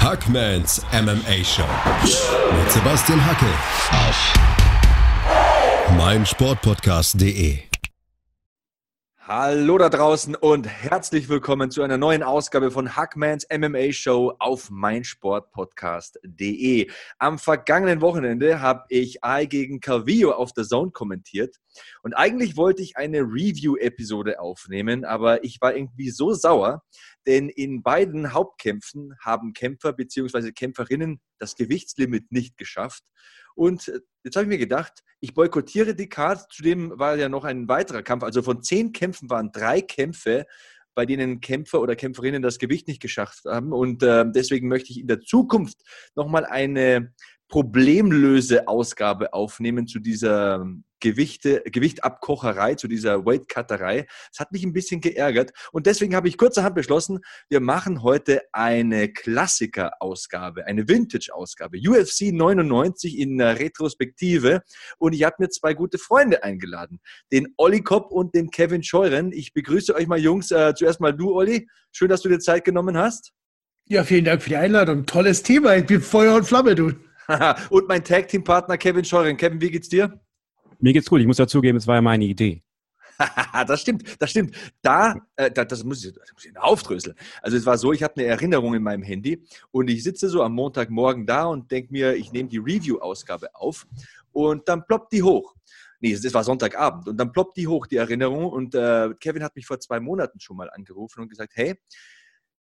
Hackmans MMA Show mit Sebastian Hacke auf meinsportpodcast.de. Hallo da draußen und herzlich willkommen zu einer neuen Ausgabe von Hackmans MMA Show auf meinsportpodcast.de. Am vergangenen Wochenende habe ich I gegen Calvillo auf der Zone kommentiert und eigentlich wollte ich eine Review-Episode aufnehmen, aber ich war irgendwie so sauer, denn in beiden Hauptkämpfen haben Kämpfer bzw. Kämpferinnen das Gewichtslimit nicht geschafft. Und äh, jetzt habe ich mir gedacht, ich boykottiere die Card. Zudem war ja noch ein weiterer Kampf. Also von zehn Kämpfen waren drei Kämpfe, bei denen Kämpfer oder Kämpferinnen das Gewicht nicht geschafft haben. Und äh, deswegen möchte ich in der Zukunft nochmal eine Problemlöse-Ausgabe aufnehmen zu dieser Gewichte, Gewichtabkocherei, zu dieser Weightcutterei. Das hat mich ein bisschen geärgert und deswegen habe ich kurzerhand beschlossen, wir machen heute eine Klassiker-Ausgabe, eine Vintage-Ausgabe, UFC 99 in der Retrospektive und ich habe mir zwei gute Freunde eingeladen, den Olli Kopp und den Kevin Scheuren. Ich begrüße euch mal Jungs, äh, zuerst mal du Olli, schön, dass du dir Zeit genommen hast. Ja, vielen Dank für die Einladung. Tolles Thema. Ich bin Feuer und Flamme, du. und mein Tag-Team-Partner Kevin Scheuren. Kevin, wie geht's dir? Mir geht's gut. Ich muss dazugeben, es war ja meine Idee. das stimmt, das stimmt. Da, äh, das, das, muss ich, das muss ich aufdröseln. Also es war so, ich habe eine Erinnerung in meinem Handy und ich sitze so am Montagmorgen da und denke mir, ich nehme die Review-Ausgabe auf und dann ploppt die hoch. Nee, es war Sonntagabend und dann ploppt die hoch, die Erinnerung. Und äh, Kevin hat mich vor zwei Monaten schon mal angerufen und gesagt, hey,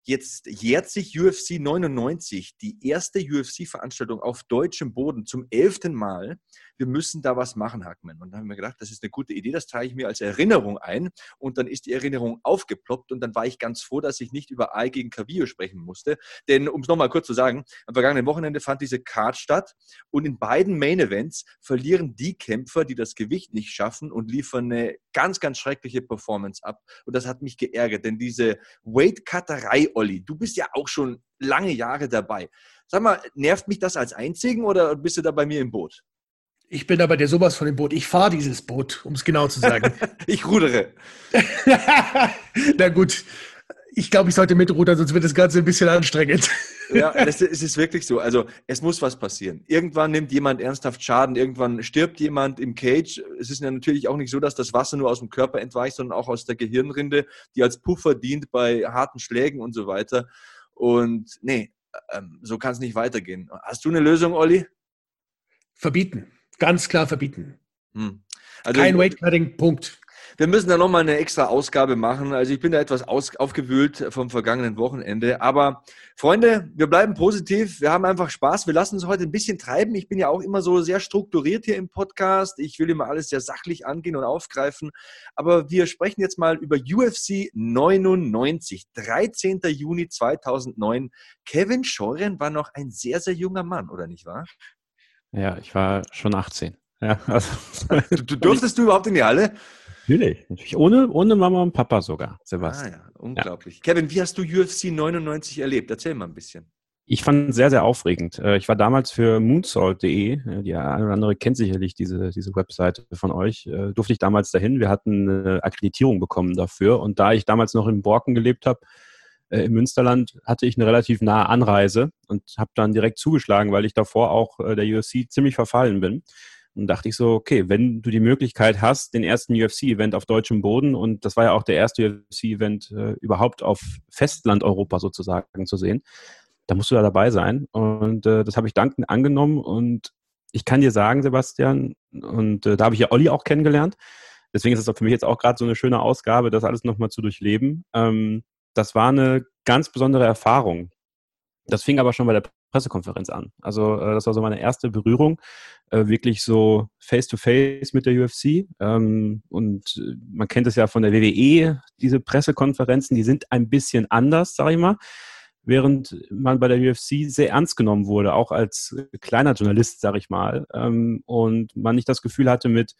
Jetzt jährt sich UFC 99, die erste UFC-Veranstaltung auf deutschem Boden zum elften Mal wir müssen da was machen, Hackman. Und dann haben wir gedacht, das ist eine gute Idee, das trage ich mir als Erinnerung ein. Und dann ist die Erinnerung aufgeploppt und dann war ich ganz froh, dass ich nicht über Ei gegen Cavillo sprechen musste. Denn um es nochmal kurz zu sagen, am vergangenen Wochenende fand diese Card statt und in beiden Main Events verlieren die Kämpfer, die das Gewicht nicht schaffen und liefern eine ganz, ganz schreckliche Performance ab. Und das hat mich geärgert, denn diese Weight-Cutterei, Olli, du bist ja auch schon lange Jahre dabei. Sag mal, nervt mich das als einzigen oder bist du da bei mir im Boot? Ich bin aber der sowas von dem Boot. Ich fahre dieses Boot, um es genau zu sagen. ich rudere. Na gut. Ich glaube, ich sollte mitrudern, sonst wird das Ganze ein bisschen anstrengend. ja, es ist wirklich so. Also es muss was passieren. Irgendwann nimmt jemand ernsthaft Schaden, irgendwann stirbt jemand im Cage. Es ist ja natürlich auch nicht so, dass das Wasser nur aus dem Körper entweicht, sondern auch aus der Gehirnrinde, die als Puffer dient bei harten Schlägen und so weiter. Und nee, ähm, so kann es nicht weitergehen. Hast du eine Lösung, Olli? Verbieten. Ganz klar verbieten. Hm. Also, Kein Weightcutting, Punkt. Wir müssen da nochmal eine extra Ausgabe machen. Also ich bin da etwas aufgewühlt vom vergangenen Wochenende. Aber Freunde, wir bleiben positiv. Wir haben einfach Spaß. Wir lassen uns heute ein bisschen treiben. Ich bin ja auch immer so sehr strukturiert hier im Podcast. Ich will immer alles sehr sachlich angehen und aufgreifen. Aber wir sprechen jetzt mal über UFC 99, 13. Juni 2009. Kevin Scheuren war noch ein sehr, sehr junger Mann, oder nicht wahr? Ja, ich war schon 18. Ja, also, du, durftest du überhaupt in die Halle? Natürlich, natürlich. Ohne, ohne Mama und Papa sogar, Sebastian. Ah, ja, unglaublich. Ja. Kevin, wie hast du UFC 99 erlebt? Erzähl mal ein bisschen. Ich fand es sehr, sehr aufregend. Äh, ich war damals für moonsault.de, die eine oder andere kennt sicherlich diese, diese Webseite von euch, äh, durfte ich damals dahin. Wir hatten eine Akkreditierung bekommen dafür. Und da ich damals noch in Borken gelebt habe, äh, im Münsterland hatte ich eine relativ nahe Anreise und habe dann direkt zugeschlagen, weil ich davor auch äh, der UFC ziemlich verfallen bin. Und dachte ich so, okay, wenn du die Möglichkeit hast, den ersten UFC-Event auf deutschem Boden, und das war ja auch der erste UFC-Event äh, überhaupt auf Festland Europa sozusagen zu sehen, da musst du da dabei sein. Und äh, das habe ich dankend angenommen. Und ich kann dir sagen, Sebastian, und äh, da habe ich ja Olli auch kennengelernt. Deswegen ist es für mich jetzt auch gerade so eine schöne Ausgabe, das alles nochmal zu durchleben. Ähm, das war eine ganz besondere Erfahrung. Das fing aber schon bei der Pressekonferenz an. Also äh, das war so meine erste Berührung, äh, wirklich so face-to-face -face mit der UFC. Ähm, und äh, man kennt es ja von der WWE, diese Pressekonferenzen, die sind ein bisschen anders, sage ich mal. Während man bei der UFC sehr ernst genommen wurde, auch als kleiner Journalist, sage ich mal. Ähm, und man nicht das Gefühl hatte, mit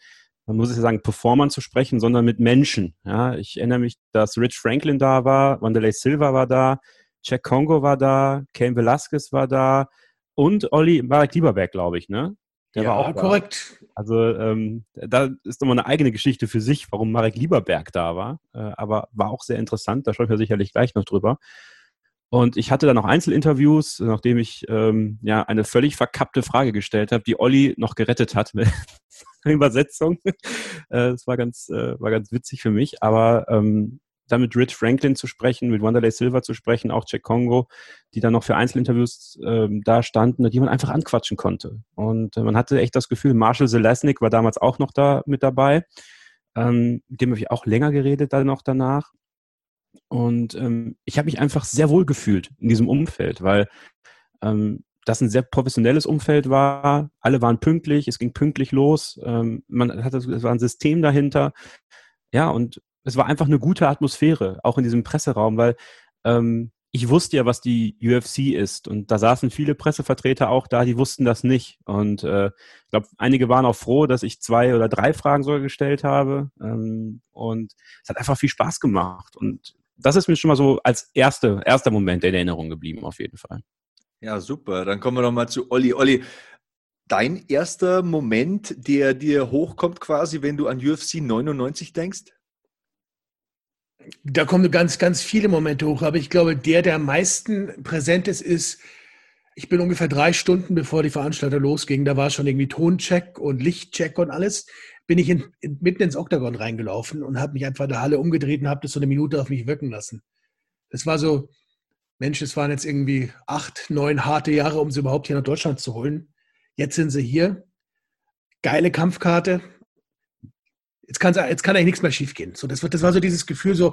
man muss es ja sagen, Performern zu sprechen, sondern mit Menschen. Ja, ich erinnere mich, dass Rich Franklin da war, Wanderlei Silva war da, Jack Congo war da, Cain Velasquez war da und Olli Marek Lieberberg, glaube ich, ne? Der ja, war auch korrekt. Da. Also ähm, da ist nochmal eine eigene Geschichte für sich, warum Marek Lieberberg da war. Äh, aber war auch sehr interessant, da sprechen wir sicherlich gleich noch drüber. Und ich hatte dann noch Einzelinterviews, nachdem ich ähm, ja eine völlig verkappte Frage gestellt habe, die Olli noch gerettet hat mit Übersetzung. äh, das war ganz, äh, war ganz witzig für mich. Aber ähm, dann mit Rich Franklin zu sprechen, mit Wanderlei Silver zu sprechen, auch Jack Congo, die dann noch für Einzelinterviews ähm, da standen, die man einfach anquatschen konnte. Und äh, man hatte echt das Gefühl, Marshall Zelesnik war damals auch noch da mit dabei. Ähm, mit dem habe ich auch länger geredet dann noch danach. Und ähm, ich habe mich einfach sehr wohl gefühlt in diesem Umfeld, weil ähm, das ein sehr professionelles Umfeld war. Alle waren pünktlich, es ging pünktlich los. Ähm, man hatte, es war ein System dahinter. Ja, und es war einfach eine gute Atmosphäre, auch in diesem Presseraum, weil ähm, ich wusste ja, was die UFC ist. Und da saßen viele Pressevertreter auch da, die wussten das nicht. Und äh, ich glaube, einige waren auch froh, dass ich zwei oder drei Fragen sogar gestellt habe. Ähm, und es hat einfach viel Spaß gemacht. Und das ist mir schon mal so als erste, erster Moment in Erinnerung geblieben, auf jeden Fall. Ja, super. Dann kommen wir nochmal zu Olli. Olli, dein erster Moment, der dir hochkommt quasi, wenn du an UFC 99 denkst? Da kommen ganz, ganz viele Momente hoch, aber ich glaube, der, der am meisten präsent ist, ist, ich bin ungefähr drei Stunden, bevor die Veranstalter losging, da war schon irgendwie Toncheck und Lichtcheck und alles bin ich in, in, mitten ins Oktagon reingelaufen und habe mich einfach in der Halle umgedreht und habe das so eine Minute auf mich wirken lassen. Das war so, Mensch, es waren jetzt irgendwie acht, neun harte Jahre, um sie überhaupt hier nach Deutschland zu holen. Jetzt sind sie hier. Geile Kampfkarte. Jetzt, jetzt kann eigentlich nichts mehr schiefgehen. So, das, das war so dieses Gefühl, so,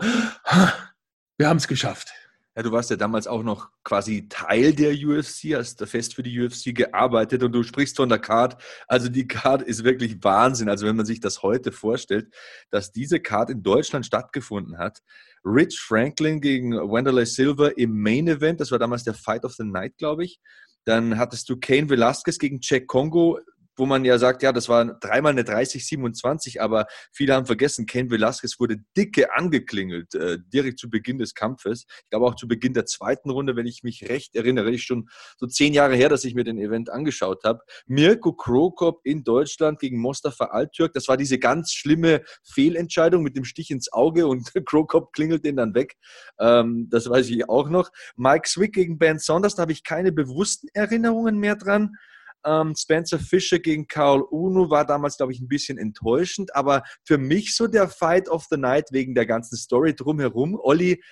wir haben es geschafft. Ja, du warst ja damals auch noch quasi Teil der UFC, hast fest für die UFC gearbeitet und du sprichst von der Card. Also die Card ist wirklich Wahnsinn. Also wenn man sich das heute vorstellt, dass diese Card in Deutschland stattgefunden hat. Rich Franklin gegen Wanderlei Silver im Main Event, das war damals der Fight of the Night, glaube ich. Dann hattest du Kane Velasquez gegen Jack Congo wo man ja sagt, ja, das war dreimal eine 30-27, aber viele haben vergessen, Ken Velasquez wurde dicke angeklingelt, äh, direkt zu Beginn des Kampfes. Ich glaube auch zu Beginn der zweiten Runde, wenn ich mich recht erinnere, ich schon so zehn Jahre her, dass ich mir den Event angeschaut habe. Mirko Krokop in Deutschland gegen Mostafa Altürk, das war diese ganz schlimme Fehlentscheidung mit dem Stich ins Auge und Krokop klingelt den dann weg. Ähm, das weiß ich auch noch. Mike Swick gegen Ben Saunders, da habe ich keine bewussten Erinnerungen mehr dran. Ähm, Spencer Fischer gegen Carl Uno war damals, glaube ich, ein bisschen enttäuschend, aber für mich so der Fight of the Night wegen der ganzen Story drumherum. Olli,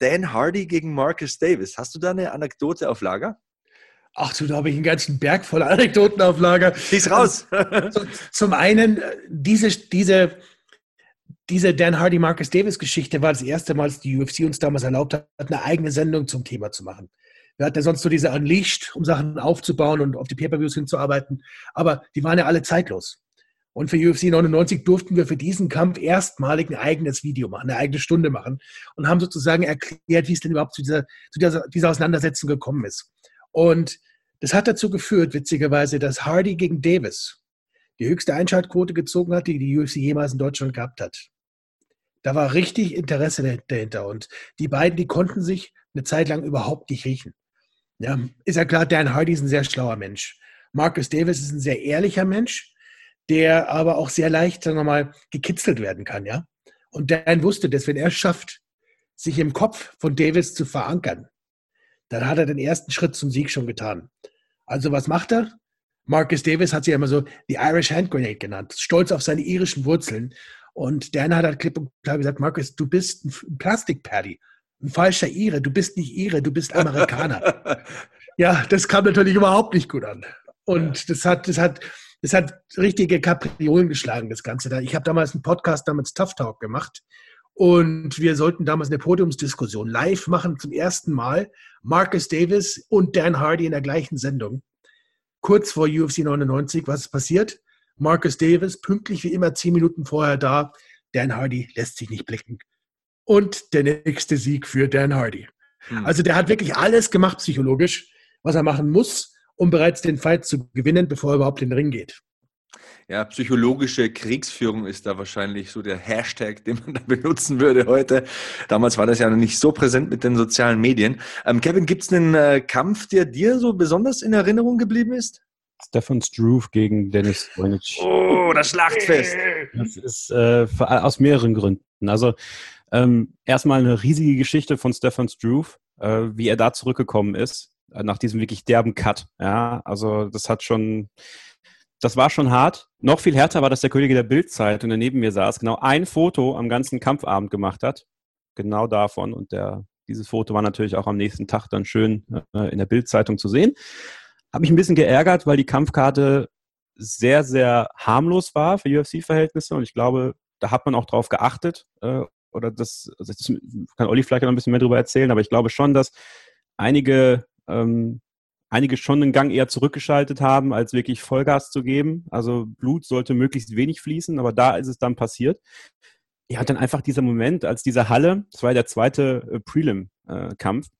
Dan Hardy gegen Marcus Davis. Hast du da eine Anekdote auf Lager? Ach du, da habe ich einen ganzen Berg voll Anekdoten auf Lager. Schieß raus. Also, zum einen, äh, diese, diese, diese Dan Hardy Marcus Davis Geschichte war das erste Mal, dass die UFC uns damals erlaubt hat, eine eigene Sendung zum Thema zu machen. Wir hatten ja sonst so diese Unleashed, um Sachen aufzubauen und auf die Pay-Per-Views hinzuarbeiten. Aber die waren ja alle zeitlos. Und für UFC 99 durften wir für diesen Kampf erstmalig ein eigenes Video machen, eine eigene Stunde machen und haben sozusagen erklärt, wie es denn überhaupt zu dieser, zu dieser, dieser Auseinandersetzung gekommen ist. Und das hat dazu geführt, witzigerweise, dass Hardy gegen Davis die höchste Einschaltquote gezogen hat, die die UFC jemals in Deutschland gehabt hat. Da war richtig Interesse dahinter. Und die beiden, die konnten sich eine Zeit lang überhaupt nicht riechen. Ja, ist ja klar, Dan Hardy ist ein sehr schlauer Mensch. Marcus Davis ist ein sehr ehrlicher Mensch, der aber auch sehr leicht, sagen wir mal, gekitzelt werden kann, ja. Und Dan wusste, dass wenn er es schafft, sich im Kopf von Davis zu verankern, dann hat er den ersten Schritt zum Sieg schon getan. Also was macht er? Marcus Davis hat sich immer so die Irish Hand Grenade genannt, stolz auf seine irischen Wurzeln. Und Dan hat halt klipp und klar gesagt, Marcus, du bist ein Plastikpaddy ein falscher Ire. Du bist nicht Ire, du bist Amerikaner. ja, das kam natürlich überhaupt nicht gut an. Und das hat, das hat, das hat richtige Kapriolen geschlagen, das Ganze da. Ich habe damals einen Podcast damals Tough Talk gemacht. Und wir sollten damals eine Podiumsdiskussion live machen zum ersten Mal. Marcus Davis und Dan Hardy in der gleichen Sendung. Kurz vor UFC 99, was ist passiert? Marcus Davis, pünktlich wie immer zehn Minuten vorher da. Dan Hardy lässt sich nicht blicken und der nächste Sieg für Dan Hardy. Hm. Also der hat wirklich alles gemacht psychologisch, was er machen muss, um bereits den Fight zu gewinnen, bevor er überhaupt in den Ring geht. Ja, psychologische Kriegsführung ist da wahrscheinlich so der Hashtag, den man da benutzen würde heute. Damals war das ja noch nicht so präsent mit den sozialen Medien. Ähm, Kevin, gibt es einen äh, Kampf, der dir so besonders in Erinnerung geblieben ist? Stefan Struve gegen Dennis Voynich. Oh, das Schlachtfest. Das ist äh, aus mehreren Gründen. Also ähm, erstmal eine riesige Geschichte von Stefan Struve. äh, wie er da zurückgekommen ist, äh, nach diesem wirklich derben Cut. Ja, also das hat schon, das war schon hart. Noch viel härter war, dass der Kollege der Bildzeitung, der neben mir saß, genau ein Foto am ganzen Kampfabend gemacht hat. Genau davon. Und der, dieses Foto war natürlich auch am nächsten Tag dann schön äh, in der Bildzeitung zu sehen. Habe mich ein bisschen geärgert, weil die Kampfkarte sehr, sehr harmlos war für UFC-Verhältnisse. Und ich glaube, da hat man auch drauf geachtet. Äh, oder das, also das kann Olli vielleicht noch ein bisschen mehr darüber erzählen, aber ich glaube schon, dass einige ähm, einige schon einen Gang eher zurückgeschaltet haben, als wirklich Vollgas zu geben. Also Blut sollte möglichst wenig fließen, aber da ist es dann passiert. Ja, und dann einfach dieser Moment, als diese Halle, das war ja der zweite äh, Prelim-Kampf, äh,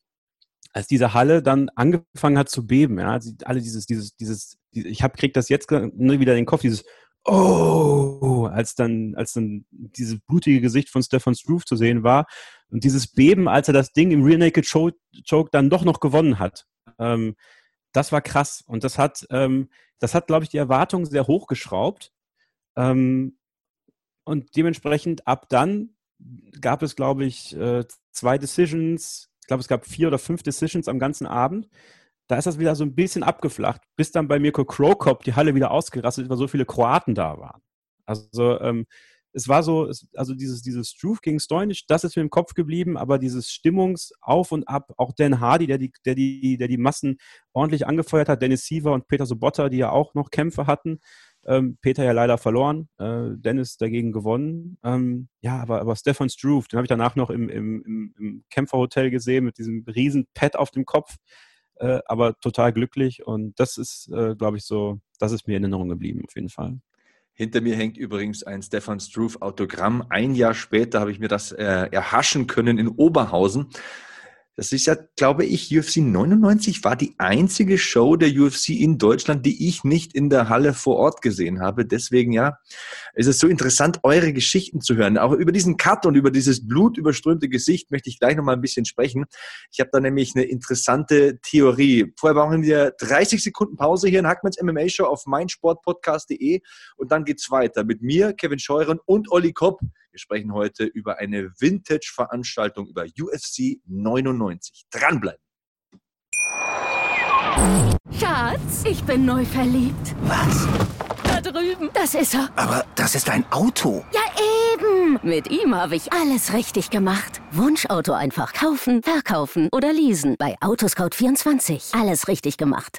als diese Halle dann angefangen hat zu beben, ja, alle dieses, dieses, dieses, ich hab, krieg das jetzt wieder in den Kopf, dieses Oh, als dann, als dann dieses blutige Gesicht von Stefan Struve zu sehen war und dieses Beben, als er das Ding im Real Naked Choke, dann doch noch gewonnen hat. Ähm, das war krass und das hat, ähm, das hat, glaube ich, die Erwartungen sehr hochgeschraubt. Ähm, und dementsprechend ab dann gab es, glaube ich, äh, zwei Decisions. Ich glaube, es gab vier oder fünf Decisions am ganzen Abend. Da ist das wieder so ein bisschen abgeflacht, bis dann bei Mirko Krokop die Halle wieder ausgerastet ist, weil so viele Kroaten da waren. Also ähm, es war so, es, also dieses, dieses Struve gegen Stoinic, das ist mir im Kopf geblieben, aber dieses Stimmungsauf und Ab, auch Dan Hardy, der die, der die, der die Massen ordentlich angefeuert hat, Dennis Siever und Peter Sobotta, die ja auch noch Kämpfe hatten. Ähm, Peter ja leider verloren, äh, Dennis dagegen gewonnen. Ähm, ja, aber, aber Stefan Struve, den habe ich danach noch im, im, im, im Kämpferhotel gesehen mit diesem riesen Pad auf dem Kopf, äh, aber total glücklich und das ist, äh, glaube ich, so, das ist mir in Erinnerung geblieben auf jeden Fall. Hinter mir hängt übrigens ein Stefan Struve Autogramm. Ein Jahr später habe ich mir das äh, erhaschen können in Oberhausen. Das ist ja, glaube ich, UFC 99 war die einzige Show der UFC in Deutschland, die ich nicht in der Halle vor Ort gesehen habe. Deswegen, ja, ist es so interessant, eure Geschichten zu hören. Auch über diesen Cut und über dieses blutüberströmte Gesicht möchte ich gleich noch mal ein bisschen sprechen. Ich habe da nämlich eine interessante Theorie. Vorher brauchen wir 30 Sekunden Pause hier in Hackmans MMA Show auf meinsportpodcast.de und dann geht's weiter mit mir, Kevin Scheuren und Olli Kopp. Wir sprechen heute über eine Vintage-Veranstaltung über UFC 99. Dranbleiben. Schatz, ich bin neu verliebt. Was? Da drüben. Das ist er. Aber das ist ein Auto. Ja, eben. Mit ihm habe ich alles richtig gemacht. Wunschauto einfach kaufen, verkaufen oder leasen. Bei Autoscout24. Alles richtig gemacht.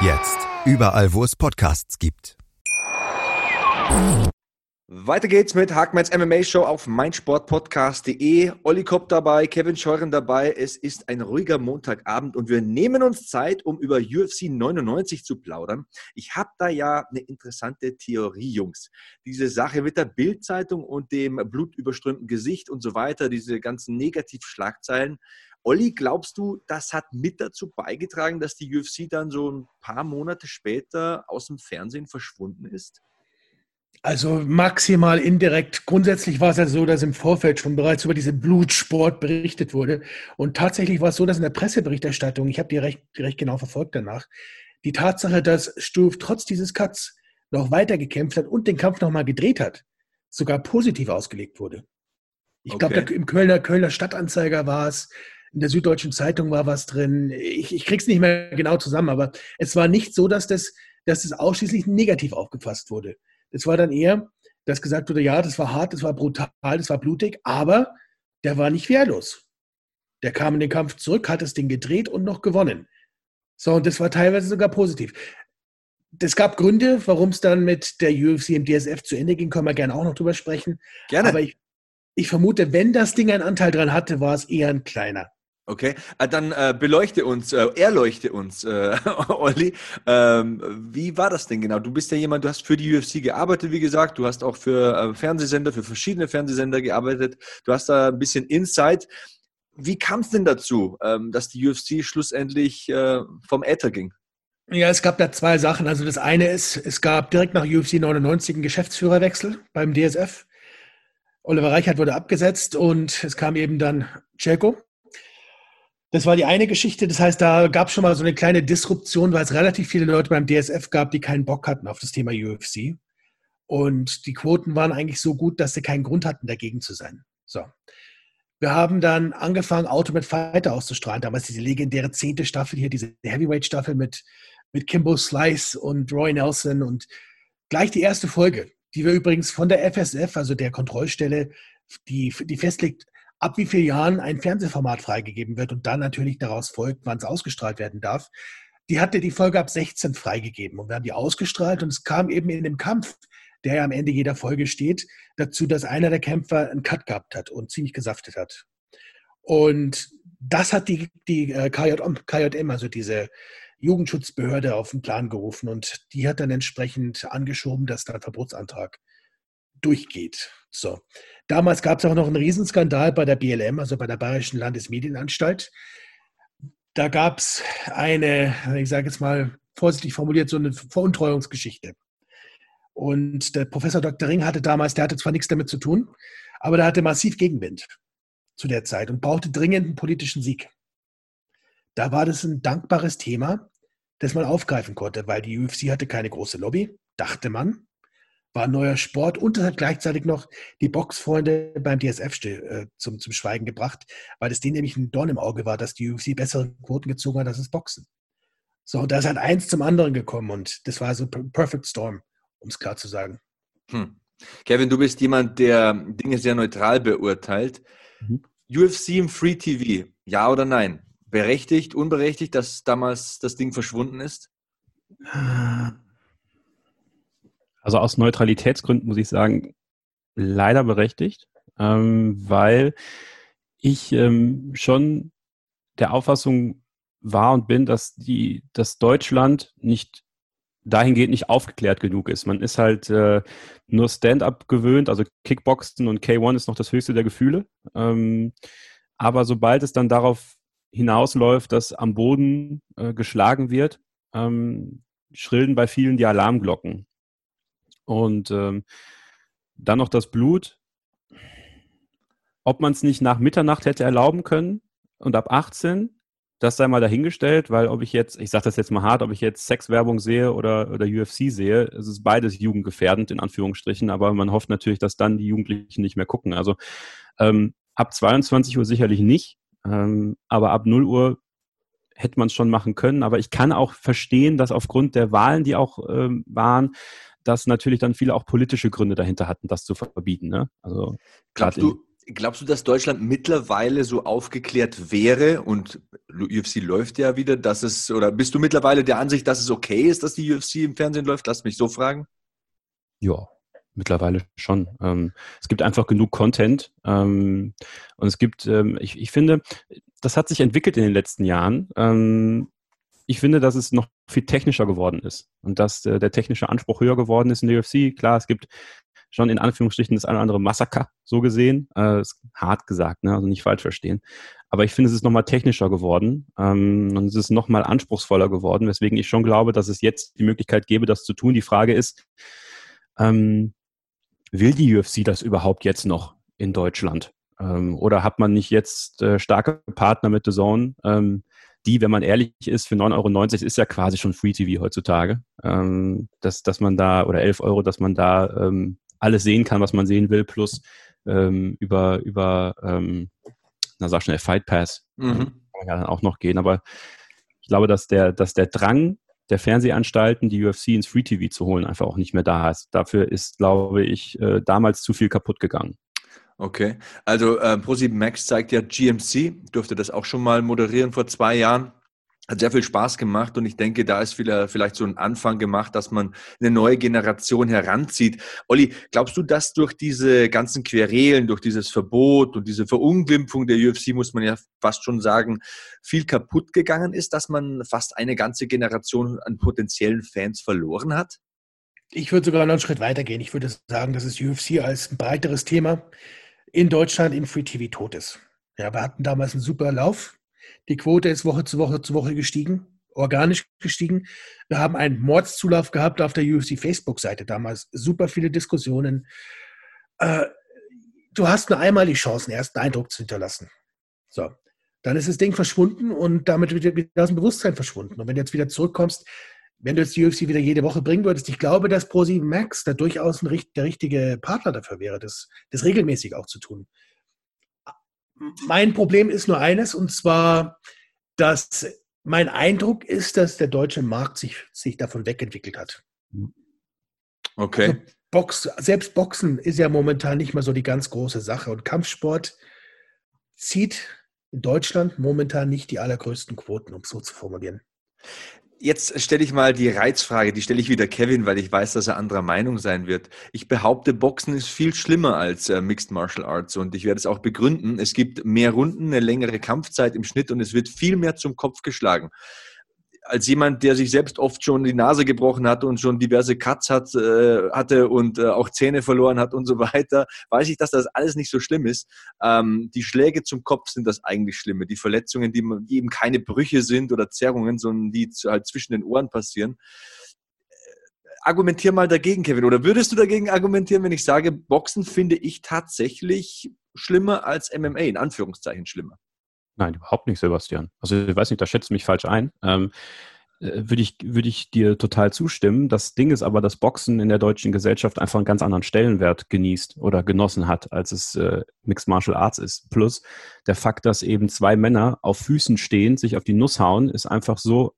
Jetzt überall, wo es Podcasts gibt. Weiter geht's mit Hackmans MMA Show auf meinsportpodcast.de. Olli Kopp dabei, Kevin Scheuren dabei. Es ist ein ruhiger Montagabend und wir nehmen uns Zeit, um über UFC 99 zu plaudern. Ich habe da ja eine interessante Theorie, Jungs. Diese Sache mit der Bildzeitung und dem blutüberströmten Gesicht und so weiter, diese ganzen Negativschlagzeilen. Olli, glaubst du, das hat mit dazu beigetragen, dass die UFC dann so ein paar Monate später aus dem Fernsehen verschwunden ist? Also maximal indirekt. Grundsätzlich war es ja so, dass im Vorfeld schon bereits über diesen Blutsport berichtet wurde. Und tatsächlich war es so, dass in der Presseberichterstattung, ich habe die recht, recht genau verfolgt danach, die Tatsache, dass Stuf trotz dieses Cuts noch weiter gekämpft hat und den Kampf nochmal gedreht hat, sogar positiv ausgelegt wurde. Ich okay. glaube, im Kölner, Kölner Stadtanzeiger war es, in der Süddeutschen Zeitung war was drin. Ich, ich krieg's nicht mehr genau zusammen, aber es war nicht so, dass das, dass das ausschließlich negativ aufgefasst wurde. Es war dann eher, dass gesagt wurde, ja, das war hart, das war brutal, das war blutig, aber der war nicht wehrlos. Der kam in den Kampf zurück, hat das Ding gedreht und noch gewonnen. So, und das war teilweise sogar positiv. Es gab Gründe, warum es dann mit der UFC im DSF zu Ende ging, können wir gerne auch noch drüber sprechen. Gerne. Aber ich, ich vermute, wenn das Ding einen Anteil dran hatte, war es eher ein kleiner. Okay, ah, dann äh, beleuchte uns, äh, erleuchte uns, äh, Olli. Ähm, wie war das denn genau? Du bist ja jemand, du hast für die UFC gearbeitet, wie gesagt. Du hast auch für äh, Fernsehsender, für verschiedene Fernsehsender gearbeitet. Du hast da ein bisschen Insight. wie kam es denn dazu, ähm, dass die UFC schlussendlich äh, vom Äther ging? Ja, es gab da zwei Sachen. Also das eine ist, es gab direkt nach UFC 99 einen Geschäftsführerwechsel beim DSF. Oliver Reichert wurde abgesetzt und es kam eben dann Celko. Das war die eine Geschichte. Das heißt, da gab es schon mal so eine kleine Disruption, weil es relativ viele Leute beim DSF gab, die keinen Bock hatten auf das Thema UFC. Und die Quoten waren eigentlich so gut, dass sie keinen Grund hatten, dagegen zu sein. So. Wir haben dann angefangen, Ultimate Fighter auszustrahlen. Damals diese legendäre zehnte Staffel hier, diese Heavyweight-Staffel mit, mit Kimbo Slice und Roy Nelson und gleich die erste Folge, die wir übrigens von der FSF, also der Kontrollstelle, die, die festlegt, ab wie vielen Jahren ein Fernsehformat freigegeben wird und dann natürlich daraus folgt, wann es ausgestrahlt werden darf. Die hatte die Folge ab 16 freigegeben und wir haben die ausgestrahlt und es kam eben in dem Kampf, der ja am Ende jeder Folge steht, dazu, dass einer der Kämpfer einen Cut gehabt hat und ziemlich gesaftet hat. Und das hat die, die äh, KJM, KJM, also diese Jugendschutzbehörde, auf den Plan gerufen und die hat dann entsprechend angeschoben, dass da ein Verbotsantrag durchgeht. So. Damals gab es auch noch einen Riesenskandal bei der BLM, also bei der Bayerischen Landesmedienanstalt. Da gab es eine, ich sage jetzt mal vorsichtig formuliert, so eine Veruntreuungsgeschichte. Und der Professor Dr. Ring hatte damals, der hatte zwar nichts damit zu tun, aber der hatte massiv Gegenwind zu der Zeit und brauchte dringend einen politischen Sieg. Da war das ein dankbares Thema, das man aufgreifen konnte, weil die UFC hatte keine große Lobby, dachte man war ein neuer Sport und es hat gleichzeitig noch die Boxfreunde beim DSF äh, zum, zum Schweigen gebracht, weil es denen nämlich ein Dorn im Auge war, dass die UFC bessere Quoten gezogen hat als das Boxen. So, und da ist halt eins zum anderen gekommen und das war so Perfect Storm, um es klar zu sagen. Hm. Kevin, du bist jemand, der Dinge sehr neutral beurteilt. Mhm. UFC im Free TV, ja oder nein? Berechtigt, unberechtigt, dass damals das Ding verschwunden ist? Also aus Neutralitätsgründen muss ich sagen, leider berechtigt, ähm, weil ich ähm, schon der Auffassung war und bin, dass die, dass Deutschland nicht dahingehend nicht aufgeklärt genug ist. Man ist halt äh, nur Stand-up gewöhnt, also Kickboxen und K1 ist noch das höchste der Gefühle. Ähm, aber sobald es dann darauf hinausläuft, dass am Boden äh, geschlagen wird, ähm, schrillen bei vielen die Alarmglocken. Und ähm, dann noch das Blut. Ob man es nicht nach Mitternacht hätte erlauben können und ab 18, das sei mal dahingestellt, weil ob ich jetzt, ich sage das jetzt mal hart, ob ich jetzt Sexwerbung sehe oder, oder UFC sehe, es ist beides jugendgefährdend in Anführungsstrichen, aber man hofft natürlich, dass dann die Jugendlichen nicht mehr gucken. Also ähm, ab 22 Uhr sicherlich nicht, ähm, aber ab 0 Uhr hätte man es schon machen können. Aber ich kann auch verstehen, dass aufgrund der Wahlen, die auch ähm, waren, dass natürlich dann viele auch politische Gründe dahinter hatten, das zu verbieten. Ne? Also glaubst du, glaubst du, dass Deutschland mittlerweile so aufgeklärt wäre und UFC läuft ja wieder, dass es oder bist du mittlerweile der Ansicht, dass es okay ist, dass die UFC im Fernsehen läuft? Lass mich so fragen. Ja, mittlerweile schon. Ähm, es gibt einfach genug Content ähm, und es gibt, ähm, ich, ich finde, das hat sich entwickelt in den letzten Jahren. Ich finde, dass es noch viel technischer geworden ist und dass äh, der technische Anspruch höher geworden ist in der UFC. Klar, es gibt schon in Anführungsstrichen das eine oder andere Massaker, so gesehen. Äh, hart gesagt, ne? also nicht falsch verstehen. Aber ich finde, es ist nochmal technischer geworden ähm, und es ist nochmal anspruchsvoller geworden, weswegen ich schon glaube, dass es jetzt die Möglichkeit gäbe, das zu tun. Die Frage ist, ähm, will die UFC das überhaupt jetzt noch in Deutschland? Ähm, oder hat man nicht jetzt äh, starke Partner mit The Zone, ähm, die, wenn man ehrlich ist, für 9,90 Euro ist ja quasi schon Free TV heutzutage. Ähm, dass, dass man da, oder 11 Euro, dass man da ähm, alles sehen kann, was man sehen will, plus ähm, über, über ähm, na sag schnell, Fight Pass mhm. kann man ja dann auch noch gehen. Aber ich glaube, dass der, dass der Drang der Fernsehanstalten, die UFC ins Free TV zu holen, einfach auch nicht mehr da ist. Dafür ist, glaube ich, äh, damals zu viel kaputt gegangen. Okay, also äh, Pro7 Max zeigt ja GMC, durfte das auch schon mal moderieren vor zwei Jahren. Hat sehr viel Spaß gemacht und ich denke, da ist vielleicht so ein Anfang gemacht, dass man eine neue Generation heranzieht. Olli, glaubst du, dass durch diese ganzen Querelen, durch dieses Verbot und diese Verunglimpfung der UFC, muss man ja fast schon sagen, viel kaputt gegangen ist, dass man fast eine ganze Generation an potenziellen Fans verloren hat? Ich würde sogar noch einen Schritt weiter gehen. Ich würde sagen, dass es UFC als ein breiteres Thema in Deutschland im Free TV tot ist. Ja, wir hatten damals einen super Lauf. Die Quote ist Woche zu Woche zu Woche gestiegen, organisch gestiegen. Wir haben einen Mordszulauf gehabt auf der UFC Facebook-Seite damals. Super viele Diskussionen. Äh, du hast nur einmal die Chance, einen ersten Eindruck zu hinterlassen. So, dann ist das Ding verschwunden und damit wieder, wieder aus Bewusstsein verschwunden. Und wenn du jetzt wieder zurückkommst, wenn du jetzt die UFC wieder jede Woche bringen würdest, ich glaube, dass Pro7 Max da durchaus ein, der richtige Partner dafür wäre, das, das regelmäßig auch zu tun. Mein Problem ist nur eines, und zwar, dass mein Eindruck ist, dass der deutsche Markt sich, sich davon wegentwickelt hat. Okay. Also Box, selbst Boxen ist ja momentan nicht mal so die ganz große Sache. Und Kampfsport zieht in Deutschland momentan nicht die allergrößten Quoten, um es so zu formulieren. Jetzt stelle ich mal die Reizfrage, die stelle ich wieder Kevin, weil ich weiß, dass er anderer Meinung sein wird. Ich behaupte, Boxen ist viel schlimmer als äh, Mixed Martial Arts und ich werde es auch begründen. Es gibt mehr Runden, eine längere Kampfzeit im Schnitt und es wird viel mehr zum Kopf geschlagen als jemand, der sich selbst oft schon die Nase gebrochen hat und schon diverse Cuts hat, äh, hatte und äh, auch Zähne verloren hat und so weiter, weiß ich, dass das alles nicht so schlimm ist. Ähm, die Schläge zum Kopf sind das eigentlich Schlimme. Die Verletzungen, die, die eben keine Brüche sind oder Zerrungen, sondern die halt zwischen den Ohren passieren. Äh, argumentier mal dagegen, Kevin. Oder würdest du dagegen argumentieren, wenn ich sage, Boxen finde ich tatsächlich schlimmer als MMA, in Anführungszeichen schlimmer? Nein, überhaupt nicht, Sebastian. Also ich weiß nicht, da schätzt mich falsch ein. Ähm, äh, würde ich, würde ich dir total zustimmen. Das Ding ist aber, dass Boxen in der deutschen Gesellschaft einfach einen ganz anderen Stellenwert genießt oder genossen hat, als es äh, Mixed Martial Arts ist. Plus der Fakt, dass eben zwei Männer auf Füßen stehen, sich auf die Nuss hauen, ist einfach so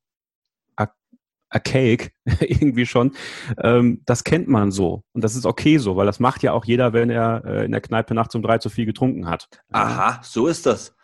archaic irgendwie schon. Ähm, das kennt man so. Und das ist okay so, weil das macht ja auch jeder, wenn er äh, in der Kneipe nachts um drei zu viel getrunken hat. Aha, so ist das.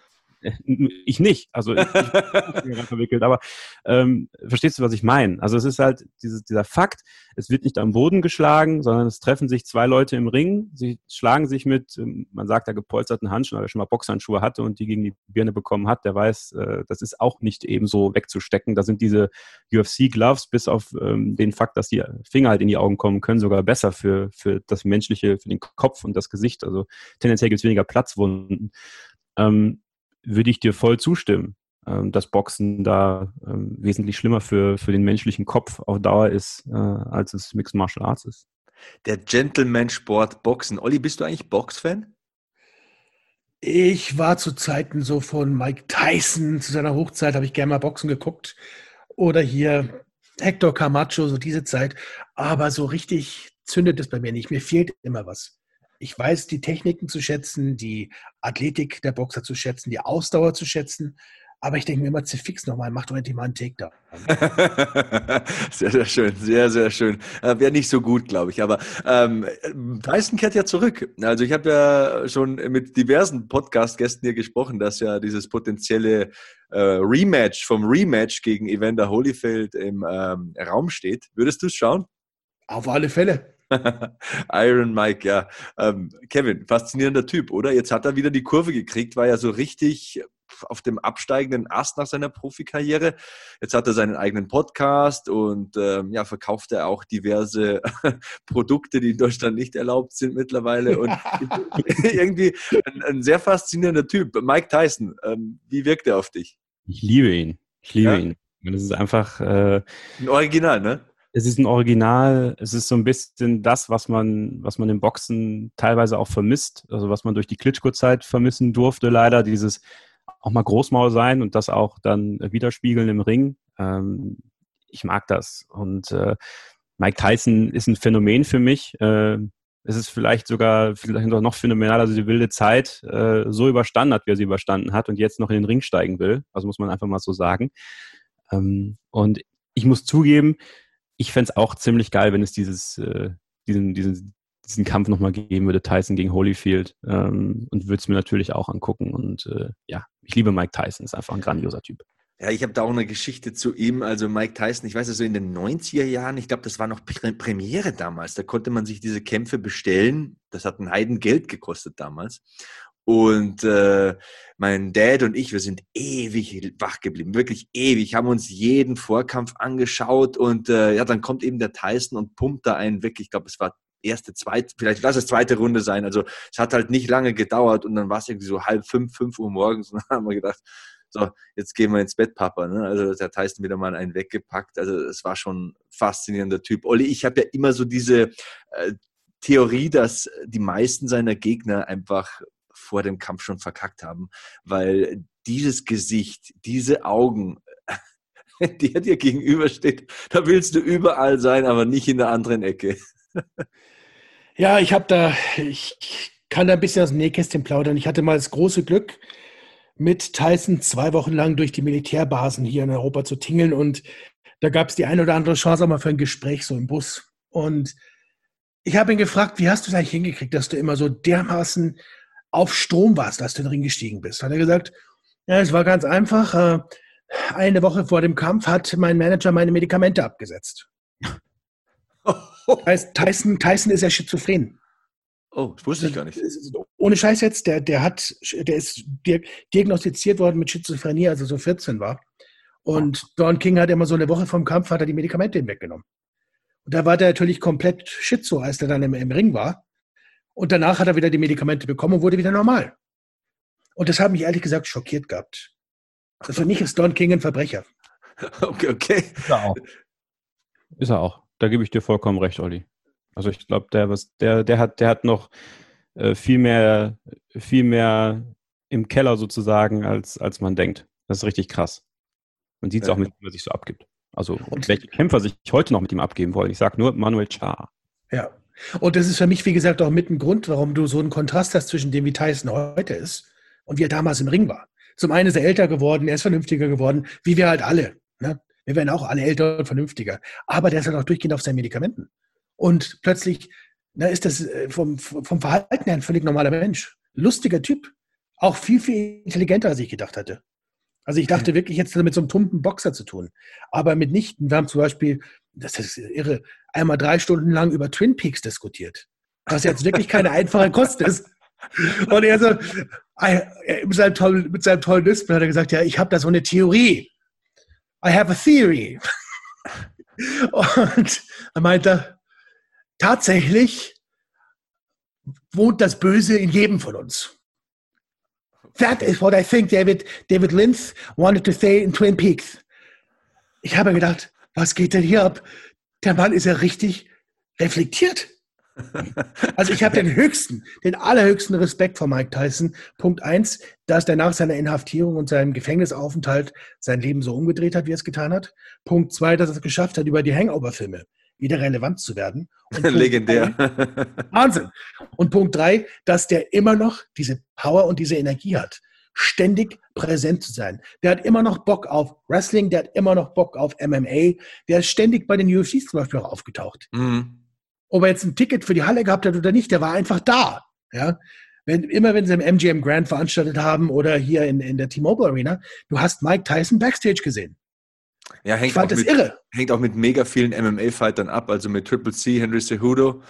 Ich nicht, also ich, ich verwickelt, aber ähm, verstehst du, was ich meine? Also es ist halt dieses, dieser Fakt, es wird nicht am Boden geschlagen, sondern es treffen sich zwei Leute im Ring, sie schlagen sich mit, ähm, man sagt da gepolsterten Handschuhen, wer schon mal Boxhandschuhe hatte und die gegen die Birne bekommen hat, der weiß, äh, das ist auch nicht eben so wegzustecken. Da sind diese UFC-Gloves bis auf ähm, den Fakt, dass die Finger halt in die Augen kommen können, sogar besser für, für das menschliche, für den Kopf und das Gesicht. Also tendenziell gibt es weniger Platzwunden. Ähm, würde ich dir voll zustimmen, ähm, dass Boxen da ähm, wesentlich schlimmer für, für den menschlichen Kopf auf Dauer ist, äh, als es Mixed Martial Arts ist. Der Gentleman-Sport Boxen. Olli, bist du eigentlich Box-Fan? Ich war zu Zeiten so von Mike Tyson, zu seiner Hochzeit habe ich gerne mal Boxen geguckt. Oder hier Hector Camacho, so diese Zeit. Aber so richtig zündet es bei mir nicht. Mir fehlt immer was ich weiß die Techniken zu schätzen, die Athletik der Boxer zu schätzen, die Ausdauer zu schätzen. Aber ich denke mir immer, fix nochmal, mach doch endlich mal einen Takedown. sehr, sehr schön, sehr, sehr schön. Äh, Wäre nicht so gut, glaube ich. Aber ähm, Tyson kehrt ja zurück. Also ich habe ja schon mit diversen Podcast-Gästen hier gesprochen, dass ja dieses potenzielle äh, Rematch vom Rematch gegen Evander Holyfield im ähm, Raum steht. Würdest du es schauen? Auf alle Fälle. Iron Mike, ja. Ähm, Kevin, faszinierender Typ, oder? Jetzt hat er wieder die Kurve gekriegt, war ja so richtig auf dem absteigenden Ast nach seiner Profikarriere. Jetzt hat er seinen eigenen Podcast und ähm, ja, verkauft er auch diverse Produkte, die in Deutschland nicht erlaubt sind mittlerweile. Und irgendwie ein, ein, sehr faszinierender Typ. Mike Tyson, ähm, wie wirkt er auf dich? Ich liebe ihn. Ich liebe ja? ihn. Das ist einfach. Äh, ein Original, ne? Es ist ein Original, es ist so ein bisschen das, was man, was man im Boxen teilweise auch vermisst, also was man durch die Klitschko-Zeit vermissen durfte, leider, dieses auch mal Großmaul sein und das auch dann widerspiegeln im Ring. Ähm, ich mag das. Und äh, Mike Tyson ist ein Phänomen für mich. Äh, es ist vielleicht sogar vielleicht noch phänomenal, also die wilde Zeit äh, so überstanden hat, wie er sie überstanden hat und jetzt noch in den Ring steigen will. Also muss man einfach mal so sagen. Ähm, und ich muss zugeben, ich fände es auch ziemlich geil, wenn es dieses, äh, diesen, diesen, diesen Kampf nochmal geben würde, Tyson gegen Holyfield. Ähm, und würde es mir natürlich auch angucken. Und äh, ja, ich liebe Mike Tyson, ist einfach ein grandioser Typ. Ja, ich habe da auch eine Geschichte zu ihm. Also Mike Tyson, ich weiß also in den 90er Jahren, ich glaube, das war noch Premiere damals. Da konnte man sich diese Kämpfe bestellen. Das hat ein Heidengeld gekostet damals. Und äh, mein Dad und ich, wir sind ewig wach geblieben, wirklich ewig, haben uns jeden Vorkampf angeschaut und äh, ja, dann kommt eben der Tyson und pumpt da einen weg. Ich glaube, es war erste, zweite, vielleicht lass es zweite Runde sein. Also es hat halt nicht lange gedauert und dann war es irgendwie so halb fünf, fünf Uhr morgens und dann haben wir gedacht, so, jetzt gehen wir ins Bett, Papa. Ne? Also der Tyson wieder mal einen weggepackt. Also es war schon faszinierender Typ. Olli, ich habe ja immer so diese äh, Theorie, dass die meisten seiner Gegner einfach vor dem Kampf schon verkackt haben, weil dieses Gesicht, diese Augen, der dir gegenübersteht, da willst du überall sein, aber nicht in der anderen Ecke. Ja, ich habe da, ich kann da ein bisschen aus dem Nähkästchen plaudern. Ich hatte mal das große Glück, mit Tyson zwei Wochen lang durch die Militärbasen hier in Europa zu tingeln und da gab es die eine oder andere Chance auch mal für ein Gespräch so im Bus. Und ich habe ihn gefragt, wie hast du es eigentlich hingekriegt, dass du immer so dermaßen auf Strom warst, als du in den Ring gestiegen bist? Hat er gesagt, ja, es war ganz einfach. Äh, eine Woche vor dem Kampf hat mein Manager meine Medikamente abgesetzt. Tyson, Tyson ist ja schizophren. Oh, das wusste ich gar nicht. Ohne Scheiß jetzt, der, der hat, der ist diagnostiziert worden mit Schizophrenie, also so 14 war. Und Don King hat immer so eine Woche vom Kampf, hat er die Medikamente hinweggenommen. Und da war der natürlich komplett schizo, als der dann im, im Ring war. Und danach hat er wieder die Medikamente bekommen und wurde wieder normal. Und das hat mich ehrlich gesagt schockiert gehabt. Also für mich ist Don King ein Verbrecher. Okay, okay. Ist er auch. Ist er auch. Da gebe ich dir vollkommen recht, Olli. Also ich glaube, der, der, der hat, der hat noch äh, viel mehr, viel mehr im Keller sozusagen, als, als man denkt. Das ist richtig krass. Man sieht es ja. auch, mit wie er sich so abgibt. Also und welche Kämpfer sich heute noch mit ihm abgeben wollen. Ich sage nur Manuel Char. Ja. Und das ist für mich, wie gesagt, auch mit ein Grund, warum du so einen Kontrast hast zwischen dem, wie Tyson heute ist und wie er damals im Ring war. Zum einen ist er älter geworden, er ist vernünftiger geworden, wie wir halt alle. Ne? Wir werden auch alle älter und vernünftiger. Aber der ist halt auch durchgehend auf seinen Medikamenten. Und plötzlich na, ist das äh, vom, vom Verhalten her ein völlig normaler Mensch. Lustiger Typ. Auch viel, viel intelligenter, als ich gedacht hatte. Also ich dachte wirklich jetzt mit so einem tumpen Boxer zu tun. Aber mitnichten. Wir haben zum Beispiel, das ist irre, einmal drei Stunden lang über Twin Peaks diskutiert. Was jetzt wirklich keine einfache Kost ist. Und er so, mit seinem tollen, mit seinem tollen Display hat er gesagt, ja, ich habe da so eine Theorie. I have a theory. Und er meinte, tatsächlich wohnt das Böse in jedem von uns. That is what I think David, David Lynch wanted to say in Twin Peaks. Ich habe gedacht, was geht denn hier ab? Der Mann ist ja richtig reflektiert. Also ich habe den höchsten, den allerhöchsten Respekt vor Mike Tyson. Punkt eins, dass der nach seiner Inhaftierung und seinem Gefängnisaufenthalt sein Leben so umgedreht hat, wie er es getan hat. Punkt zwei, dass er es geschafft hat, über die Hangover-Filme wieder relevant zu werden. Legendär. Drei, Wahnsinn. Und Punkt drei, dass der immer noch diese Power und diese Energie hat, ständig präsent zu sein. Der hat immer noch Bock auf Wrestling, der hat immer noch Bock auf MMA, der ist ständig bei den UFCs zum Beispiel auch aufgetaucht. Mhm. Ob er jetzt ein Ticket für die Halle gehabt hat oder nicht, der war einfach da. Ja? Wenn, immer wenn sie im MGM Grand veranstaltet haben oder hier in, in der T-Mobile Arena, du hast Mike Tyson Backstage gesehen. Ja, hängt, ich fand auch, das mit, irre. hängt auch mit mega vielen MMA-Fightern ab, also mit Triple C, Henry Cejudo,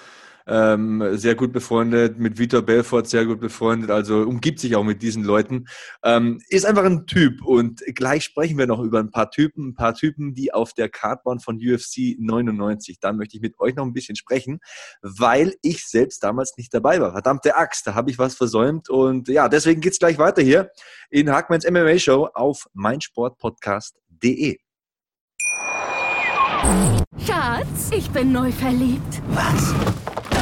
ähm, sehr gut befreundet, mit Vitor Belfort sehr gut befreundet, also umgibt sich auch mit diesen Leuten. Ähm, ist einfach ein Typ und gleich sprechen wir noch über ein paar Typen, ein paar Typen, die auf der Card waren von UFC 99. Da möchte ich mit euch noch ein bisschen sprechen, weil ich selbst damals nicht dabei war. Verdammte Axt, da habe ich was versäumt und ja, deswegen geht es gleich weiter hier in Hackmans MMA Show auf meinsportpodcast.de. Schatz, ich bin neu verliebt. Was?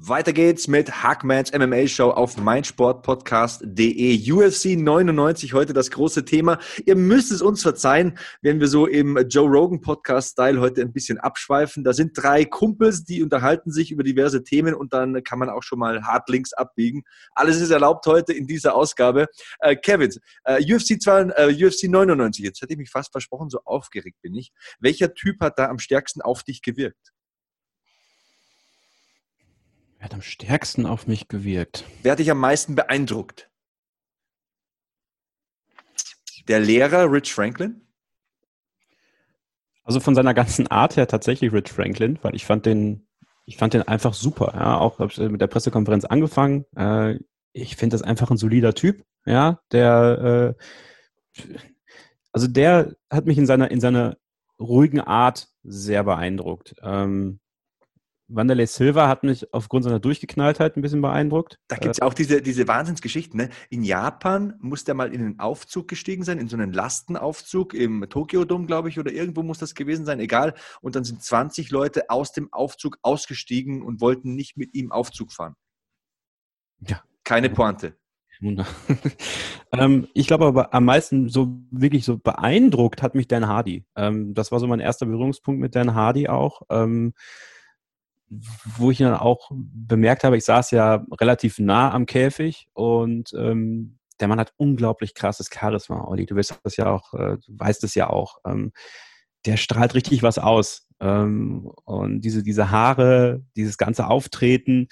Weiter geht's mit Hackmans MMA Show auf meinsportpodcast.de. UFC 99 heute das große Thema. Ihr müsst es uns verzeihen, wenn wir so im Joe Rogan Podcast Style heute ein bisschen abschweifen. Da sind drei Kumpels, die unterhalten sich über diverse Themen und dann kann man auch schon mal hart links abbiegen. Alles ist erlaubt heute in dieser Ausgabe. Äh, Kevin, äh, UFC, 2, äh, UFC 99, jetzt hätte ich mich fast versprochen, so aufgeregt bin ich. Welcher Typ hat da am stärksten auf dich gewirkt? Wer hat am stärksten auf mich gewirkt? Wer hat dich am meisten beeindruckt? Der Lehrer Rich Franklin? Also von seiner ganzen Art her tatsächlich Rich Franklin, weil ich fand den Ich fand den einfach super. Ja, auch mit der Pressekonferenz angefangen. Äh, ich finde das einfach ein solider Typ. Ja, der, äh, also der hat mich in seiner in seiner ruhigen Art sehr beeindruckt. Ähm, Wanderlei Silva hat mich aufgrund seiner Durchgeknalltheit ein bisschen beeindruckt. Da gibt es ja auch diese, diese Wahnsinnsgeschichten. Ne? In Japan muss der mal in einen Aufzug gestiegen sein, in so einen Lastenaufzug im Tokyo-Dom, glaube ich, oder irgendwo muss das gewesen sein, egal. Und dann sind 20 Leute aus dem Aufzug ausgestiegen und wollten nicht mit ihm Aufzug fahren. Ja. Keine Pointe. ähm, ich glaube aber am meisten so wirklich so beeindruckt hat mich Dan Hardy. Ähm, das war so mein erster Berührungspunkt mit Dan Hardy auch. Ähm, wo ich dann auch bemerkt habe, ich saß ja relativ nah am Käfig und ähm, der Mann hat unglaublich krasses Charisma, Olli. Du weißt das ja auch, äh, du weißt es ja auch. Ähm, der strahlt richtig was aus. Ähm, und diese, diese Haare, dieses ganze Auftreten,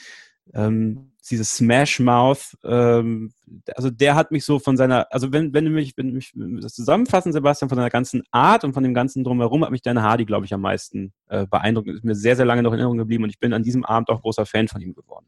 ähm, dieses Smash Mouth, ähm, also der hat mich so von seiner, also wenn, wenn du mich, wenn du mich das zusammenfassen, Sebastian, von seiner ganzen Art und von dem ganzen Drumherum hat mich deine Hardy, glaube ich, am meisten äh, beeindruckt. Ist mir sehr, sehr lange noch in Erinnerung geblieben und ich bin an diesem Abend auch großer Fan von ihm geworden.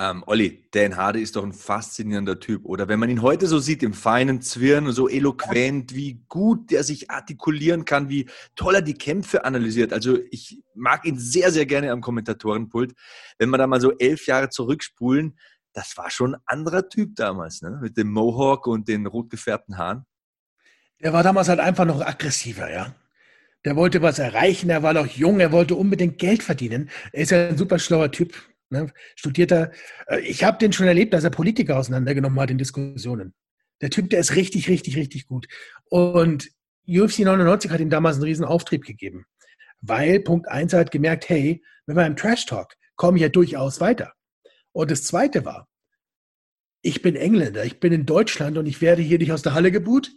Ähm, Olli, Dan Hardy ist doch ein faszinierender Typ, oder? Wenn man ihn heute so sieht, im feinen Zwirn, so eloquent, wie gut der sich artikulieren kann, wie toll er die Kämpfe analysiert. Also ich mag ihn sehr, sehr gerne am Kommentatorenpult. Wenn wir da mal so elf Jahre zurückspulen, das war schon ein anderer Typ damals, ne? Mit dem Mohawk und den rot gefärbten Haaren. Der war damals halt einfach noch aggressiver, ja. Der wollte was erreichen, er war noch jung, er wollte unbedingt Geld verdienen. Er ist ja ein super schlauer Typ. Ne? Studierter. Äh, ich habe den schon erlebt, dass er Politiker auseinandergenommen hat in Diskussionen. Der Typ, der ist richtig, richtig, richtig gut. Und UFC 99 hat ihm damals einen riesen Auftrieb gegeben. Weil Punkt 1 hat gemerkt, hey, wir im Trash Talk kommen ja durchaus weiter. Und das zweite war, ich bin Engländer, ich bin in Deutschland und ich werde hier nicht aus der Halle geboot.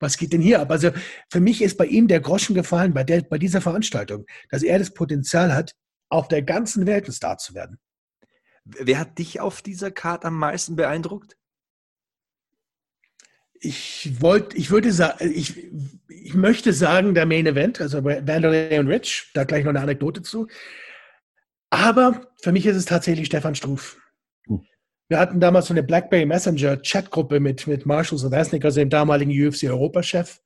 Was geht denn hier ab? Also für mich ist bei ihm der Groschen gefallen bei, der, bei dieser Veranstaltung, dass er das Potenzial hat, auf der ganzen Welt ein Star zu werden. Wer hat dich auf dieser Karte am meisten beeindruckt? Ich wollte, ich würde sagen, ich, ich möchte sagen, der Main Event, also Vanderlei und Rich, da gleich noch eine Anekdote zu. Aber für mich ist es tatsächlich Stefan Struf. Hm. Wir hatten damals so eine BlackBerry Messenger Chatgruppe mit, mit Marshall Savasnik, also dem damaligen UFC-Europachef.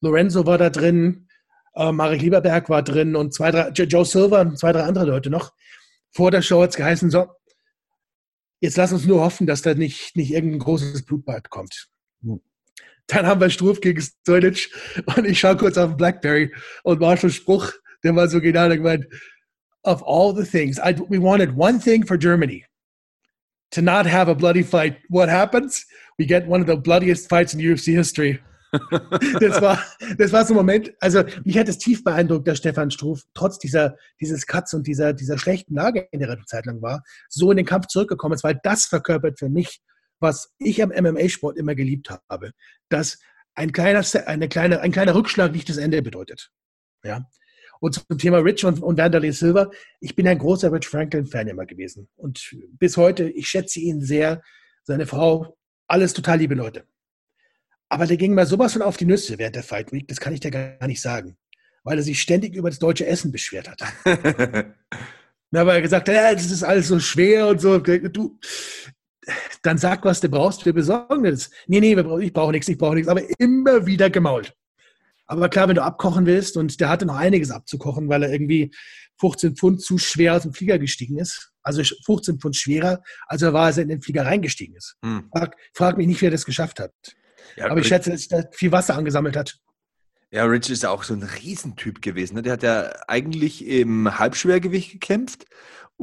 Lorenzo war da drin, äh, Marek Lieberberg war drin und zwei, drei, Joe Silver und zwei, drei andere Leute noch. Vor der Show hat es geheißen, so, Jetzt lass uns nur hoffen, dass da nicht, nicht irgendein großes Blutbad kommt. Hm. Dann haben wir Struf gegen Stolnitsch und ich schaue kurz auf den Blackberry und Marshall Spruch, der war so genau, der gemeint, of all the things, I, we wanted one thing for Germany, to not have a bloody fight. What happens? We get one of the bloodiest fights in UFC history das, war, das war so ein Moment, also mich hat es tief beeindruckt, dass Stefan Struf trotz dieser, dieses Cuts und dieser, dieser schlechten Lage, in der er eine Zeit lang war, so in den Kampf zurückgekommen ist, weil das verkörpert für mich, was ich am MMA-Sport immer geliebt habe, dass ein kleiner, eine kleine, ein kleiner Rückschlag nicht das Ende bedeutet. Ja. Und zum Thema Rich und, und Wanderlei Silver, ich bin ein großer Rich Franklin-Fan immer gewesen. Und bis heute, ich schätze ihn sehr, seine Frau, alles total liebe Leute. Aber der ging mal sowas von auf die Nüsse während der Fight Week, das kann ich dir gar nicht sagen. Weil er sich ständig über das deutsche Essen beschwert hat. Na, weil er gesagt hat, ja, das ist alles so schwer und so. Du, dann sag, was du brauchst, wir besorgen das. Nee, nee, ich brauche nichts, ich brauche nichts. Aber immer wieder gemault. Aber klar, wenn du abkochen willst, und der hatte noch einiges abzukochen, weil er irgendwie 15 Pfund zu schwer aus dem Flieger gestiegen ist. Also 15 Pfund schwerer, als er war, als er in den Flieger reingestiegen ist. Hm. Frag, frag mich nicht, wer das geschafft hat. Ja, Aber ich schätze, dass er viel Wasser angesammelt hat. Ja, Rich ist ja auch so ein Riesentyp gewesen. Ne? Der hat ja eigentlich im Halbschwergewicht gekämpft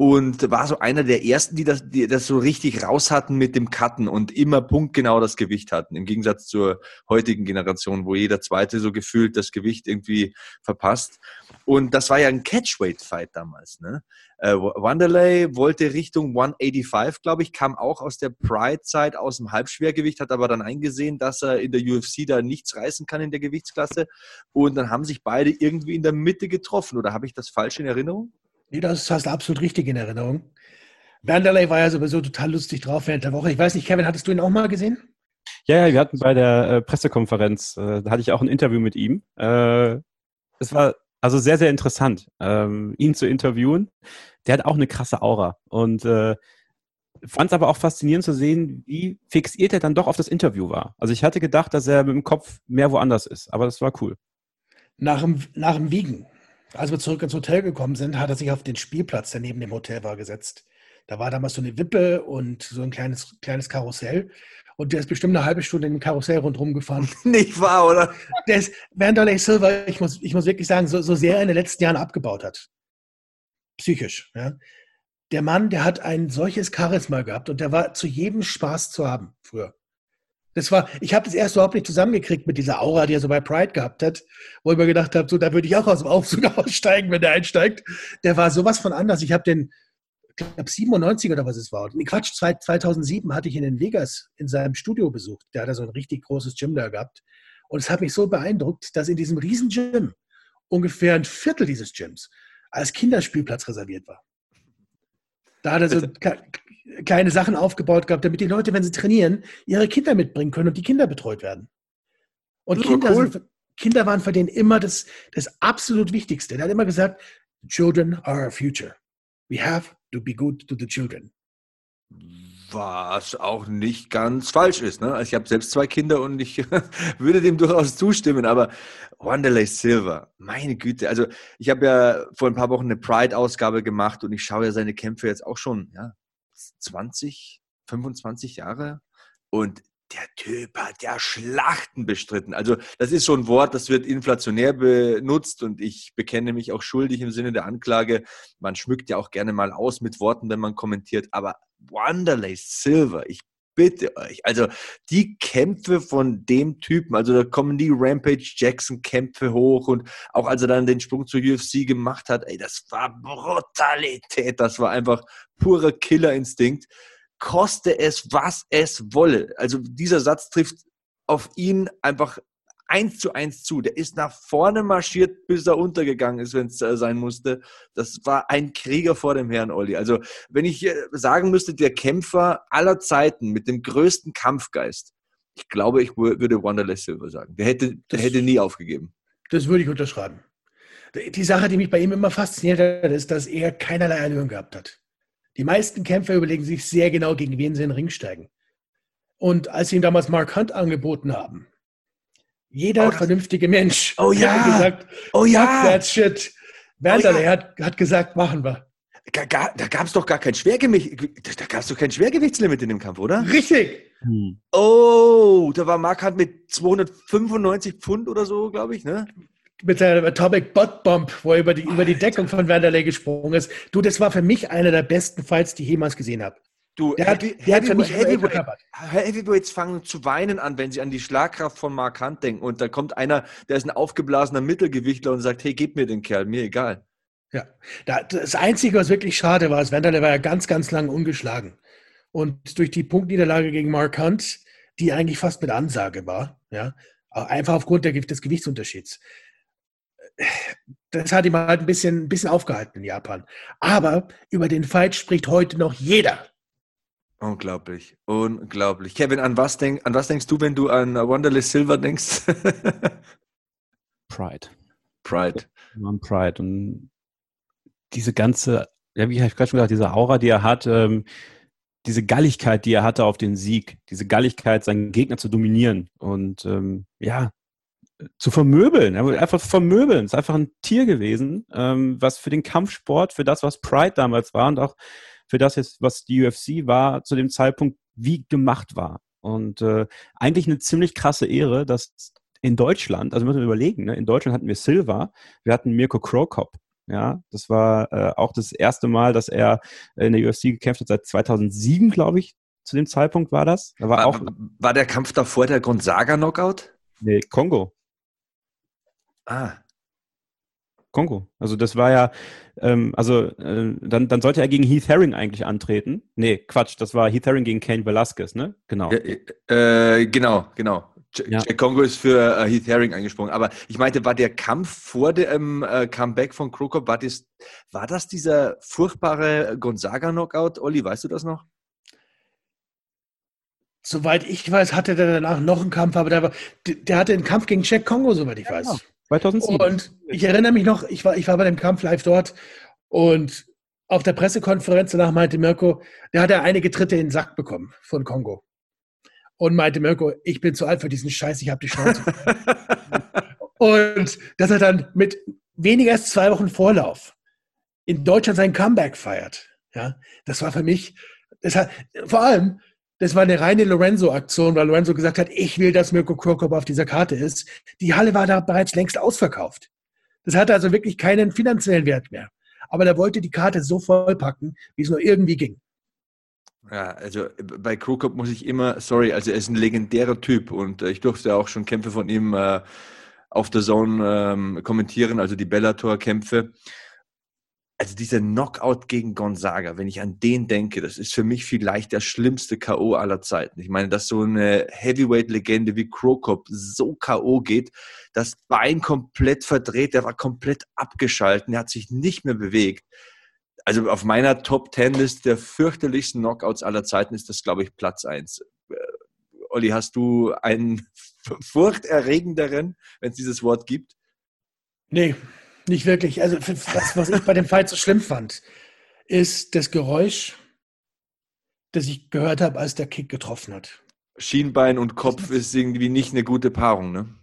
und war so einer der ersten, die das, die das so richtig raus hatten mit dem Cutten und immer punktgenau das Gewicht hatten. Im Gegensatz zur heutigen Generation, wo jeder Zweite so gefühlt das Gewicht irgendwie verpasst. Und das war ja ein Catchweight-Fight damals. Ne? Äh, Wanderlei wollte Richtung 185, glaube ich, kam auch aus der Pride-Zeit, aus dem Halbschwergewicht, hat aber dann eingesehen, dass er in der UFC da nichts reißen kann in der Gewichtsklasse. Und dann haben sich beide irgendwie in der Mitte getroffen. Oder habe ich das falsch in Erinnerung? Nee, das hast du absolut richtig in Erinnerung. Wanderlei war ja sowieso total lustig drauf während der Woche. Ich weiß nicht, Kevin, hattest du ihn auch mal gesehen? Ja, ja, wir hatten bei der äh, Pressekonferenz, äh, da hatte ich auch ein Interview mit ihm. Äh, es war Also sehr, sehr interessant, ähm, ihn zu interviewen. Der hat auch eine krasse Aura und äh, fand es aber auch faszinierend zu sehen, wie fixiert er dann doch auf das Interview war. Also ich hatte gedacht, dass er mit dem Kopf mehr woanders ist, aber das war cool. Nach dem, nach dem Wiegen, als wir zurück ins Hotel gekommen sind, hat er sich auf den Spielplatz, der neben dem Hotel war, gesetzt. Da war damals so eine Wippe und so ein kleines, kleines Karussell. Und der ist bestimmt eine halbe Stunde in dem Karussell rundherum gefahren. Nicht wahr, oder? Der ist, Wanderlei Silver, ich muss, ich muss wirklich sagen, so, so sehr er in den letzten Jahren abgebaut hat. Psychisch. Ja. Der Mann, der hat ein solches Charisma gehabt und der war zu jedem Spaß zu haben früher. Das war, ich habe das erst überhaupt nicht zusammengekriegt mit dieser Aura, die er so bei Pride gehabt hat, wo ich mir gedacht habe, so, da würde ich auch aus dem Aufzug aussteigen, wenn der einsteigt. Der war sowas von anders. Ich habe den, ich glaube 97 oder was es war. Nee, Quatsch, 2007 hatte ich ihn in Vegas in seinem Studio besucht. Der hat da so ein richtig großes Gym da gehabt. Und es hat mich so beeindruckt, dass in diesem riesen Gym ungefähr ein Viertel dieses Gyms als Kinderspielplatz reserviert war. Da hat er so kleine Sachen aufgebaut gehabt, damit die Leute, wenn sie trainieren, ihre Kinder mitbringen können und die Kinder betreut werden. Und Kinder, cool. sind, Kinder waren für den immer das, das absolut Wichtigste. Er hat immer gesagt, Children are our future. We have to be good to the children. Was auch nicht ganz falsch ist. Ne? Also ich habe selbst zwei Kinder und ich würde dem durchaus zustimmen. Aber Wanderlei Silver, meine Güte. Also ich habe ja vor ein paar Wochen eine Pride-Ausgabe gemacht und ich schaue ja seine Kämpfe jetzt auch schon ja, 20, 25 Jahre. Und der Typ hat ja Schlachten bestritten. Also das ist so ein Wort, das wird inflationär benutzt und ich bekenne mich auch schuldig im Sinne der Anklage. Man schmückt ja auch gerne mal aus mit Worten, wenn man kommentiert. Aber Wanderlei Silver, ich bitte euch. Also die Kämpfe von dem Typen, also da kommen die Rampage Jackson Kämpfe hoch und auch als er dann den Sprung zur UFC gemacht hat, ey, das war Brutalität, das war einfach purer Killerinstinkt koste es, was es wolle. Also dieser Satz trifft auf ihn einfach eins zu eins zu. Der ist nach vorne marschiert, bis er untergegangen ist, wenn es äh, sein musste. Das war ein Krieger vor dem Herrn Olli. Also wenn ich äh, sagen müsste, der Kämpfer aller Zeiten mit dem größten Kampfgeist, ich glaube, ich würde Wanderlei Silver sagen. Der hätte, der das, hätte nie aufgegeben. Das würde ich unterschreiben. Die Sache, die mich bei ihm immer fasziniert hat, ist, dass er keinerlei Erhöhung gehabt hat. Die meisten Kämpfer überlegen sich sehr genau, gegen wen sie in den Ring steigen. Und als sie ihm damals Mark Hunt angeboten haben, jeder oh, vernünftige Mensch oh, ja. hat gesagt, oh ja, that shit. Wanderlei oh, ja. hat, hat gesagt, machen wir. Da, da gab es doch gar kein Schwergewicht, da gab es doch kein Schwergewichtslimit in dem Kampf, oder? Richtig. Hm. Oh, da war Mark Hunt mit 295 Pfund oder so, glaube ich, ne? mit der Atomic Butt Bomb, wo er über die, über die Deckung von Wanderlei gesprungen ist. Du, das war für mich einer der besten Fights, die ich jemals gesehen habe. Du, der hat, der hat für mich Heavyweight, Heavyweights fangen zu weinen an, wenn sie an die Schlagkraft von Mark Hunt denken. Und da kommt einer, der ist ein aufgeblasener Mittelgewichtler und sagt, hey, gib mir den Kerl, mir egal. Ja, das Einzige, was wirklich schade war, ist, Wanderlei war ja ganz, ganz lange ungeschlagen. Und durch die Punktniederlage gegen Mark Hunt, die eigentlich fast mit Ansage war, ja, einfach aufgrund des Gewichtsunterschieds, das hat ihm halt ein bisschen, ein bisschen aufgehalten in Japan. Aber über den Fight spricht heute noch jeder. Unglaublich, unglaublich. Kevin, an was, denk, an was denkst du, wenn du an Wanderlei Silver denkst? Pride. Pride. An Pride. Und diese ganze, ja, wie ich gerade schon gesagt, diese Aura, die er hat, ähm, diese Galligkeit, die er hatte auf den Sieg, diese Galligkeit, seinen Gegner zu dominieren. Und ähm, ja, zu vermöbeln, einfach vermöbeln. Es ist einfach ein Tier gewesen, ähm, was für den Kampfsport, für das, was Pride damals war und auch für das, was die UFC war, zu dem Zeitpunkt wie gemacht war. Und äh, eigentlich eine ziemlich krasse Ehre, dass in Deutschland, also müssen wir überlegen, ne, in Deutschland hatten wir Silva, wir hatten Mirko Krokop. Ja, das war äh, auch das erste Mal, dass er in der UFC gekämpft hat, seit 2007, glaube ich, zu dem Zeitpunkt war das. Da war, war, auch, war der Kampf davor der Gonzaga-Knockout? Nee, Kongo. Ah. Kongo. Also das war ja, ähm, also äh, dann, dann sollte er gegen Heath Herring eigentlich antreten. Nee, Quatsch, das war Heath Herring gegen Kane Velasquez, ne? Genau. Äh, genau, genau. Ja. Kongo ist für äh, Heath Herring eingesprungen. Aber ich meinte, war der Kampf vor dem äh, Comeback von Krokop, war das, war das dieser furchtbare Gonzaga-Knockout? Olli, weißt du das noch? Soweit ich weiß, hatte der danach noch einen Kampf, aber der, war, der hatte einen Kampf gegen Jack Kongo, soweit ich ja, weiß. Genau. 2007. Und ich erinnere mich noch, ich war, ich war bei dem Kampf live dort und auf der Pressekonferenz danach meinte Mirko, der hat ja einige Tritte in den Sack bekommen von Kongo. Und meinte Mirko, ich bin zu alt für diesen Scheiß, ich habe die Chance. und dass er dann mit weniger als zwei Wochen Vorlauf in Deutschland sein Comeback feiert. Ja, das war für mich, das hat, vor allem, das war eine reine Lorenzo-Aktion, weil Lorenzo gesagt hat, ich will, dass Mirko Krokop auf dieser Karte ist. Die Halle war da bereits längst ausverkauft. Das hatte also wirklich keinen finanziellen Wert mehr. Aber er wollte die Karte so vollpacken, wie es nur irgendwie ging. Ja, also bei Krokop muss ich immer, sorry, also er ist ein legendärer Typ und äh, ich durfte auch schon Kämpfe von ihm äh, auf der Zone ähm, kommentieren, also die Bellator-Kämpfe also dieser Knockout gegen Gonzaga, wenn ich an den denke, das ist für mich vielleicht der schlimmste K.O. aller Zeiten. Ich meine, dass so eine Heavyweight-Legende wie Krokop so K.O. geht, das Bein komplett verdreht, der war komplett abgeschalten, er hat sich nicht mehr bewegt. Also auf meiner Top Ten List der fürchterlichsten Knockouts aller Zeiten ist das, glaube ich, Platz eins. Äh, Olli, hast du einen furchterregenderen, wenn es dieses Wort gibt? Nee, nicht wirklich. Also das, was ich bei dem Fight so schlimm fand, ist das Geräusch, das ich gehört habe, als der Kick getroffen hat. Schienbein und Kopf ist irgendwie nicht eine gute Paarung, ne?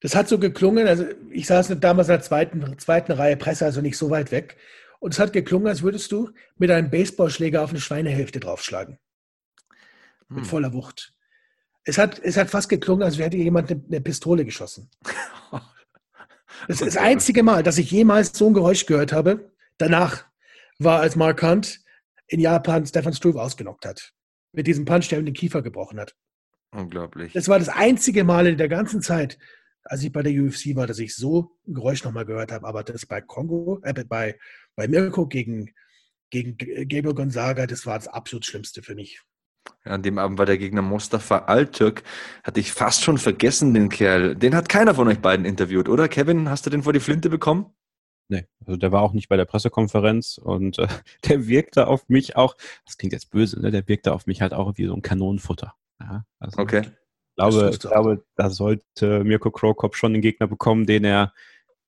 Das hat so geklungen, also ich saß damals in der zweiten, zweiten Reihe Presse, also nicht so weit weg. Und es hat geklungen, als würdest du mit einem Baseballschläger auf eine Schweinehälfte draufschlagen. Mit hm. voller Wucht. Es hat, es hat fast geklungen, als hätte jemand eine, eine Pistole geschossen. Das ist das einzige Mal, dass ich jemals so ein Geräusch gehört habe. Danach war, als Mark Hunt in Japan Stefan Struve ausgenockt hat. Mit diesem Punch, der ihm den Kiefer gebrochen hat. Unglaublich. Das war das einzige Mal in der ganzen Zeit, als ich bei der UFC war, dass ich so ein Geräusch nochmal gehört habe. Aber das bei Kongo, äh, bei, bei Mirko gegen, gegen Gabriel Gonzaga, das war das absolut Schlimmste für mich. An dem Abend war der Gegner Mustafa Altürk. Hatte ich fast schon vergessen, den Kerl. Den hat keiner von euch beiden interviewt, oder? Kevin, hast du den vor die Flinte bekommen? Nee, also der war auch nicht bei der Pressekonferenz und äh, der wirkte auf mich auch, das klingt jetzt böse, ne? der wirkte auf mich halt auch wie so ein Kanonenfutter. Ja, also okay. Ich glaube, ich glaube, da sollte Mirko Krokop schon einen Gegner bekommen, den er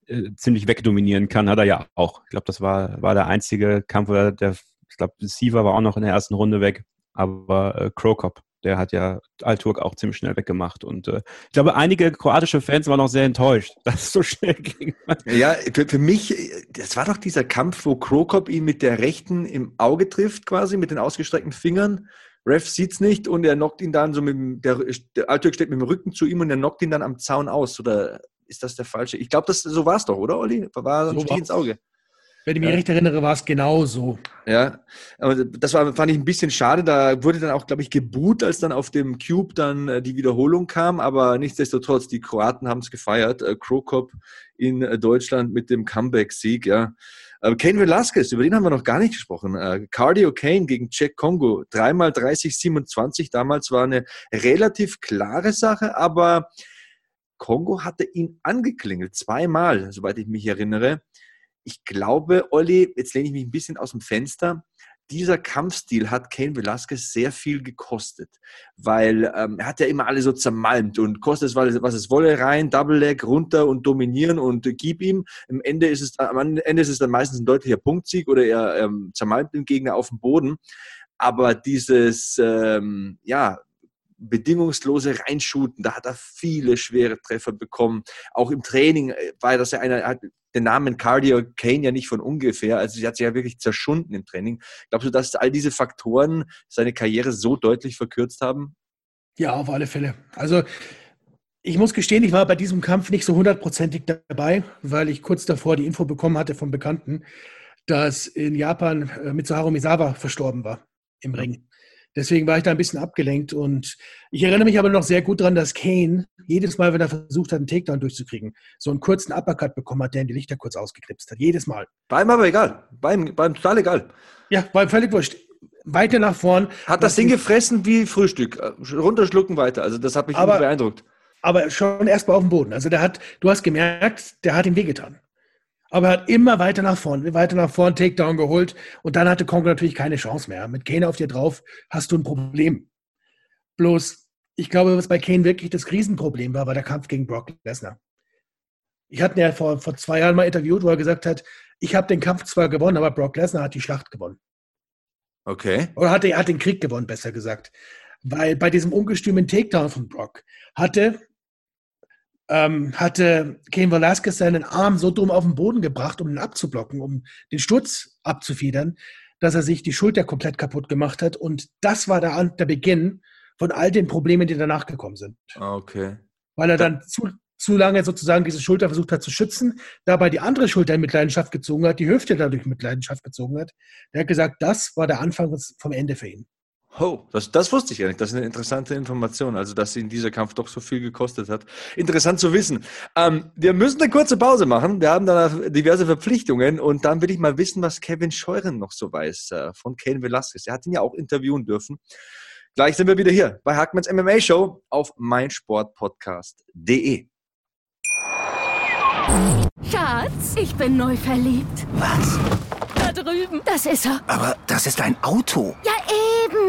äh, ziemlich wegdominieren kann. Hat er ja auch. Ich glaube, das war, war der einzige Kampf, wo er, der, ich glaube, Siva war auch noch in der ersten Runde weg. Aber äh, Krokop, der hat ja Alturk auch ziemlich schnell weggemacht. Und äh, ich glaube, einige kroatische Fans waren auch sehr enttäuscht, dass es so schnell ging. Ja, für, für mich, das war doch dieser Kampf, wo Krokop ihn mit der rechten im Auge trifft, quasi mit den ausgestreckten Fingern. Ref sieht es nicht und er knockt ihn dann so mit dem, der, der Altürk steht mit dem Rücken zu ihm und er knockt ihn dann am Zaun aus. Oder ist das der falsche? Ich glaube, so war es doch, oder, Olli? War so ein Stich ins Auge. Wenn ich mich ja. recht erinnere, war es genau so. Ja, aber das war, fand ich ein bisschen schade. Da wurde dann auch, glaube ich, geboot, als dann auf dem Cube dann äh, die Wiederholung kam. Aber nichtsdestotrotz, die Kroaten haben es gefeiert. Äh, Krokop in äh, Deutschland mit dem Comeback-Sieg, ja. Kane Velasquez, über den haben wir noch gar nicht gesprochen. Cardio Kane gegen Jack Kongo, dreimal 30-27. Damals war eine relativ klare Sache, aber Kongo hatte ihn angeklingelt, zweimal, soweit ich mich erinnere ich glaube, Olli, jetzt lehne ich mich ein bisschen aus dem Fenster, dieser Kampfstil hat Kane Velasquez sehr viel gekostet, weil ähm, er hat ja immer alle so zermalmt und kostet es, was es wolle, rein, Double Leg, runter und dominieren und äh, gib ihm. Am Ende ist es, am Ende ist es dann meistens ein deutlicher Punktsieg oder er ähm, zermalmt den Gegner auf dem Boden. Aber dieses, ähm, ja, bedingungslose Reinschuten, da hat er viele schwere Treffer bekommen. Auch im Training äh, war das ja einer, hat den Namen Cardio Kane ja nicht von ungefähr. Also sie hat sich ja wirklich zerschunden im Training. Glaubst du, dass all diese Faktoren seine Karriere so deutlich verkürzt haben? Ja, auf alle Fälle. Also ich muss gestehen, ich war bei diesem Kampf nicht so hundertprozentig dabei, weil ich kurz davor die Info bekommen hatte vom Bekannten, dass in Japan äh, Mitsuharu Misawa verstorben war im Ring. Deswegen war ich da ein bisschen abgelenkt und ich erinnere mich aber noch sehr gut daran, dass Kane jedes Mal, wenn er versucht hat, einen Takedown durchzukriegen, so einen kurzen Uppercut bekommen hat, der in die Lichter kurz ausgeknipst hat. Jedes Mal. War ihm aber egal. War ihm, war ihm total egal. Ja, war ihm völlig wurscht. Weiter nach vorn. Hat das Ding gefressen wie Frühstück. Runterschlucken weiter. Also das hat mich aber, beeindruckt. Aber schon erst mal auf dem Boden. Also der hat, du hast gemerkt, der hat ihm wehgetan. Aber er hat immer weiter nach vorn, weiter nach vorn, Takedown geholt. Und dann hatte Kongo natürlich keine Chance mehr. Mit Kane auf dir drauf hast du ein Problem. Bloß, ich glaube, was bei Kane wirklich das Riesenproblem war, war der Kampf gegen Brock Lesnar. Ich hatte ihn ja vor, vor zwei Jahren mal interviewt, wo er gesagt hat, ich habe den Kampf zwar gewonnen, aber Brock Lesnar hat die Schlacht gewonnen. Okay. Oder hat, er hat den Krieg gewonnen, besser gesagt. Weil bei diesem ungestümen Takedown von Brock hatte, ähm, hatte Cain Velasquez seinen Arm so dumm auf den Boden gebracht, um ihn abzublocken, um den Sturz abzufedern, dass er sich die Schulter komplett kaputt gemacht hat. Und das war der, der Beginn von all den Problemen, die danach gekommen sind. Okay. Weil er dann zu, zu lange sozusagen diese Schulter versucht hat zu schützen, dabei die andere Schulter in Mitleidenschaft gezogen hat, die Hüfte dadurch in Mitleidenschaft gezogen hat. Er hat gesagt, das war der Anfang vom Ende für ihn. Oh, das, das wusste ich ja nicht. Das ist eine interessante Information. Also, dass ihn dieser Kampf doch so viel gekostet hat. Interessant zu wissen. Ähm, wir müssen eine kurze Pause machen. Wir haben da diverse Verpflichtungen und dann will ich mal wissen, was Kevin Scheuren noch so weiß äh, von Ken Velasquez. Er hat ihn ja auch interviewen dürfen. Gleich sind wir wieder hier bei Hackmans MMA Show auf meinsportpodcast.de. Schatz, ich bin neu verliebt. Was? Da drüben. Das ist er. Aber das ist ein Auto. Ja,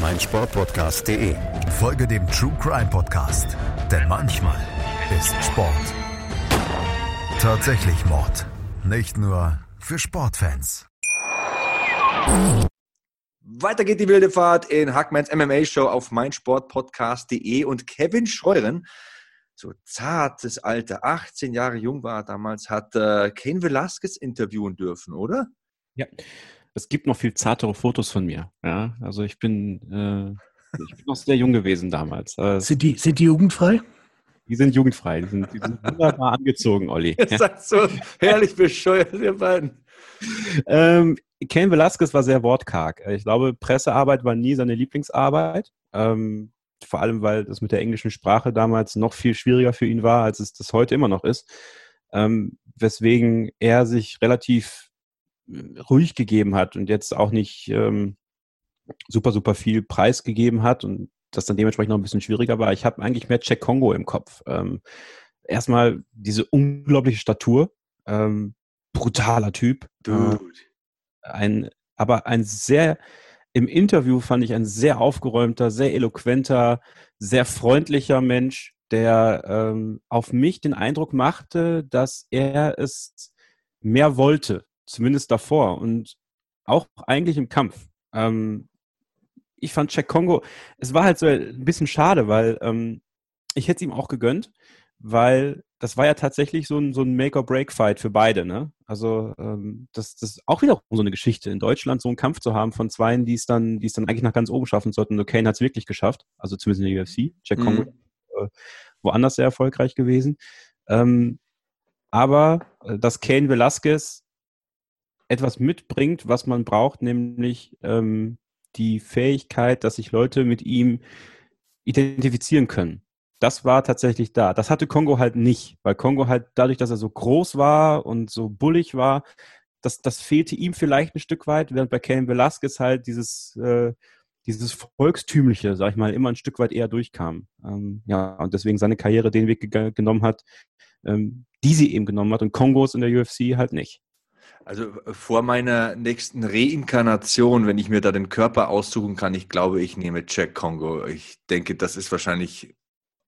meinsportpodcast.de. Folge dem True Crime Podcast, denn manchmal ist Sport tatsächlich Mord. Nicht nur für Sportfans. Weiter geht die wilde Fahrt in Hackmans MMA Show auf meinsportpodcast.de und Kevin Scheuren, so zartes Alter, 18 Jahre jung war er damals, hat äh, Kane Velasquez interviewen dürfen, oder? Ja, es gibt noch viel zartere Fotos von mir. Ja, also ich bin, äh, ich bin noch sehr jung gewesen damals. Äh, Sind die, sind die jugendfrei? die sind jugendfrei, die sind, die sind wunderbar angezogen, Olli. Ihr Ja. seid so herrlich bescheuert, ihr beiden. Ähm, Ken Velasquez war sehr wortkarg. Ich glaube, Pressearbeit war nie seine Lieblingsarbeit. Ähm, vor allem, weil das mit der englischen Sprache damals noch viel schwieriger für ihn war, als es das heute immer noch ist. Ähm, weswegen er sich relativ ruhig gegeben hat und jetzt auch nicht ähm, super, super viel preisgegeben hat und das dann dementsprechend noch ein bisschen schwieriger war. Ich habe eigentlich mehr Check Kongo im Kopf. Ähm, erstmal diese unglaubliche Statur, ähm, brutaler Typ. Äh, ein, aber ein sehr, im Interview fand ich ein sehr aufgeräumter, sehr eloquenter, sehr freundlicher Mensch, der ähm, auf mich den Eindruck machte, dass er es mehr wollte, zumindest davor und auch eigentlich im Kampf. Ähm, ich fand Jack Kongo, es war halt so ein bisschen schade, weil ähm, ich hätte es ihm auch gegönnt, weil das war ja tatsächlich so ein, so ein Make-or-Break-Fight für beide. Ne? Also ähm, das, das ist auch wiederum so eine Geschichte, in Deutschland so einen Kampf zu haben von Zweien, die es dann, die es dann eigentlich nach ganz oben schaffen sollten. Nur Kane hat es wirklich geschafft, also zumindest in der UFC. Jack Mhm. Kongo äh, woanders sehr erfolgreich gewesen. Ähm, aber äh, dass Kane Velasquez etwas mitbringt, was man braucht, nämlich ähm, die Fähigkeit, dass sich Leute mit ihm identifizieren können. Das war tatsächlich da. Das hatte Kongo halt nicht, weil Kongo halt dadurch, dass er so groß war und so bullig war, das, das fehlte ihm vielleicht ein Stück weit, während bei Cain Velasquez halt dieses, äh, dieses Volkstümliche, sag ich mal, immer ein Stück weit eher durchkam. Ähm, ja, und deswegen seine Karriere den Weg ge genommen hat, ähm, die sie eben genommen hat und Kongos in der UFC halt nicht. Also äh, vor meiner nächsten Reinkarnation, wenn ich mir da den Körper aussuchen kann, ich glaube, ich nehme Jack Kongo. Ich denke, das ist wahrscheinlich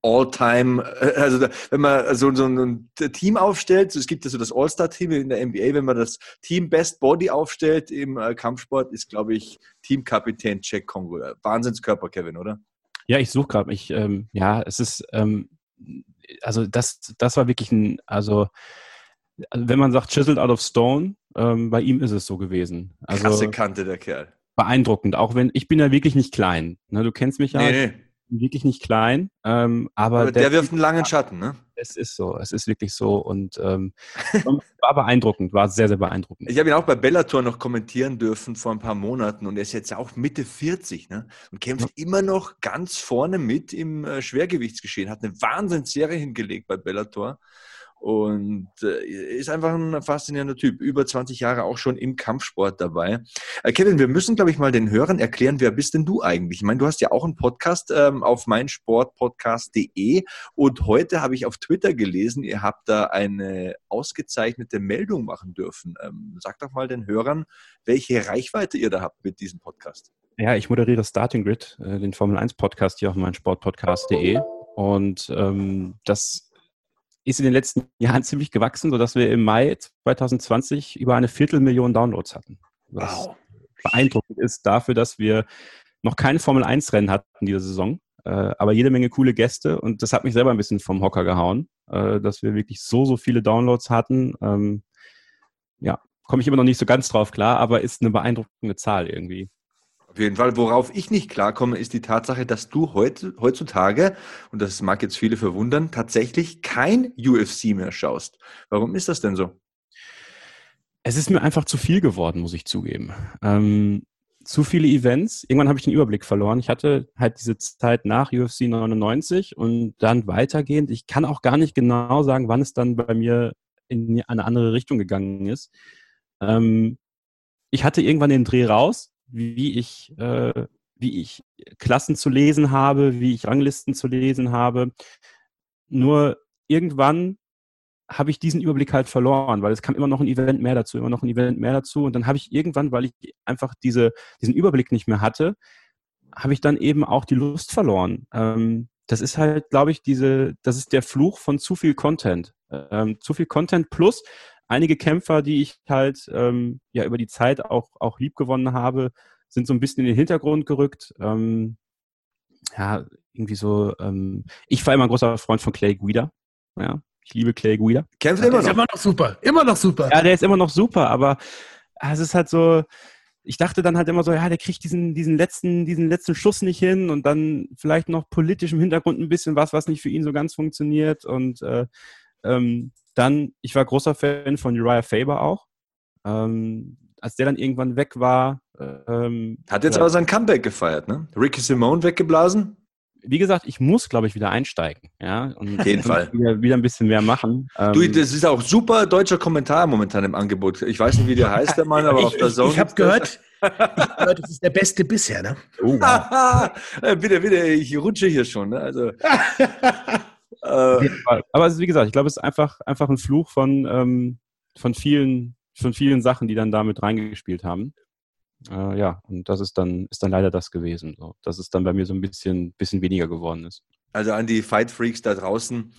All-Time, äh, also wenn man so, so ein Team aufstellt, es gibt ja so das All-Star-Team in der NBA, wenn man das Team Best Body aufstellt im äh, Kampfsport, ist, glaube ich, Teamkapitän Jack Kongo. Wahnsinnskörper, Kevin, oder? Ja, ich suche gerade. Ich, ähm, ja, es ist, ähm, also das, das war wirklich ein, also wenn man sagt chiseled out of stone, ähm, bei ihm ist es so gewesen. Also Krasse Kante, der Kerl. beeindruckend. Auch wenn ich bin ja wirklich nicht klein. Ne, du kennst mich ja, Nee, wirklich nicht klein. Ähm, aber Aber der wirft einen langen Schatten, ne? Es ist so, es ist wirklich so und ähm, war beeindruckend, war sehr, sehr beeindruckend. Ich habe ihn auch bei Bellator noch kommentieren dürfen vor ein paar Monaten und er ist jetzt auch Mitte 40 ne? und kämpft immer noch ganz vorne mit im äh, Schwergewichtsgeschehen. Hat eine Wahnsinnsserie hingelegt bei Bellator und äh, ist einfach ein faszinierender Typ. Über 20 Jahre auch schon im Kampfsport dabei. Äh, Kevin, wir müssen, glaube ich, mal den Hörern erklären, wer bist denn du eigentlich? Ich meine, du hast ja auch einen Podcast ähm, auf meinsportpodcast.de und heute habe ich auf Twitter gelesen, ihr habt da eine ausgezeichnete Meldung machen dürfen. Ähm, sag doch mal den Hörern, welche Reichweite ihr da habt mit diesem Podcast. Ja, ich moderiere Starting Grid, äh, den Formel 1 Podcast hier auf meinsportpodcast.de und ähm, das ist in den letzten Jahren ziemlich gewachsen, sodass wir im Mai 2020 über eine Viertelmillion Downloads hatten. Was wow. beeindruckend ist dafür, dass wir noch keine Formel 1 Rennen hatten diese Saison, äh, aber jede Menge coole Gäste und das hat mich selber ein bisschen vom Hocker gehauen, äh, dass wir wirklich so, so viele Downloads hatten. Ähm, ja, komme ich immer noch nicht so ganz drauf klar, aber ist eine beeindruckende Zahl irgendwie. Auf jeden Fall. Worauf ich nicht klarkomme, ist die Tatsache, dass du heut, heutzutage, und das mag jetzt viele verwundern, tatsächlich kein UFC mehr schaust. Warum ist das denn so? Es ist mir einfach zu viel geworden, muss ich zugeben. Ähm, zu viele Events. Irgendwann habe ich den Überblick verloren. Ich hatte halt diese Zeit nach UFC 99 und dann weitergehend. Ich kann auch gar nicht genau sagen, wann es dann bei mir in eine andere Richtung gegangen ist. Ähm, ich hatte irgendwann den Dreh raus wie ich, äh, wie ich Klassen zu lesen habe, wie ich Ranglisten zu lesen habe. Nur irgendwann habe ich diesen Überblick halt verloren, weil es kam immer noch ein Event mehr dazu, immer noch ein Event mehr dazu. Und dann habe ich irgendwann, weil ich einfach diese, diesen Überblick nicht mehr hatte, habe ich dann eben auch die Lust verloren. Ähm, das ist halt, glaube ich, diese, das ist der Fluch von zu viel Content. Ähm, zu viel Content plus einige Kämpfer, die ich halt ähm, ja über die Zeit auch, auch lieb gewonnen habe, sind so ein bisschen in den Hintergrund gerückt. Ähm, ja, irgendwie so, ähm, ich war immer ein großer Freund von Clay Guida. Ja, ich liebe Clay Guida. Kämpft immer noch. Ist immer noch super. Immer noch super. Ja, der ist immer noch super, aber es ist halt so, ich dachte dann halt immer so, ja, der kriegt diesen, diesen letzten, diesen letzten Schuss nicht hin und dann vielleicht noch politisch im Hintergrund ein bisschen was, was nicht für ihn so ganz funktioniert und äh, ähm, dann, ich war großer Fan von Uriah Faber auch. Ähm, als der dann irgendwann weg war. Ähm, Hat jetzt aber sein Comeback gefeiert, ne? Ricky Simone weggeblasen? Wie gesagt, ich muss, glaube ich, wieder einsteigen. Ja, und Auf jeden Fall. Wieder, wieder, ein bisschen mehr machen. Du, ähm, das ist auch super deutscher Kommentar momentan im Angebot. Ich weiß nicht, wie der heißt, der Mann, aber ich, auf der Zone. Ich, ich habe gehört, gehört, das ist der beste bisher, ne? Oh, wow. bitte, bitte, ich rutsche hier schon. Ne? Also, Äh, Aber ist, wie gesagt, ich glaube, es ist einfach, einfach ein Fluch von, ähm, von, vielen, von vielen Sachen, die dann damit reingespielt haben. Äh, ja, und das ist dann, ist dann leider das gewesen, so, dass es dann bei mir so ein bisschen, bisschen weniger geworden ist. Also an die Fight Freaks da draußen,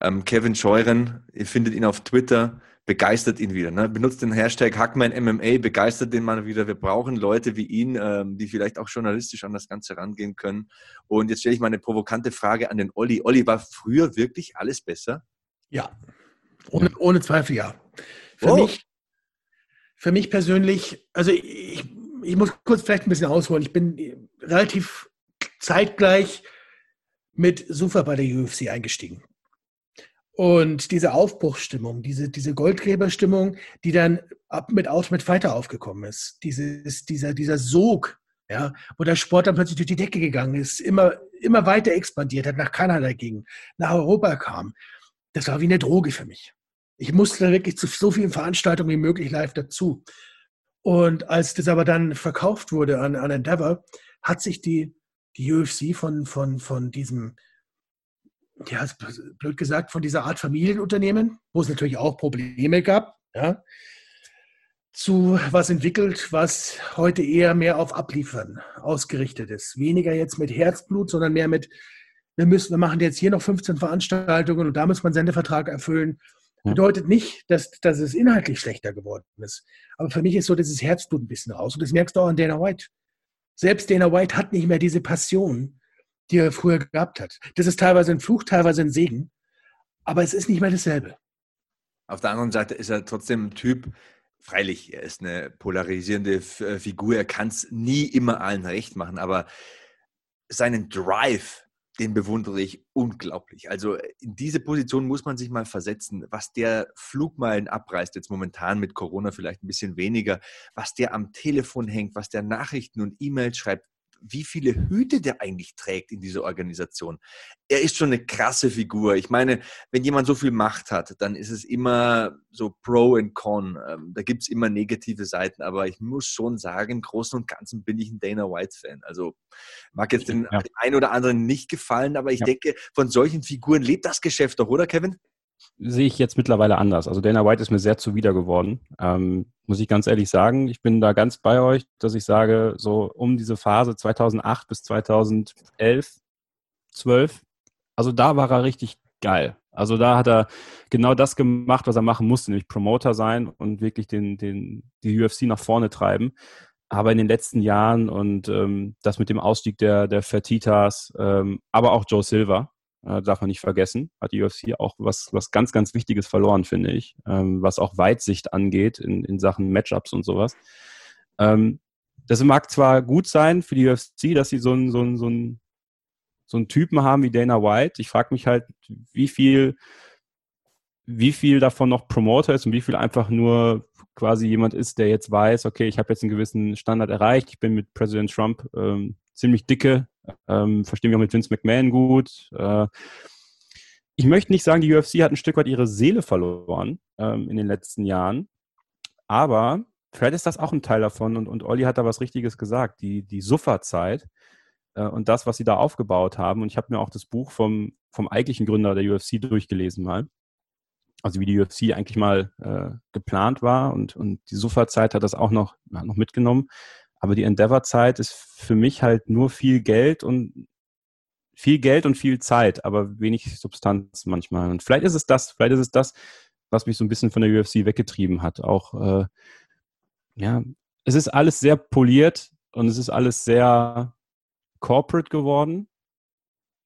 ähm, Kevin Scheuren, ihr findet ihn auf Twitter, begeistert ihn wieder. Ne? Benutzt den Hashtag HackmanMMA, begeistert den mal wieder. Wir brauchen Leute wie ihn, ähm, die vielleicht auch journalistisch an das Ganze rangehen können. Und jetzt stelle ich mal eine provokante Frage an den Olli. Olli, war früher wirklich alles besser? Ja, ohne, ohne Zweifel ja. Für, oh. mich, für mich persönlich, also ich, ich muss kurz vielleicht ein bisschen ausholen. Ich bin relativ zeitgleich mit Sufa bei der UFC eingestiegen. Und diese Aufbruchsstimmung, diese, diese Goldgräberstimmung, die dann ab mit Ultimate Fighter aufgekommen ist, dieses, dieser, dieser Sog, ja, wo der Sport dann plötzlich durch die Decke gegangen ist, immer, immer weiter expandiert hat, nach Kanada ging, nach Europa kam. Das war wie eine Droge für mich. Ich musste da wirklich zu so vielen Veranstaltungen wie möglich live dazu. Und als das aber dann verkauft wurde an, an Endeavor, hat sich die, die UFC von, von, von diesem ja, blöd gesagt, von dieser Art Familienunternehmen, wo es natürlich auch Probleme gab, ja, zu was entwickelt, was heute eher mehr auf Abliefern ausgerichtet ist. Weniger jetzt mit Herzblut, sondern mehr mit, wir müssen, wir machen jetzt hier noch 15 Veranstaltungen und da muss man Sendevertrag erfüllen. Bedeutet nicht, dass, dass es inhaltlich schlechter geworden ist. Aber für mich ist so dieses Herzblut ein bisschen raus. Und das merkst du auch an Dana White. Selbst Dana White hat nicht mehr diese Passion, die er früher gehabt hat. Das ist teilweise ein Fluch, teilweise ein Segen, aber es ist nicht mehr dasselbe. Auf der anderen Seite ist er trotzdem ein Typ, freilich, er ist eine polarisierende äh, Figur, er kann es nie immer allen recht machen, aber seinen Drive, den bewundere ich unglaublich. Also in diese Position muss man sich mal versetzen, was der Flugmeilen abreißt, jetzt momentan mit Corona vielleicht ein bisschen weniger, was der am Telefon hängt, was der Nachrichten und E-Mails schreibt, wie viele Hüte der eigentlich trägt in dieser Organisation. Er ist schon eine krasse Figur. Ich meine, wenn jemand so viel Macht hat, dann ist es immer so Pro und Con. Ähm, da gibt es immer negative Seiten, aber ich muss schon sagen, im Großen und Ganzen bin ich ein Dana White-Fan. Also mag jetzt den ja. einen oder anderen nicht gefallen, aber ich ja. denke, von solchen Figuren lebt das Geschäft doch, oder Kevin? Sehe ich jetzt mittlerweile anders. Also Dana White ist mir sehr zuwider geworden, ähm, muss ich ganz ehrlich sagen. Ich bin da ganz bei euch, dass ich sage, so um diese Phase 2008 bis 2011, 12, also da war er richtig geil. Also da hat er genau das gemacht, was er machen musste, nämlich Promoter sein und wirklich den, den, die UFC nach vorne treiben. Aber in den letzten Jahren und ähm, das mit dem Ausstieg der, der Fertitas, ähm, aber auch Joe Silver, äh, darf man nicht vergessen. Hat die UFC auch was, was ganz, ganz Wichtiges verloren, finde ich, ähm, was auch Weitsicht angeht in, in Sachen Matchups und sowas. Ähm, das mag zwar gut sein für die UFC, dass sie so einen, so so einen, so einen Typen haben wie Dana White. Ich frage mich halt, wie viel, wie viel davon noch Promoter ist und wie viel einfach nur quasi jemand ist, der jetzt weiß, okay, ich habe jetzt einen gewissen Standard erreicht, ich bin mit Präsident Trump ähm, ziemlich dicke, ähm, verstehen wir auch mit Vince McMahon gut. Äh, ich möchte nicht sagen, die UFC hat ein Stück weit ihre Seele verloren ähm, in den letzten Jahren, aber vielleicht ist das auch ein Teil davon und, und Olli hat da was Richtiges gesagt, die, die Sufferzeit äh, und das, was sie da aufgebaut haben. Und ich habe mir auch das Buch vom, vom eigentlichen Gründer der UFC durchgelesen mal. Also wie die UFC eigentlich mal äh, geplant war und, und die Sufferzeit hat das auch noch, noch mitgenommen. Aber die Endeavor-Zeit ist für mich halt nur viel Geld und viel Geld und viel Zeit, aber wenig Substanz manchmal. Und vielleicht ist es das, vielleicht ist es das, was mich so ein bisschen von der UFC weggetrieben hat. Auch, äh, ja, es ist alles sehr poliert und es ist alles sehr corporate geworden.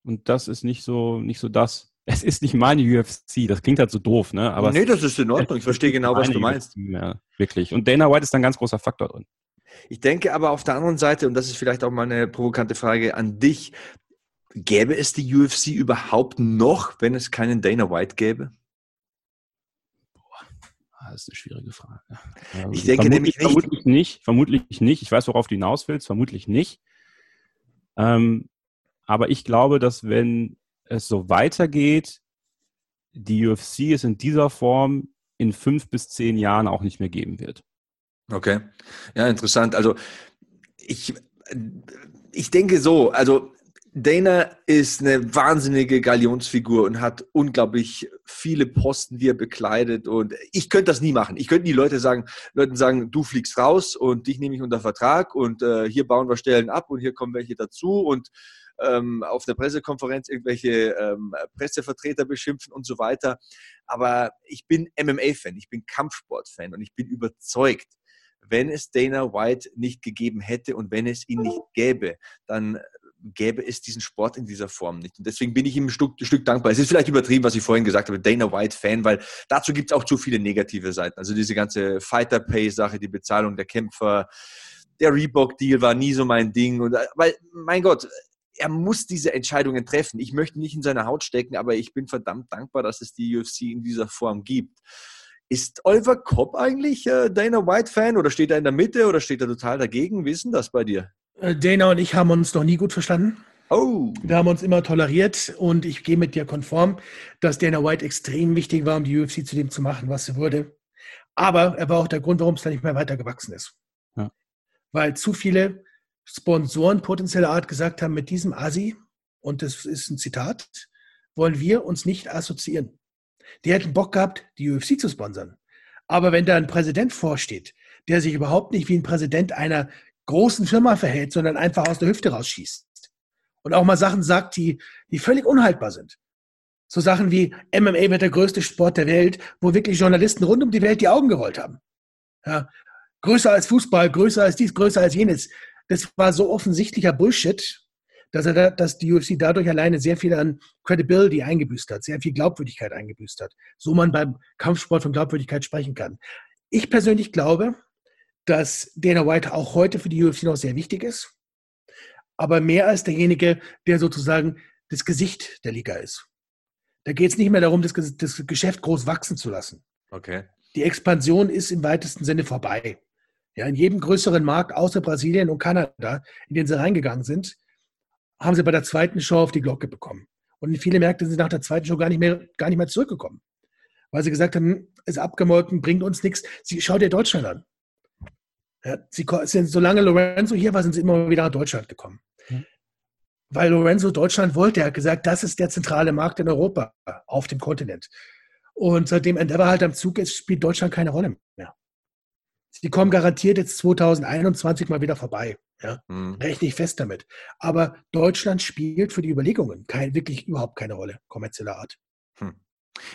Und das ist nicht so, nicht so das. Es ist nicht meine UFC. Das klingt halt so doof, ne? Aber nee, das ist in Ordnung. Ich verstehe genau, was du meinst. Ja, wirklich. Und Dana White ist ein ganz großer Faktor drin. Ich denke aber auf der anderen Seite, und das ist vielleicht auch mal eine provokante Frage an dich, gäbe es die UFC überhaupt noch, wenn es keinen Dana White gäbe? Das ist eine schwierige Frage. Ich denke vermutlich, nämlich nicht. Vermutlich nicht. Vermutlich nicht. Ich weiß, worauf du hinaus willst. Vermutlich nicht. Ähm, aber ich glaube, dass wenn es so weitergeht, die UFC es in dieser Form in fünf bis zehn Jahren auch nicht mehr geben wird. Okay, ja, interessant. Also ich, ich denke so, also Dana ist eine wahnsinnige Galionsfigur und hat unglaublich viele Posten, die er bekleidet. Und ich könnte das nie machen. Ich könnte die Leute sagen, Leuten sagen, du fliegst raus und dich nehme ich unter Vertrag und äh, hier bauen wir Stellen ab und hier kommen welche dazu und ähm, auf der Pressekonferenz irgendwelche ähm, Pressevertreter beschimpfen und so weiter. Aber ich bin MMA-Fan, ich bin Kampfsport-Fan und ich bin überzeugt, wenn es Dana White nicht gegeben hätte und wenn es ihn nicht gäbe, dann gäbe es diesen Sport in dieser Form nicht. Und deswegen bin ich ihm ein Stück, ein Stück dankbar. Es ist vielleicht übertrieben, was ich vorhin gesagt habe, Dana White-Fan, weil dazu gibt es auch zu viele negative Seiten. Also diese ganze Fighter-Pay-Sache, die Bezahlung der Kämpfer, der Reebok-Deal war nie so mein Ding. Und, weil, mein Gott, er muss diese Entscheidungen treffen. Ich möchte nicht in seiner Haut stecken, aber ich bin verdammt dankbar, dass es die UFC in dieser Form gibt. Ist Oliver Kopp eigentlich äh, Dana White-Fan oder steht er in der Mitte oder steht er total dagegen? Wie ist denn das bei dir? Äh, Dana und ich haben uns noch nie gut verstanden. Oh. Wir haben uns immer toleriert und ich gehe mit dir konform, dass Dana White extrem wichtig war, um die UFC zu dem zu machen, was sie wurde. Aber er war auch der Grund, warum es da nicht mehr weitergewachsen ist. Ja. Weil zu viele Sponsoren potenzieller Art gesagt haben, mit diesem Asi, und das ist ein Zitat, wollen wir uns nicht assoziieren. Die hätten Bock gehabt, die UFC zu sponsern. Aber wenn da ein Präsident vorsteht, der sich überhaupt nicht wie ein Präsident einer großen Firma verhält, sondern einfach aus der Hüfte rausschießt und auch mal Sachen sagt, die, die völlig unhaltbar sind. So Sachen wie MMA wird der größte Sport der Welt, wo wirklich Journalisten rund um die Welt die Augen gerollt haben. Ja, größer als Fußball, größer als dies, größer als jenes. Das war so offensichtlicher Bullshit, dass, er da, dass die UFC dadurch alleine sehr viel an Credibility eingebüßt hat, sehr viel Glaubwürdigkeit eingebüßt hat. So man beim Kampfsport von Glaubwürdigkeit sprechen kann. Ich persönlich glaube, dass Dana White auch heute für die UFC noch sehr wichtig ist, aber mehr als derjenige, der sozusagen das Gesicht der Liga ist. Da geht es nicht mehr darum, das, das Geschäft groß wachsen zu lassen. Okay. Die Expansion ist im weitesten Sinne vorbei. Ja, in jedem größeren Markt außer Brasilien und Kanada, in den sie reingegangen sind, haben sie bei der zweiten Show auf die Glocke bekommen. Und viele Märkte sind nach der zweiten Show gar nicht mehr, gar nicht mehr zurückgekommen. Weil sie gesagt haben, ist abgemolken, bringt uns nichts. Sie, schau dir Deutschland an. Ja, sie sind, solange Lorenzo hier war, sind sie immer wieder nach Deutschland gekommen. Mhm. Weil Lorenzo Deutschland wollte, er hat gesagt, das ist der zentrale Markt in Europa, auf dem Kontinent. Und seitdem Endeavor halt am Zug ist, spielt Deutschland keine Rolle mehr. Sie kommen garantiert jetzt 2021 mal wieder vorbei. Ja, mhm. rechne ich fest damit. Aber Deutschland spielt für die Überlegungen kein, wirklich überhaupt keine Rolle, kommerzieller Art. Hm.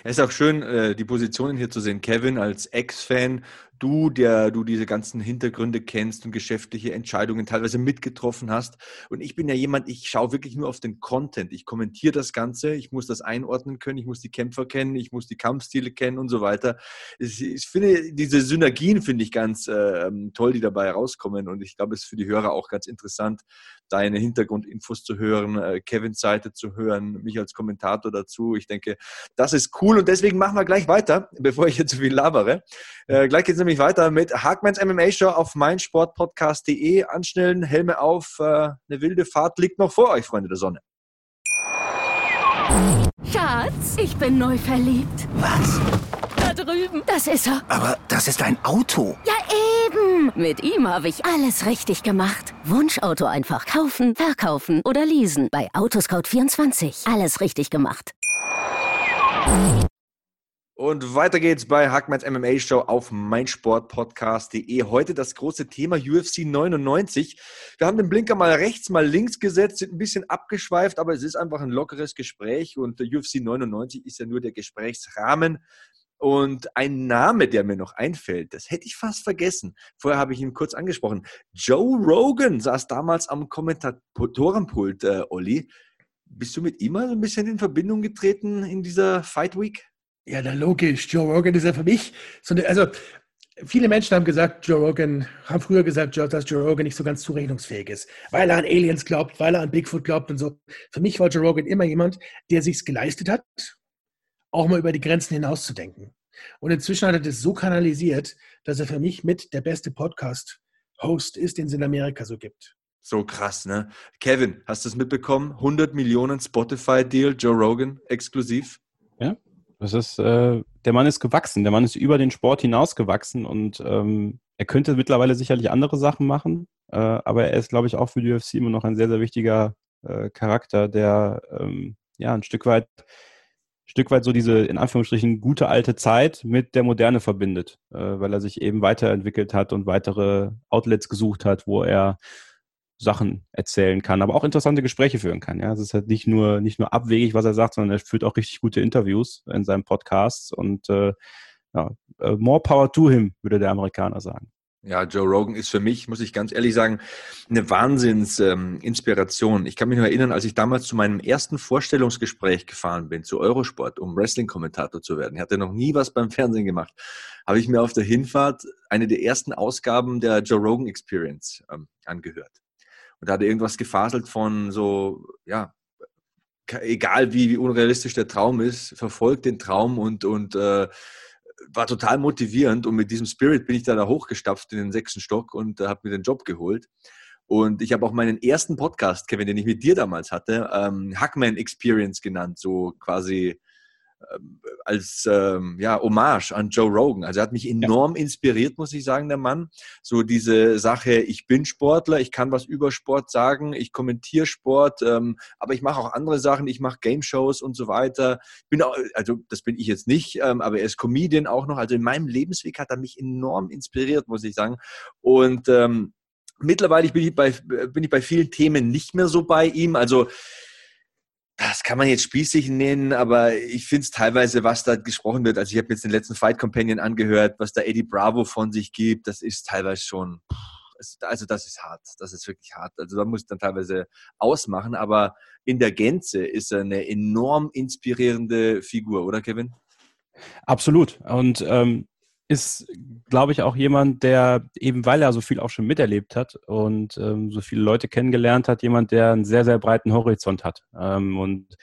Es ist auch schön, äh, die Positionen hier zu sehen. Kevin als Ex-Fan, du, der du diese ganzen Hintergründe kennst und geschäftliche Entscheidungen teilweise mitgetroffen hast. Und ich bin ja jemand, ich schaue wirklich nur auf den Content. Ich kommentiere das Ganze, ich muss das einordnen können, ich muss die Kämpfer kennen, ich muss die Kampfstile kennen und so weiter. Ich finde, diese Synergien finde ich ganz äh, toll, die dabei herauskommen. Und ich glaube, es ist für die Hörer auch ganz interessant, deine Hintergrundinfos zu hören, äh, Kevins Seite zu hören, mich als Kommentator dazu. Ich denke, das ist cool und deswegen machen wir gleich weiter, bevor ich jetzt zu viel labere. Äh, gleich geht es nämlich weiter mit Hagmans MMA Show auf meinsportpodcast.de. Anschnellen, Helme auf, äh, eine wilde Fahrt liegt noch vor euch, Freunde der Sonne. Schatz, ich bin neu verliebt. Was? Da drüben. Das ist er. Aber das ist ein Auto. Ja, eben. Mit ihm habe ich alles richtig gemacht. Wunschauto einfach kaufen, verkaufen oder leasen. Bei Autoscout24. Alles richtig gemacht. Und weiter geht's bei Hackmans MMA Show auf meinsportpodcast.de. Heute das große Thema UFC 99. Wir haben den Blinker mal rechts, mal links gesetzt, sind ein bisschen abgeschweift, aber es ist einfach ein lockeres Gespräch und UFC 99 ist ja nur der Gesprächsrahmen. Und ein Name, der mir noch einfällt, das hätte ich fast vergessen. Vorher habe ich ihn kurz angesprochen. Joe Rogan saß damals am Kommentatorenpult, äh, Olli. Bist du mit ihm mal ein bisschen in Verbindung getreten in dieser Fight Week? Ja, na logisch. Joe Rogan ist ja für mich so eine, also viele Menschen haben gesagt, Joe Rogan, haben früher gesagt, dass Joe Rogan nicht so ganz zurechnungsfähig ist, weil er an Aliens glaubt, weil er an Bigfoot glaubt und so. Für mich war Joe Rogan immer jemand, der sich's geleistet hat, auch mal über die Grenzen hinauszudenken. Und inzwischen hat er das so kanalisiert, dass er für mich mit der beste Podcast-Host ist, den es in Amerika so gibt. So krass, ne? Kevin, hast du es mitbekommen? 100 Millionen Spotify-Deal, Joe Rogan exklusiv? Ja, das ist, äh, der Mann ist gewachsen. Der Mann ist über den Sport hinaus gewachsen und ähm, er könnte mittlerweile sicherlich andere Sachen machen, äh, aber er ist, glaube ich, auch für die UFC immer noch ein sehr, sehr wichtiger äh, Charakter, der ähm, ja ein Stück weit, Stück weit so diese in Anführungsstrichen gute alte Zeit mit der Moderne verbindet, äh, weil er sich eben weiterentwickelt hat und weitere Outlets gesucht hat, wo er Sachen erzählen kann, aber auch interessante Gespräche führen kann. Ja, es ist halt nicht nur nicht nur abwegig, was er sagt, sondern er führt auch richtig gute Interviews in seinem Podcast und äh, ja, äh, more power to him, würde der Amerikaner sagen. Ja, Joe Rogan ist für mich, muss ich ganz ehrlich sagen, eine Wahnsinnsinspiration. Ähm, ich kann mich nur erinnern, als ich damals zu meinem ersten Vorstellungsgespräch gefahren bin, zu Eurosport, um Wrestling-Kommentator zu werden. Ich hatte noch nie was beim Fernsehen gemacht. Habe ich mir auf der Hinfahrt eine der ersten Ausgaben der Joe Rogan Experience ähm, angehört. Und da hat er irgendwas gefaselt von so, ja, egal wie, wie unrealistisch der Traum ist, verfolgt den Traum und, und äh, war total motivierend. Und mit diesem Spirit bin ich da, da hochgestapft in den sechsten Stock und äh, habe mir den Job geholt. Und ich habe auch meinen ersten Podcast, Kevin, den ich mit dir damals hatte, ähm, Hackman Experience genannt, so quasi als ähm, ja, Hommage an Joe Rogan. Also er hat mich enorm ja. inspiriert, muss ich sagen, der Mann. So diese Sache, ich bin Sportler, ich kann was über Sport sagen, ich kommentiere Sport, ähm, aber ich mache auch andere Sachen, ich mache Game Shows und so weiter. Bin auch, also das bin ich jetzt nicht, ähm, aber er ist Comedian auch noch. Also in meinem Lebensweg hat er mich enorm inspiriert, muss ich sagen. Und ähm, mittlerweile bin ich, bei, bin ich bei vielen Themen nicht mehr so bei ihm. Also das kann man jetzt spießig nennen, aber ich finde es teilweise, was da gesprochen wird. Also ich habe jetzt den letzten Fight Companion angehört, was da Eddie Bravo von sich gibt, das ist teilweise schon, also das ist hart, das ist wirklich hart. Also da muss dann teilweise ausmachen, aber in der Gänze ist er eine enorm inspirierende Figur, oder Kevin? Absolut. Und ähm, ist, glaube ich, auch jemand, der eben, weil er so viel auch schon miterlebt hat und ähm, so viele Leute kennengelernt hat, jemand, der einen sehr, sehr breiten Horizont hat. Ähm, und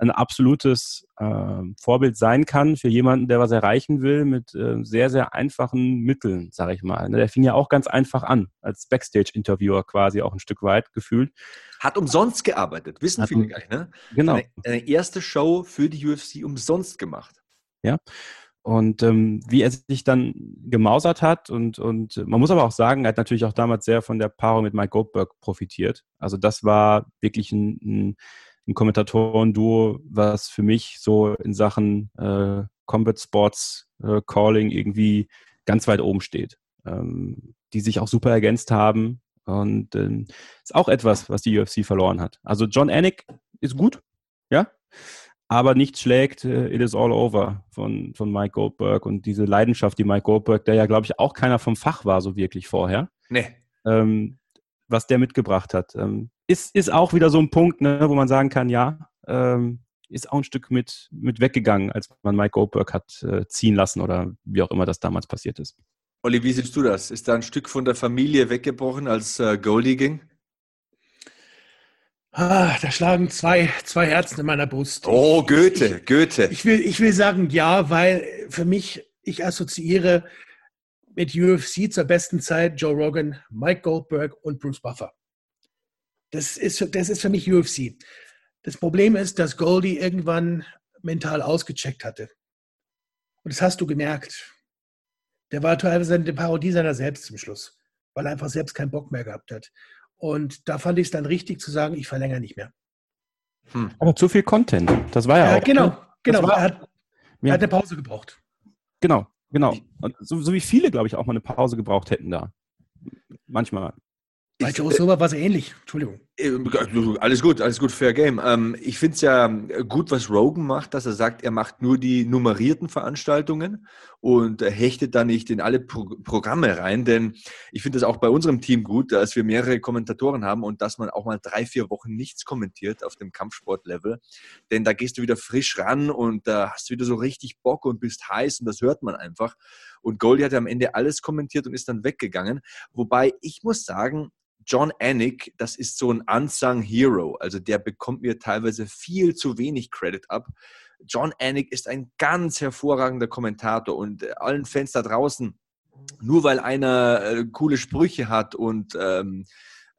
ein absolutes äh, Vorbild sein kann für jemanden, der was erreichen will mit äh, sehr, sehr einfachen Mitteln, sage ich mal. Der fing ja auch ganz einfach an, als Backstage-Interviewer quasi auch ein Stück weit gefühlt. Hat umsonst gearbeitet, wissen Hat viele um- gar nicht, ne? Genau. Eine, eine erste Show für die UFC umsonst gemacht. Und ähm, wie er sich dann gemausert hat und, und man muss aber auch sagen, er hat natürlich auch damals sehr von der Paarung mit Mike Goldberg profitiert. Also das war wirklich ein, ein, ein Kommentatoren-Duo, was für mich so in Sachen äh, Combat Sports äh, Calling irgendwie ganz weit oben steht. Ähm, die sich auch super ergänzt haben und ähm, ist auch etwas, was die UFC verloren hat. Also John Anik ist gut, ja, aber nichts schlägt äh, It is all over von, von Mike Goldberg und diese Leidenschaft, die Mike Goldberg, der ja, glaube ich, auch keiner vom Fach war, so wirklich vorher, Nee. ähm, was der mitgebracht hat. Ähm, ist, ist auch wieder so ein Punkt, ne, wo man sagen kann, ja, ähm, ist auch ein Stück mit, mit weggegangen, als man Mike Goldberg hat äh, ziehen lassen oder wie auch immer das damals passiert ist. Olli, wie siehst du das? Ist da ein Stück von der Familie weggebrochen, als äh, Goldie ging? Ah, da schlagen zwei, zwei Herzen in meiner Brust. Oh, Goethe, Ich, Goethe. ich, will, ich will sagen ja, weil für mich, ich assoziiere mit UFC zur besten Zeit Joe Rogan, Mike Goldberg und Bruce Buffer. Das ist, das ist für mich UFC. Das Problem ist, dass Goldie irgendwann mental ausgecheckt hatte. Und das hast du gemerkt. Der war teilweise eine Parodie seiner selbst zum Schluss, weil er einfach selbst keinen Bock mehr gehabt hat. Und da fand ich es dann richtig zu sagen, ich verlängere nicht mehr. Hm. Aber zu viel Content. Das war ja, Ja, auch. genau, ne? genau. war- Er hat, er Ja. hat eine Pause gebraucht. Genau, genau. Und so, so wie viele, glaube ich, auch mal eine Pause gebraucht hätten da. Manchmal. Bei Joe Silver war es ähnlich. Entschuldigung. Äh, Alles gut, alles gut, fair game. Ähm, ich finde es ja gut, was Rogan macht, dass er sagt, er macht nur die nummerierten Veranstaltungen und hechtet da nicht in alle Pro Programme rein, denn ich finde es auch bei unserem Team gut, dass wir mehrere Kommentatoren haben und dass man auch mal drei, vier Wochen nichts kommentiert auf dem Kampfsportlevel, denn da gehst du wieder frisch ran und da hast du wieder so richtig Bock und bist heiß und das hört man einfach. Und Goldie hat ja am Ende alles kommentiert und ist dann weggegangen, wobei ich muss sagen, John Anik, das ist so ein unsung Hero. Also der bekommt mir teilweise viel zu wenig Credit ab. John Anik ist ein ganz hervorragender Kommentator und äh, allen Fans da draußen, nur weil einer äh, coole Sprüche hat und ähm,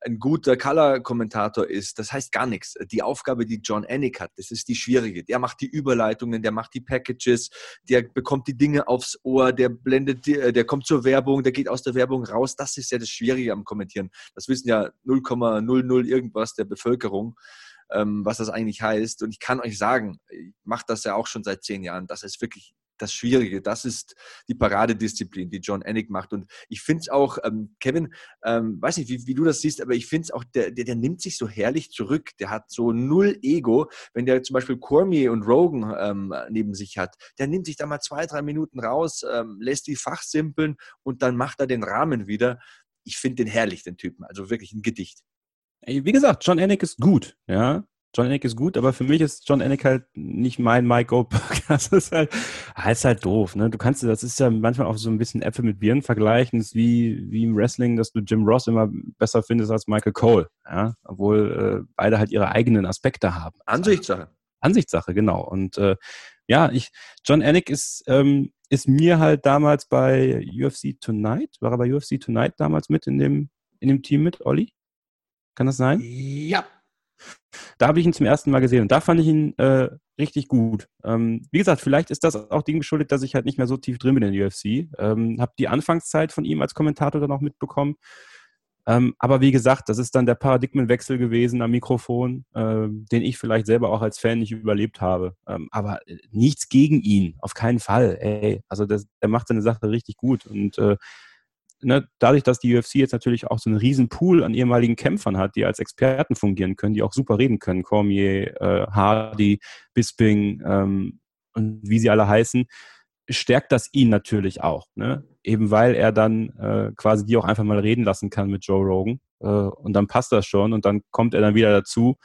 ein guter Color-Kommentator ist, das heißt gar nichts. Die Aufgabe, die John Anik hat, das ist die schwierige. Der macht die Überleitungen, der macht die Packages, der bekommt die Dinge aufs Ohr, der blendet, die, äh, der kommt zur Werbung, der geht aus der Werbung raus. Das ist ja das Schwierige am Kommentieren. Das wissen ja 0,00 irgendwas der Bevölkerung, ähm, was das eigentlich heißt. Und ich kann euch sagen, ich mache das ja auch schon seit zehn Jahren. Das ist wirklich das Schwierige. Das ist die Paradedisziplin, die John Anik macht. Und ich finde es auch, ähm, Kevin, ähm, weiß nicht, wie, wie du das siehst, aber ich finde es auch, der, der, der nimmt sich so herrlich zurück. Der hat so null Ego. Wenn der zum Beispiel Cormier und Rogan ähm, neben sich hat, der nimmt sich da mal zwei, drei Minuten raus, ähm, lässt die fachsimpeln und dann macht er den Rahmen wieder. Ich finde den herrlich, den Typen. Also wirklich ein Gedicht. Wie gesagt, John Anik ist gut, ja. John Anik ist gut, aber für mich ist John Anik halt nicht mein Mike Goldberg. Das ist halt, ah, ist halt doof, ne? Du kannst, das ist ja manchmal auch so ein bisschen Äpfel mit Birnen vergleichen. Das ist wie, wie im Wrestling, dass du Jim Ross immer besser findest als Michael Cole, ja. Obwohl äh, beide halt ihre eigenen Aspekte haben. Ansichtssache. Ansichtssache, genau. Und äh, ja, ich, John Anik ist, ähm, ist mir halt damals bei UFC Tonight, war er bei UFC Tonight damals mit in dem, in dem Team mit, Olli? Kann das sein? Ja. Da habe ich ihn zum ersten Mal gesehen und da fand ich ihn äh, richtig gut. Ähm, wie gesagt, vielleicht ist das auch dem geschuldet, dass ich halt nicht mehr so tief drin bin in der UFC. Ähm, habe die Anfangszeit von ihm als Kommentator dann auch mitbekommen. Ähm, aber wie gesagt, das ist dann der Paradigmenwechsel gewesen am Mikrofon, ähm, den ich vielleicht selber auch als Fan nicht überlebt habe. Ähm, aber äh, nichts gegen ihn, auf keinen Fall. Ey, also das, der macht seine Sache richtig gut und äh, ne, dadurch, dass die UFC jetzt natürlich auch so einen riesen Pool an ehemaligen Kämpfern hat, die als Experten fungieren können, die auch super reden können, Cormier, äh, Hardy, Bisping ähm, und wie sie alle heißen, stärkt das ihn natürlich auch. Ne? Eben weil er dann äh, quasi die auch einfach mal reden lassen kann mit Joe Rogan. Äh, und dann passt das schon und dann kommt er dann wieder dazu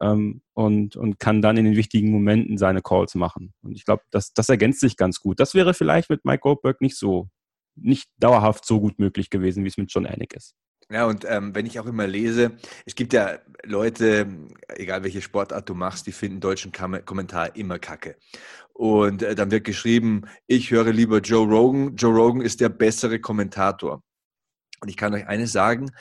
ähm, und, und kann dann in den wichtigen Momenten seine Calls machen. Und ich glaube, das, das ergänzt sich ganz gut. Das wäre vielleicht mit Mike Goldberg nicht so, nicht dauerhaft so gut möglich gewesen, wie es mit John Anik ist. Ja, und ähm, wenn ich auch immer lese, es gibt ja Leute, egal welche Sportart du machst, die finden deutschen Kam Kommentar immer kacke. Und äh, dann wird geschrieben, ich höre lieber Joe Rogan. Joe Rogan ist der bessere Kommentator. Und ich kann euch eines sagen,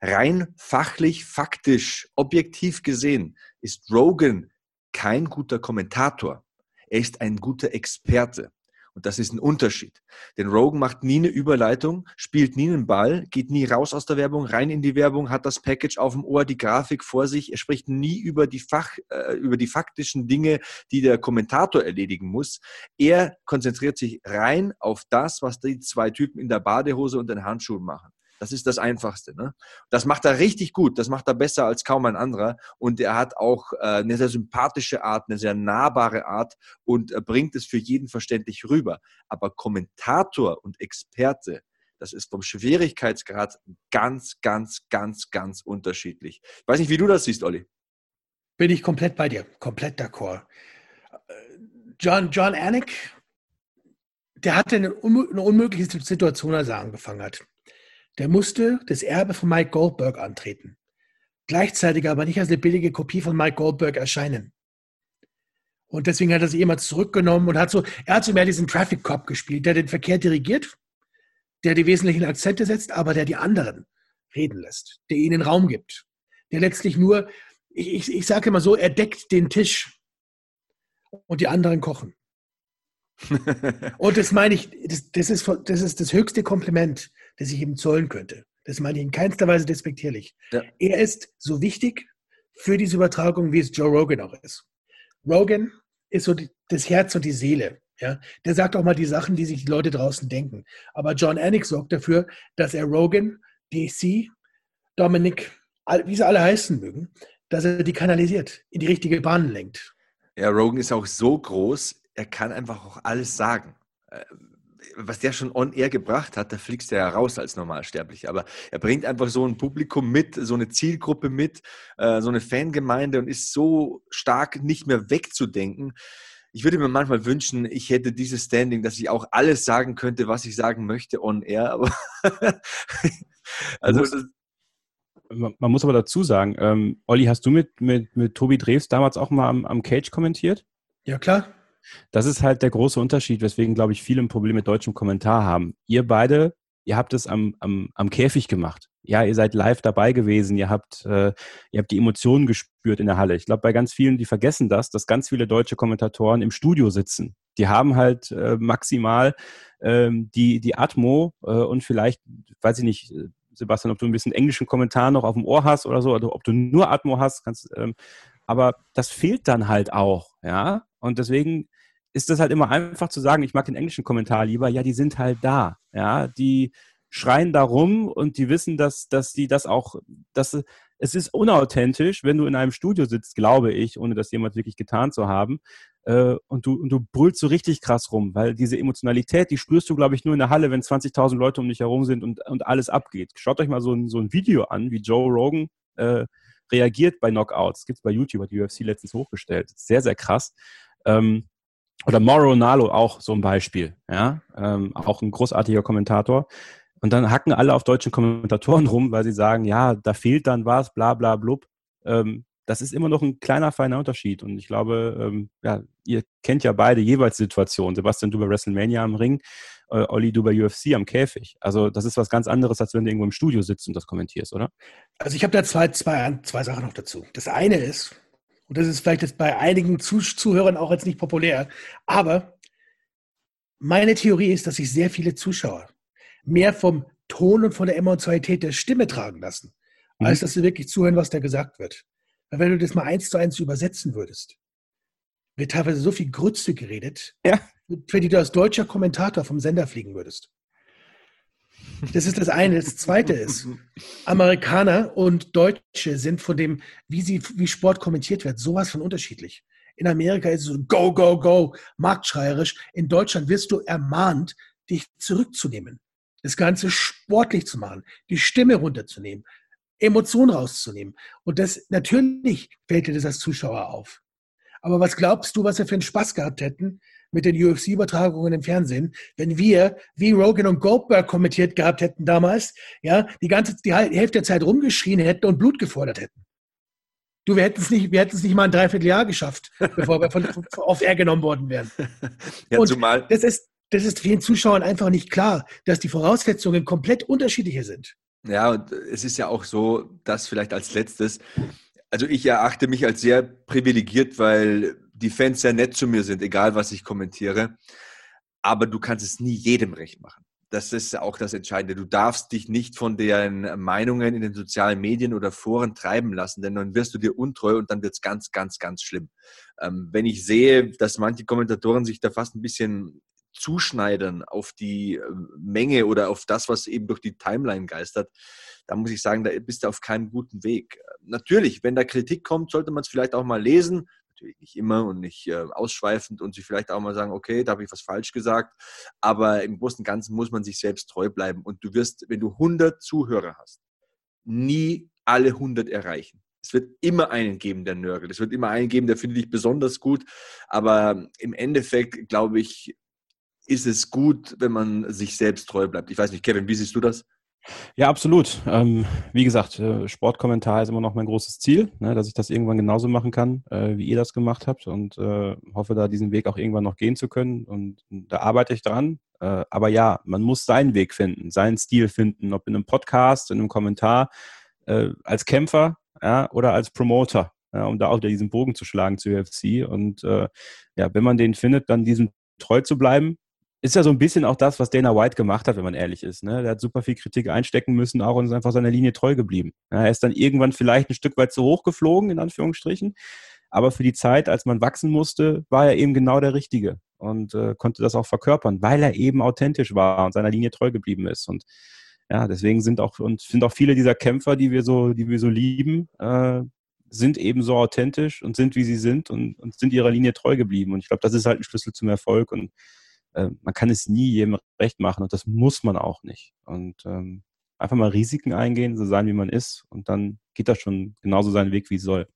rein fachlich, faktisch, objektiv gesehen ist Rogan kein guter Kommentator. Er ist ein guter Experte. Und das ist ein Unterschied. Denn Rogan macht nie eine Überleitung, spielt nie einen Ball, geht nie raus aus der Werbung, rein in die Werbung, hat das Package auf dem Ohr, die Grafik vor sich. Er spricht nie über die Fach, äh, über die faktischen Dinge, die der Kommentator erledigen muss. Er konzentriert sich rein auf das, was die zwei Typen in der Badehose und den Handschuhen machen. Das ist das Einfachste. Ne? Das macht er richtig gut. Das macht er besser als kaum ein anderer. Und er hat auch äh, eine sehr sympathische Art, eine sehr nahbare Art und äh, bringt es für jeden verständlich rüber. Aber Kommentator und Experte, das ist vom Schwierigkeitsgrad ganz, ganz, ganz, ganz unterschiedlich. Ich weiß nicht, wie du das siehst, Olli. Bin ich komplett bei dir. Komplett d'accord. Äh, John, John Anik, der hatte eine, eine unmögliche Situation, als er angefangen hat. Der musste das Erbe von Mike Goldberg antreten. Gleichzeitig aber nicht als eine billige Kopie von Mike Goldberg erscheinen. Und deswegen hat er sich jemand zurückgenommen und hat so, er hat so mehr diesen Traffic Cop gespielt, der den Verkehr dirigiert, der die wesentlichen Akzente setzt, aber der die anderen reden lässt, der ihnen Raum gibt, der letztlich nur, ich, ich, ich sage immer so, er deckt den Tisch und die anderen kochen. und das meine ich, das, das, ist, das ist das höchste Kompliment, das ich ihm zollen könnte. Das meine ich in keinster Weise despektierlich. Ja. Er ist so wichtig für diese Übertragung, wie es Joe Rogan auch ist. Rogan ist so die, das Herz und die Seele. Ja? Der sagt auch mal die Sachen, die sich die Leute draußen denken. Aber John Anik sorgt dafür, dass er Rogan, DC, Dominic, wie sie alle heißen mögen, dass er die kanalisiert, in die richtige Bahn lenkt. Ja, Rogan ist auch so groß, er kann einfach auch alles sagen. Was der schon on air gebracht hat, da fliegst du ja raus als Normalsterblich. Aber er bringt einfach so ein Publikum mit, so eine Zielgruppe mit, äh, so eine Fangemeinde und ist so stark nicht mehr wegzudenken. Ich würde mir manchmal wünschen, ich hätte dieses Standing, dass ich auch alles sagen könnte, was ich sagen möchte on air. Aber also man, man muss aber dazu sagen, ähm, Olli, hast du mit, mit, mit Tobi Drews damals auch mal am, am Cage kommentiert? Ja, klar. Das ist halt der große Unterschied, weswegen, glaube ich, viele ein Problem mit deutschem Kommentar haben. Ihr beide, ihr habt es am, am, am Käfig gemacht. Ja, ihr seid live dabei gewesen, ihr habt, äh, ihr habt die Emotionen gespürt in der Halle. Ich glaube, bei ganz vielen, die vergessen das, dass ganz viele deutsche Kommentatoren im Studio sitzen. Die haben halt äh, maximal ähm, die, die Atmo äh, und vielleicht, weiß ich nicht, Sebastian, ob du ein bisschen englischen Kommentar noch auf dem Ohr hast oder so, oder ob du nur Atmo hast, kannst, ähm, aber das fehlt dann halt auch, ja. Und deswegen ist das halt immer einfach zu sagen, ich mag den englischen Kommentar lieber, ja, die sind halt da, ja, die schreien da rum und die wissen, dass, dass die das auch, dass es ist unauthentisch, wenn du in einem Studio sitzt, glaube ich, ohne das jemand wirklich getan zu haben, äh, und du, und du brüllst so richtig krass rum, weil diese Emotionalität, die spürst du, glaube ich, nur in der Halle, wenn 20.000 Leute um dich herum sind und, und alles abgeht. Schaut euch mal so ein, so ein Video an, wie Joe Rogan äh, reagiert bei Knockouts. Gibt es bei YouTube, hat die UFC letztens hochgestellt. Sehr, sehr krass. Ähm, oder Mauro Nalo auch so ein Beispiel, ja, ähm, auch ein großartiger Kommentator. Und dann hacken alle auf deutschen Kommentatoren rum, weil sie sagen, ja, da fehlt dann was, bla bla blub. Ähm, das ist immer noch ein kleiner, feiner Unterschied. Und ich glaube, ähm, ja, ihr kennt ja beide jeweils Situationen. Sebastian, du bei WrestleMania am Ring, äh, Olli, du bei UFC am Käfig. Also das ist was ganz anderes, als wenn du irgendwo im Studio sitzt und das kommentierst, oder? Also ich habe da zwei, zwei, zwei Sachen noch dazu. Das eine ist, und das ist vielleicht jetzt bei einigen Zuhörern auch jetzt nicht populär, aber meine Theorie ist, dass sich sehr viele Zuschauer mehr vom Ton und von der Emotionalität der Stimme tragen lassen, mhm. als dass sie wirklich zuhören, was da gesagt wird. Weil wenn du das mal eins zu eins übersetzen würdest, wird teilweise so viel Grütze geredet, ja. für die du als deutscher Kommentator vom Sender fliegen würdest. Das ist das eine. Das zweite ist, Amerikaner und Deutsche sind von dem, wie, sie, wie Sport kommentiert wird, sowas von unterschiedlich. In Amerika ist es so go, go, go, marktschreierisch. In Deutschland wirst du ermahnt, dich zurückzunehmen. Das Ganze sportlich zu machen, die Stimme runterzunehmen, Emotionen rauszunehmen. Und das natürlich fällt dir das als Zuschauer auf. Aber was glaubst du, was wir für einen Spaß gehabt hätten mit den UFC-Übertragungen im Fernsehen, wenn wir, wie Rogan und Goldberg kommentiert gehabt hätten damals, ja, die ganze, die Hälfte der Zeit rumgeschrien hätten und Blut gefordert hätten? Du, wir hätten es nicht, wir hätten es nicht mal ein Dreivierteljahr geschafft, bevor wir von, auf Air genommen worden wären. Ja, und zumal, das ist, das ist vielen Zuschauern einfach nicht klar, dass die Voraussetzungen komplett unterschiedliche sind. ja, und es ist ja auch so, dass vielleicht als letztes, also ich erachte mich als sehr privilegiert, weil die Fans sehr nett zu mir sind, egal was ich kommentiere. Aber du kannst es nie jedem recht machen. Das ist auch das Entscheidende. Du darfst dich nicht von deren Meinungen in den sozialen Medien oder Foren treiben lassen, denn dann wirst du dir untreu und dann wird es ganz, ganz, ganz schlimm. Ähm, wenn ich sehe, dass manche Kommentatoren sich da fast ein bisschen zuschneidern auf die äh, Menge oder auf das, was eben durch die Timeline geistert, da muss ich sagen, da bist du auf keinem guten Weg. Natürlich, wenn da Kritik kommt, sollte man es vielleicht auch mal lesen. Natürlich nicht immer und nicht äh, ausschweifend und sich vielleicht auch mal sagen, okay, da habe ich was falsch gesagt. Aber im Großen und Ganzen muss man sich selbst treu bleiben. Und du wirst, wenn du 100 Zuhörer hast, nie alle 100 erreichen. Es wird immer einen geben, der nörgelt. Es wird immer einen geben, der findet dich besonders gut. Aber im Endeffekt, glaube ich, ist es gut, wenn man sich selbst treu bleibt. Ich weiß nicht, Kevin, wie siehst du das? Ja, absolut. Ähm, wie gesagt, äh, Sportkommentar ist immer noch mein großes Ziel, ne, dass ich das irgendwann genauso machen kann, äh, wie ihr das gemacht habt und äh, hoffe, da diesen Weg auch irgendwann noch gehen zu können. Und da arbeite ich dran. Äh, aber ja, man muss seinen Weg finden, seinen Stil finden, ob in einem Podcast, in einem Kommentar, äh, als Kämpfer ja, oder als Promoter, ja, um da auch diesen Bogen zu schlagen zu UFC. Und ja, wenn man den findet, dann diesem treu zu bleiben, ist ja so ein bisschen auch das, was Dana White gemacht hat, wenn man ehrlich ist. Ne? Der hat super viel Kritik einstecken müssen auch und ist einfach seiner Linie treu geblieben. Ja, er ist dann irgendwann vielleicht ein Stück weit zu hoch geflogen, in Anführungsstrichen. Aber für die Zeit, als man wachsen musste, war er eben genau der Richtige und äh, konnte das auch verkörpern, weil er eben authentisch war und seiner Linie treu geblieben ist. Und ja, deswegen sind auch und sind auch viele dieser Kämpfer, die wir so, die wir so lieben, äh, sind eben so authentisch und sind wie sie sind und, und sind ihrer Linie treu geblieben. Und ich glaube, das ist halt ein Schlüssel zum Erfolg und äh, man kann es nie jedem recht machen und das muss man auch nicht. Und ähm, einfach mal Risiken eingehen, so sein, wie man ist und dann geht das schon genauso seinen Weg, wie es soll.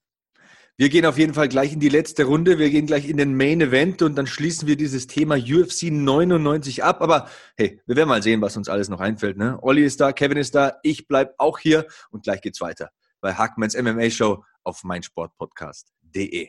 Wir gehen auf jeden Fall gleich in die letzte Runde. Wir gehen gleich in den Main Event und dann schließen wir dieses Thema UFC 99 ab. Aber hey, wir werden mal sehen, was uns alles noch einfällt. Ne? Olli ist da, Kevin ist da, ich bleibe auch hier und gleich geht's weiter bei Hackmans MMA Show auf meinsportpodcast.de.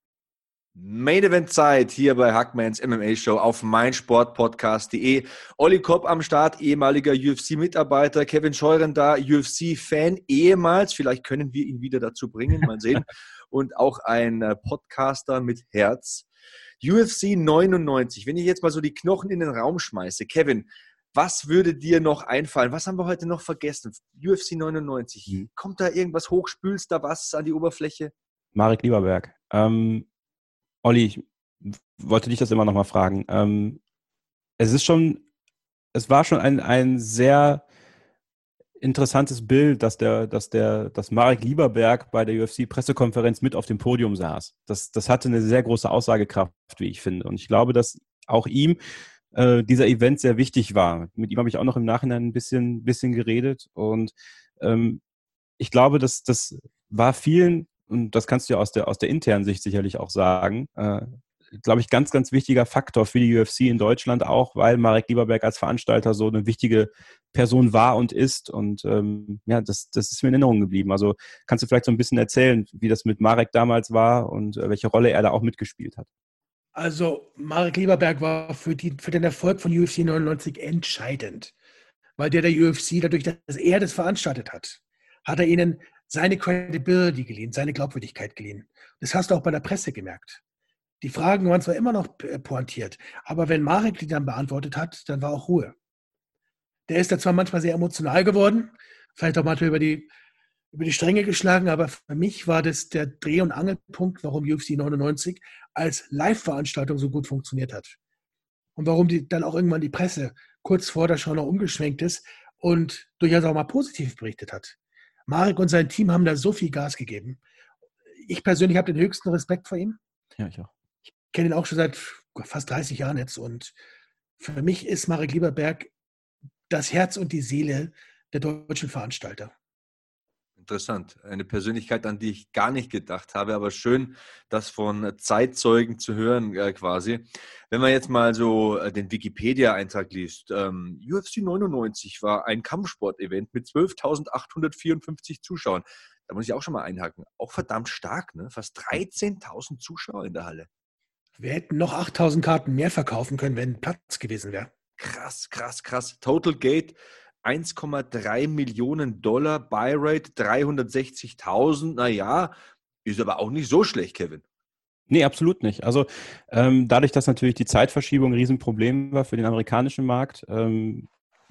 Main Event Zeit hier bei Hackmans MMA Show auf meinsportpodcast.de. Olli Kopp am Start, ehemaliger UFC-Mitarbeiter, Kevin Scheuren da, UFC-Fan ehemals. Vielleicht können wir ihn wieder dazu bringen, mal sehen. Und auch ein äh, Podcaster mit Herz. UFC 99. Wenn ich jetzt mal so die Knochen in den Raum schmeiße, Kevin, was würde dir noch einfallen? Was haben wir heute noch vergessen? UFC 99. Mhm. Kommt da irgendwas hoch? Spülst da was an die Oberfläche? Marek Lieberberg. Ähm, Olli, ich wollte dich das immer noch mal fragen. Ähm, es ist schon, es war schon ein, ein sehr interessantes Bild, dass der, dass der, dass Marek Lieberberg bei der UFC-Pressekonferenz mit auf dem Podium saß. Das, das hatte eine sehr große Aussagekraft, wie ich finde. Und ich glaube, dass auch ihm äh, dieser Event sehr wichtig war. Mit ihm habe ich auch noch im Nachhinein ein bisschen, bisschen geredet. Und ähm, ich glaube, dass das war vielen, und das kannst du ja aus der, aus der internen Sicht sicherlich auch sagen, äh, glaube ich, ganz, ganz wichtiger Faktor für die UFC in Deutschland auch, weil Marek Lieberberg als Veranstalter so eine wichtige Person war und ist. Und ähm, ja, das, das ist mir in Erinnerung geblieben. Also kannst du vielleicht so ein bisschen erzählen, wie das mit Marek damals war und äh, welche Rolle er da auch mitgespielt hat? Also Marek Lieberberg war für, die, für den Erfolg von UFC 99 entscheidend. weil der der UFC, dadurch, dass er das veranstaltet hat, hat er ihnen seine Credibility geliehen, seine Glaubwürdigkeit geliehen. Das hast du auch bei der Presse gemerkt. Die Fragen waren zwar immer noch pointiert, aber wenn Marek die dann beantwortet hat, dann war auch Ruhe. Der ist da zwar manchmal sehr emotional geworden, vielleicht auch manchmal über die, über die Stränge geschlagen, aber für mich war das der Dreh- und Angelpunkt, warum UFC 99 als Live-Veranstaltung so gut funktioniert hat. Und warum die dann auch irgendwann die Presse kurz vor der Show noch umgeschwenkt ist und durchaus auch mal positiv berichtet hat. Marek und sein Team haben da so viel Gas gegeben. Ich persönlich habe den höchsten Respekt vor ihm. Ja, ich auch. Ich kenne ihn auch schon seit fast 30 Jahren jetzt und für mich ist Marek Lieberberg das Herz und die Seele der deutschen Veranstalter. Interessant. Eine Persönlichkeit, an die ich gar nicht gedacht habe, aber schön, das von Zeitzeugen zu hören äh, quasi. Wenn man jetzt mal so äh, den Wikipedia-Eintrag liest, ähm, UFC 99 war ein Kampfsport-Event mit 12.854 Zuschauern. Da muss ich auch schon mal einhaken. Auch verdammt stark, ne? Fast 13.000 Zuschauer in der Halle. Wir hätten noch 8.000 Karten mehr verkaufen können, wenn Platz gewesen wäre. Krass, krass, krass. Total Gate 1,3 Millionen Dollar, Buy-Rate 360.000. Naja, ist aber auch nicht so schlecht, Kevin. Nee, absolut nicht. Also ähm, dadurch, dass natürlich die Zeitverschiebung ein Riesenproblem war für den amerikanischen Markt, ähm,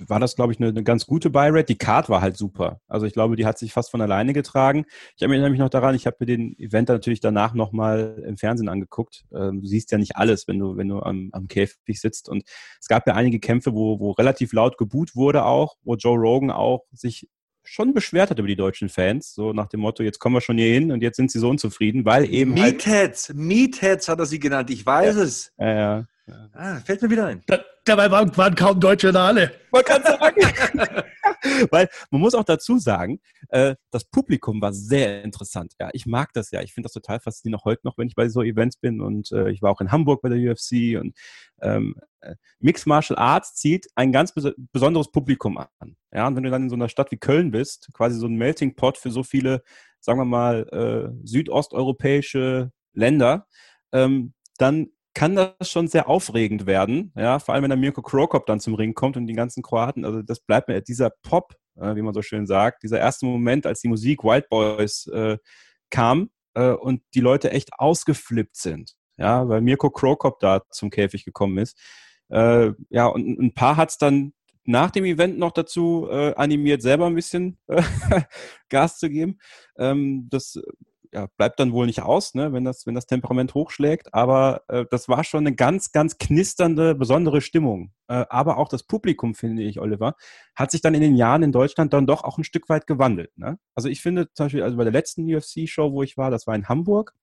war das, glaube ich, eine, eine ganz gute Buy-Rate. Die Card war halt super. Also ich glaube, die hat sich fast von alleine getragen. Ich erinnere mich noch daran, ich habe mir den Event natürlich danach nochmal im Fernsehen angeguckt. Ähm, du siehst ja nicht alles, wenn du, wenn du am, am Käfig sitzt. Und es gab ja einige Kämpfe, wo, wo relativ laut geboot wurde auch, wo Joe Rogan auch sich schon beschwert hat über die deutschen Fans, so nach dem Motto, jetzt kommen wir schon hier hin und jetzt sind sie so unzufrieden, weil eben. Meatheads, halt Meatheads hat er sie genannt, ich weiß ja. es. Ja, ja. Ah, fällt mir wieder ein. Da, dabei waren, waren, kaum Deutsche in der Halle. Man kann sagen. Weil man muss auch dazu sagen, äh, das Publikum war sehr interessant. Ja, ich mag das ja. Ich finde das total faszinierend, auch heute noch, wenn ich bei so Events bin. Und äh, ich war auch in Hamburg bei der UFC. Und ähm, äh, Mixed Martial Arts zieht ein ganz bes besonderes Publikum an. Ja, und wenn du dann in so einer Stadt wie Köln bist, quasi so ein Melting Pot für so viele, sagen wir mal, äh, südosteuropäische Länder, ähm, dann kann das schon sehr aufregend werden, ja, vor allem wenn der Mirko Krokop dann zum Ring kommt und die ganzen Kroaten, also das bleibt mir, dieser Pop, äh, wie man so schön sagt, dieser erste Moment, als die Musik Wild Boys äh, kam äh, und die Leute echt ausgeflippt sind, ja, weil Mirko Krokop da zum Käfig gekommen ist. Äh, ja, und ein paar hat es dann nach dem Event noch dazu äh, animiert, selber ein bisschen äh, Gas zu geben. Ähm, das ja, bleibt dann wohl nicht aus, ne, wenn, das, wenn das Temperament hochschlägt. Aber äh, das war schon eine ganz, ganz knisternde, besondere Stimmung. Äh, aber auch das Publikum, finde ich, Oliver, hat sich dann in den Jahren in Deutschland dann doch auch ein Stück weit gewandelt. Ne? Also ich finde zum Beispiel, also bei der letzten UFC-Show, wo ich war, das war in Hamburg,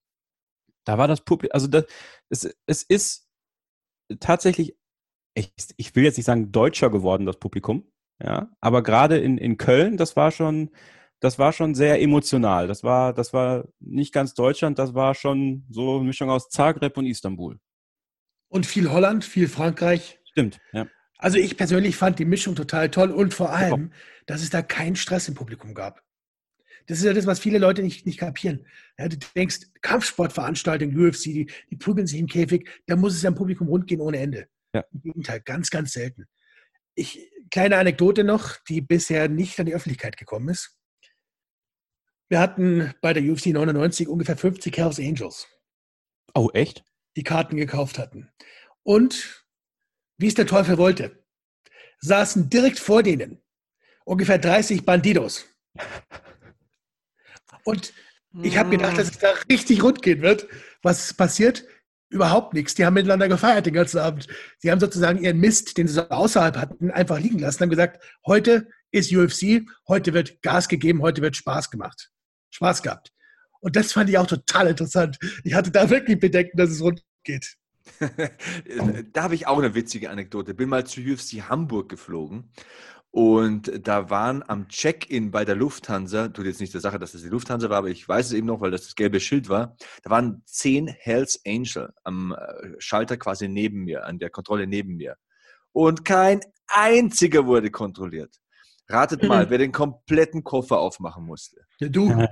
da war das Publikum, also das, es, es ist tatsächlich, ich, ich will jetzt nicht sagen deutscher geworden, das Publikum. Ja, aber gerade in, in Köln, das war schon, das war schon sehr emotional. Das war, das war nicht ganz Deutschland, das war schon so eine Mischung aus Zagreb und Istanbul. Und viel Holland, viel Frankreich. Stimmt, ja. Also ich persönlich fand die Mischung total toll und vor allem, dass es da keinen Stress im Publikum gab. Das ist ja das, was viele Leute nicht, nicht kapieren. Ja, du denkst, Kampfsportveranstaltung, UFC, die, die prügeln sich im Käfig, da muss es ja im Publikum rund gehen ohne Ende. Ja. Im Gegenteil, ganz, ganz selten. Ich, kleine Anekdote noch, die bisher nicht an die Öffentlichkeit gekommen ist. Wir hatten bei der UFC 99 ungefähr 50 Hells Angels. Oh, echt? Die Karten gekauft hatten. Und wie es der Teufel wollte, saßen direkt vor denen ungefähr 30 Bandidos. Und ich habe gedacht, dass es da richtig rund gehen wird. Was passiert? Überhaupt nichts. Die haben miteinander gefeiert den ganzen Abend. Sie haben sozusagen ihren Mist, den sie außerhalb hatten, einfach liegen lassen. Haben gesagt, heute ist UFC, heute wird Gas gegeben, heute wird Spaß gemacht. Spaß gehabt. Und das fand ich auch total interessant. Ich hatte da wirklich Bedenken, dass es rund geht. da habe ich auch eine witzige Anekdote. Bin mal zu UFC Hamburg geflogen und da waren am Check-in bei der Lufthansa, tut jetzt nicht der Sache, dass das die Lufthansa war, aber ich weiß es eben noch, weil das das gelbe Schild war. Da waren zehn Hells Angel am äh, Schalter quasi neben mir, an der Kontrolle neben mir. Und kein einziger wurde kontrolliert. Ratet mal, mhm. wer den kompletten Koffer aufmachen musste. Ja, du.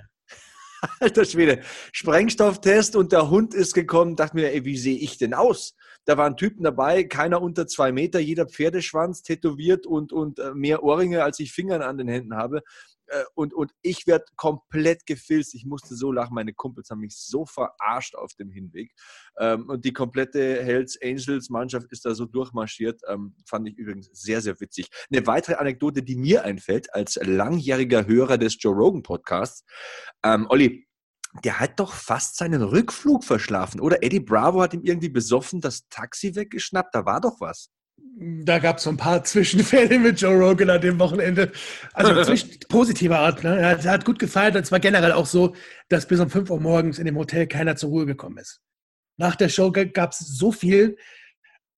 Alter Schwede. Sprengstofftest und der Hund ist gekommen, dachte mir, ey, wie sehe ich denn aus? Da waren Typen dabei, keiner unter zwei Meter, jeder Pferdeschwanz tätowiert und, und äh, mehr Ohrringe, als ich Fingern an den Händen habe. Äh, und, und ich werde komplett gefilzt. Ich musste so lachen. Meine Kumpels haben mich so verarscht auf dem Hinweg. Ähm, und die komplette Hells Angels Mannschaft ist da so durchmarschiert. Ähm, fand ich übrigens sehr, sehr witzig. Eine weitere Anekdote, die mir einfällt, als langjähriger Hörer des Joe Rogan Podcasts. Ähm, Olli, der hat doch fast seinen Rückflug verschlafen, oder? Eddie Bravo hat ihm irgendwie besoffen das Taxi weggeschnappt. Da war doch was da gab es so ein paar Zwischenfälle mit Joe Rogan an dem Wochenende. Also zwischen, positiver Art. Ne? Er, hat, hat gut gefeiert und es war generell auch so, dass bis um 5 Uhr morgens in dem Hotel keiner zur Ruhe gekommen ist. Nach der Show gab es so viel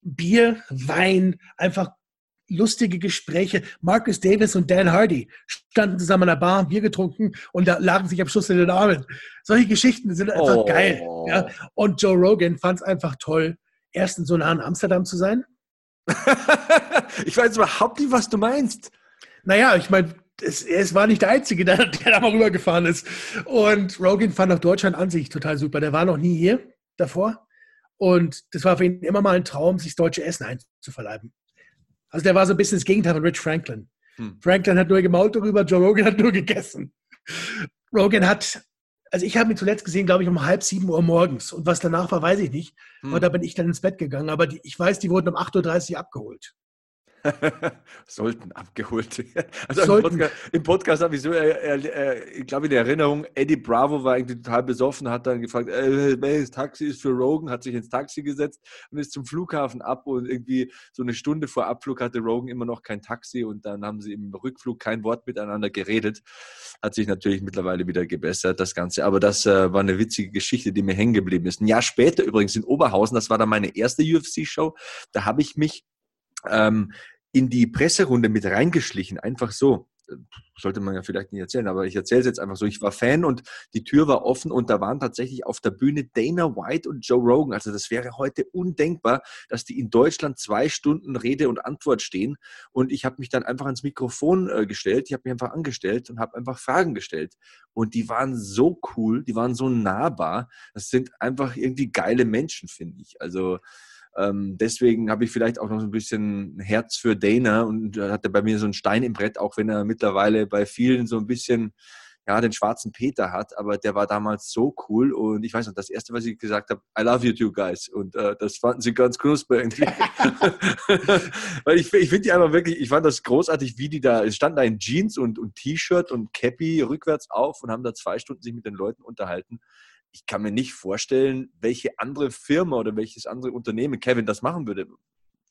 Bier, Wein, einfach lustige Gespräche. Marcus Davis und Dan Hardy standen zusammen an der Bar, Bier getrunken und da lagen sich am Schluss in den Armen. Solche Geschichten sind einfach oh. geil. Ja? Und Joe Rogan fand es einfach toll, erstens so nah an Amsterdam zu sein ich weiß überhaupt nicht, was du meinst. Naja, ich meine, es, es, war nicht der Einzige, der, der da mal rübergefahren ist. Und Rogan fand auch Deutschland an sich total super. Der war noch nie hier davor. Und das war für ihn immer mal ein Traum, sich das deutsche Essen einzuverleiben. Also der war so ein bisschen das Gegenteil von Rich Franklin. Hm. Franklin hat nur gemault darüber, Joe Rogan hat nur gegessen. Rogan hat also ich habe ihn zuletzt gesehen, glaube ich, um halb sieben Uhr morgens. Und was danach war, weiß ich nicht. Hm. Und da bin ich dann ins Bett gegangen. Aber die, ich weiß, die wurden um 8.30 Uhr abgeholt. Sollten abgeholt. Also Sollten. Im Podcast, im Podcast habe ich so, äh, äh, ich glaube in der Erinnerung, Eddie Bravo war irgendwie total besoffen, hat dann gefragt, äh, welches Taxi ist für Rogan, hat sich ins Taxi gesetzt und ist zum Flughafen ab und irgendwie so eine Stunde vor Abflug hatte Rogan immer noch kein Taxi und dann haben sie im Rückflug kein Wort miteinander geredet. Hat sich natürlich mittlerweile wieder gebessert, das Ganze. Aber das äh, war eine witzige Geschichte, die mir hängen geblieben ist. Ein Jahr später übrigens in Oberhausen, das war dann meine erste UFC-Show, da habe ich mich ähm, in die Presserunde mit reingeschlichen, einfach so. Sollte man ja vielleicht nicht erzählen, aber ich erzähle es jetzt einfach so. Ich war Fan und die Tür war offen und da waren tatsächlich auf der Bühne Dana White und Joe Rogan. Also das wäre heute undenkbar, dass die in Deutschland zwei Stunden Rede und Antwort stehen. Und ich habe mich dann einfach ans Mikrofon äh, gestellt, ich habe mich einfach angestellt und habe einfach Fragen gestellt. Und die waren so cool, die waren so nahbar. Das sind einfach irgendwie geile Menschen, finde ich. Also ähm, deswegen habe ich vielleicht auch noch so ein bisschen Herz für Dana und hatte bei mir so einen Stein im Brett, auch wenn er mittlerweile bei vielen so ein bisschen ja, den schwarzen Peter hat, aber der war damals so cool und ich weiß noch, das erste, was ich gesagt habe, I love you two guys und äh, das fanden sie ganz knusper irgendwie. Weil ich, ich finde die einfach wirklich, ich fand das großartig, wie die da, es standen da in Jeans und, und T-Shirt und Cappy rückwärts auf und haben da zwei Stunden sich mit den Leuten unterhalten ich kann mir nicht vorstellen, welche andere Firma oder welches andere Unternehmen Kevin das machen würde.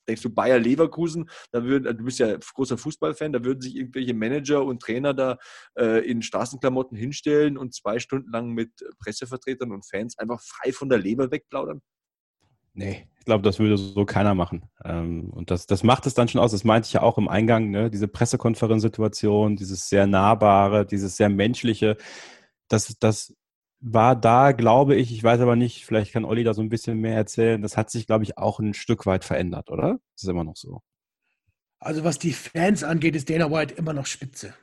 Denkst du Bayer Leverkusen, da würden, du bist ja großer Fußballfan, da würden sich irgendwelche Manager und Trainer da äh, in Straßenklamotten hinstellen und zwei Stunden lang mit Pressevertretern und Fans einfach frei von der Leber wegplaudern? Nee, ich glaube, das würde so keiner machen. Ähm, und das, das macht es dann schon aus. Das meinte ich ja auch im Eingang, ne? diese Pressekonferenzsituation, dieses sehr nahbare, dieses sehr menschliche. Das, das war da, glaube ich, ich weiß aber nicht, vielleicht kann Olli da so ein bisschen mehr erzählen, das hat sich, glaube ich, auch ein Stück weit verändert, oder? Das ist immer noch so. Also was die Fans angeht, ist Dana White immer noch spitze.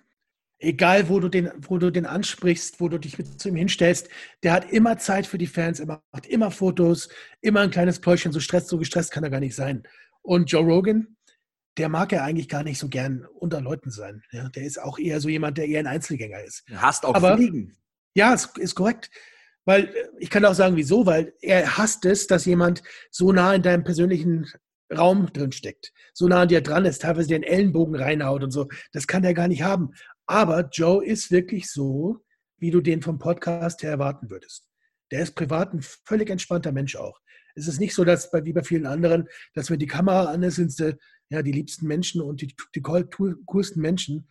Egal, wo du den, wo du den ansprichst, wo du dich mit zu ihm hinstellst, der hat immer Zeit für die Fans, er macht immer Fotos, immer ein kleines Pläuschen, so stresst, so gestresst kann er gar nicht sein. Und Joe Rogan, der mag ja eigentlich gar nicht so gern unter Leuten sein. Ja, der ist auch eher so jemand, der eher ein Einzelgänger ist. Hast auch Aber, Fliegen. Ja, ist, ist korrekt. Weil äh, ich kann auch sagen, wieso, weil er hasst es, dass jemand so nah in deinem persönlichen Raum drin steckt, so nah an dir dran ist, teilweise den Ellenbogen reinhaut und so. Das kann er gar nicht haben. Aber Joe ist wirklich so, wie du den vom Podcast her erwarten würdest. Der ist privat ein völlig entspannter Mensch auch. Es ist nicht so, dass bei, wie bei vielen anderen, dass wenn die Kamera an ist, sind sie ja die liebsten Menschen und die, die coolsten Menschen.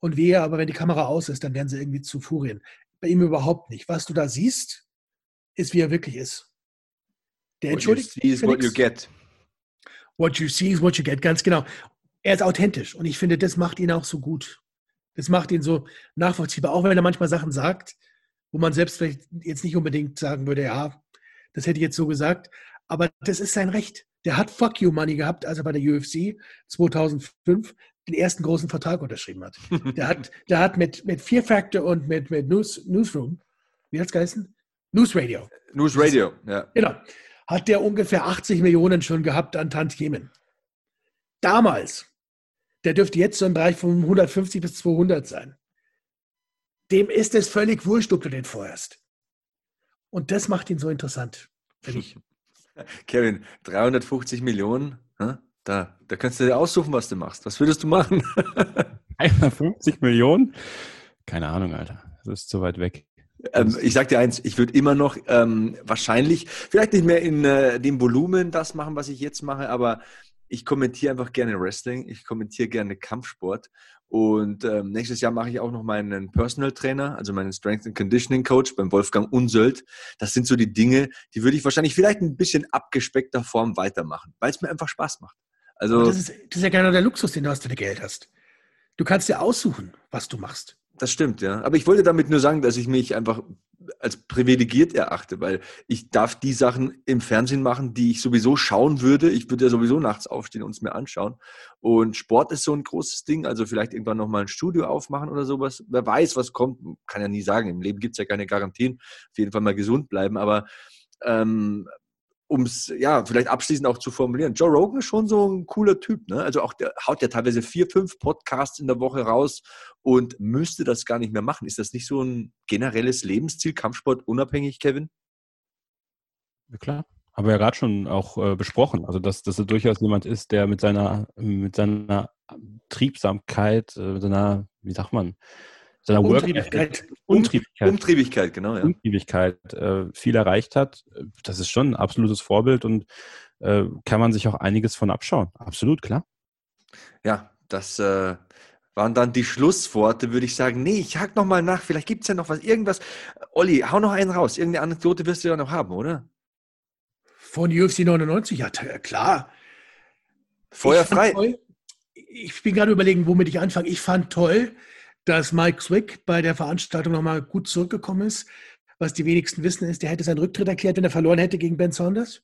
Und wehe, aber wenn die Kamera aus ist, dann werden sie irgendwie zu Furien. Bei ihm überhaupt nicht. Was du da siehst, ist, wie er wirklich ist. Der entschuldigt what you see is what you get. What you see is what you get, ganz genau. Er ist authentisch und ich finde, das macht ihn auch so gut. Das macht ihn so nachvollziehbar, auch wenn er manchmal Sachen sagt, wo man selbst vielleicht jetzt nicht unbedingt sagen würde, ja, das hätte ich jetzt so gesagt, aber das ist sein Recht. Der hat Fuck You Money gehabt, als er bei der UFC 2005 den ersten großen Vertrag unterschrieben hat. Der hat, der hat mit, mit Fear Factor und mit, mit News, Newsroom, wie hat es geheißen? News Radio. News Radio, ja. Genau. hat der ungefähr 80 Millionen schon gehabt an Tantiemen. Damals. Der dürfte jetzt so im Bereich von 150 bis 200 sein. Dem ist es völlig wurscht, ob du den feuerst. Und das macht ihn so interessant, finde ich. Kevin, 350 Millionen, da, da kannst du dir aussuchen, was du machst. Was würdest du machen? 150 Millionen? Keine Ahnung, Alter. Das ist zu weit weg. Ähm, ich sag dir eins, ich würde immer noch ähm, wahrscheinlich, vielleicht nicht mehr in äh, dem Volumen das machen, was ich jetzt mache, aber ich kommentiere einfach gerne Wrestling, ich kommentiere gerne Kampfsport und ähm, nächstes Jahr mache ich auch noch meinen Personal Trainer, also meinen Strength and Conditioning Coach beim Wolfgang Unsöld. Das sind so die Dinge, die würde ich wahrscheinlich vielleicht ein bisschen abgespeckter Form weitermachen, weil es mir einfach Spaß macht. Also das ist, das ist ja genau der Luxus, den du hast, wenn du Geld hast. Du kannst dir aussuchen, was du machst. Das stimmt, ja. Aber ich wollte damit nur sagen, dass ich mich einfach als privilegiert erachte, weil ich darf die Sachen im Fernsehen machen, die ich sowieso schauen würde. Ich würde ja sowieso nachts aufstehen und es mir anschauen. Und Sport ist so ein großes Ding, also vielleicht irgendwann nochmal ein Studio aufmachen oder sowas. Wer weiß, was kommt, kann ja nie sagen. Im Leben gibt es ja keine Garantien. Auf jeden Fall mal gesund bleiben. Aber ähm, um es ja vielleicht abschließend auch zu formulieren, Joe Rogan ist schon so ein cooler Typ. Ne? Also auch der haut ja teilweise vier, fünf Podcasts in der Woche raus und müsste das gar nicht mehr machen. Ist das nicht so ein generelles Lebensziel, Kampfsport unabhängig, Kevin? Ja, klar. Haben wir ja gerade schon auch äh, besprochen. Also, dass, dass er durchaus jemand ist, der mit seiner, mit seiner Triebsamkeit, äh, mit seiner, wie sagt man, seiner Umtriebigkeit. Umtriebigkeit. Umtriebigkeit, genau. Ja. Umtriebigkeit äh, viel erreicht hat. Das ist schon ein absolutes Vorbild und äh, kann man sich auch einiges von abschauen. Absolut, klar. Ja, das äh, waren dann die Schlussworte, würde ich sagen. Nee, ich hack noch mal nach. Vielleicht gibt es ja noch was, irgendwas. Olli, hau noch einen raus. Irgendeine Anekdote wirst du ja noch haben, oder? Von UFC 99, ja, klar. Feuer frei. Ich bin gerade überlegen, womit ich anfange. Ich fand toll, dass Mike Zwick bei der Veranstaltung nochmal gut zurückgekommen ist. Was die wenigsten wissen, ist, der hätte seinen Rücktritt erklärt, wenn er verloren hätte gegen Ben Saunders.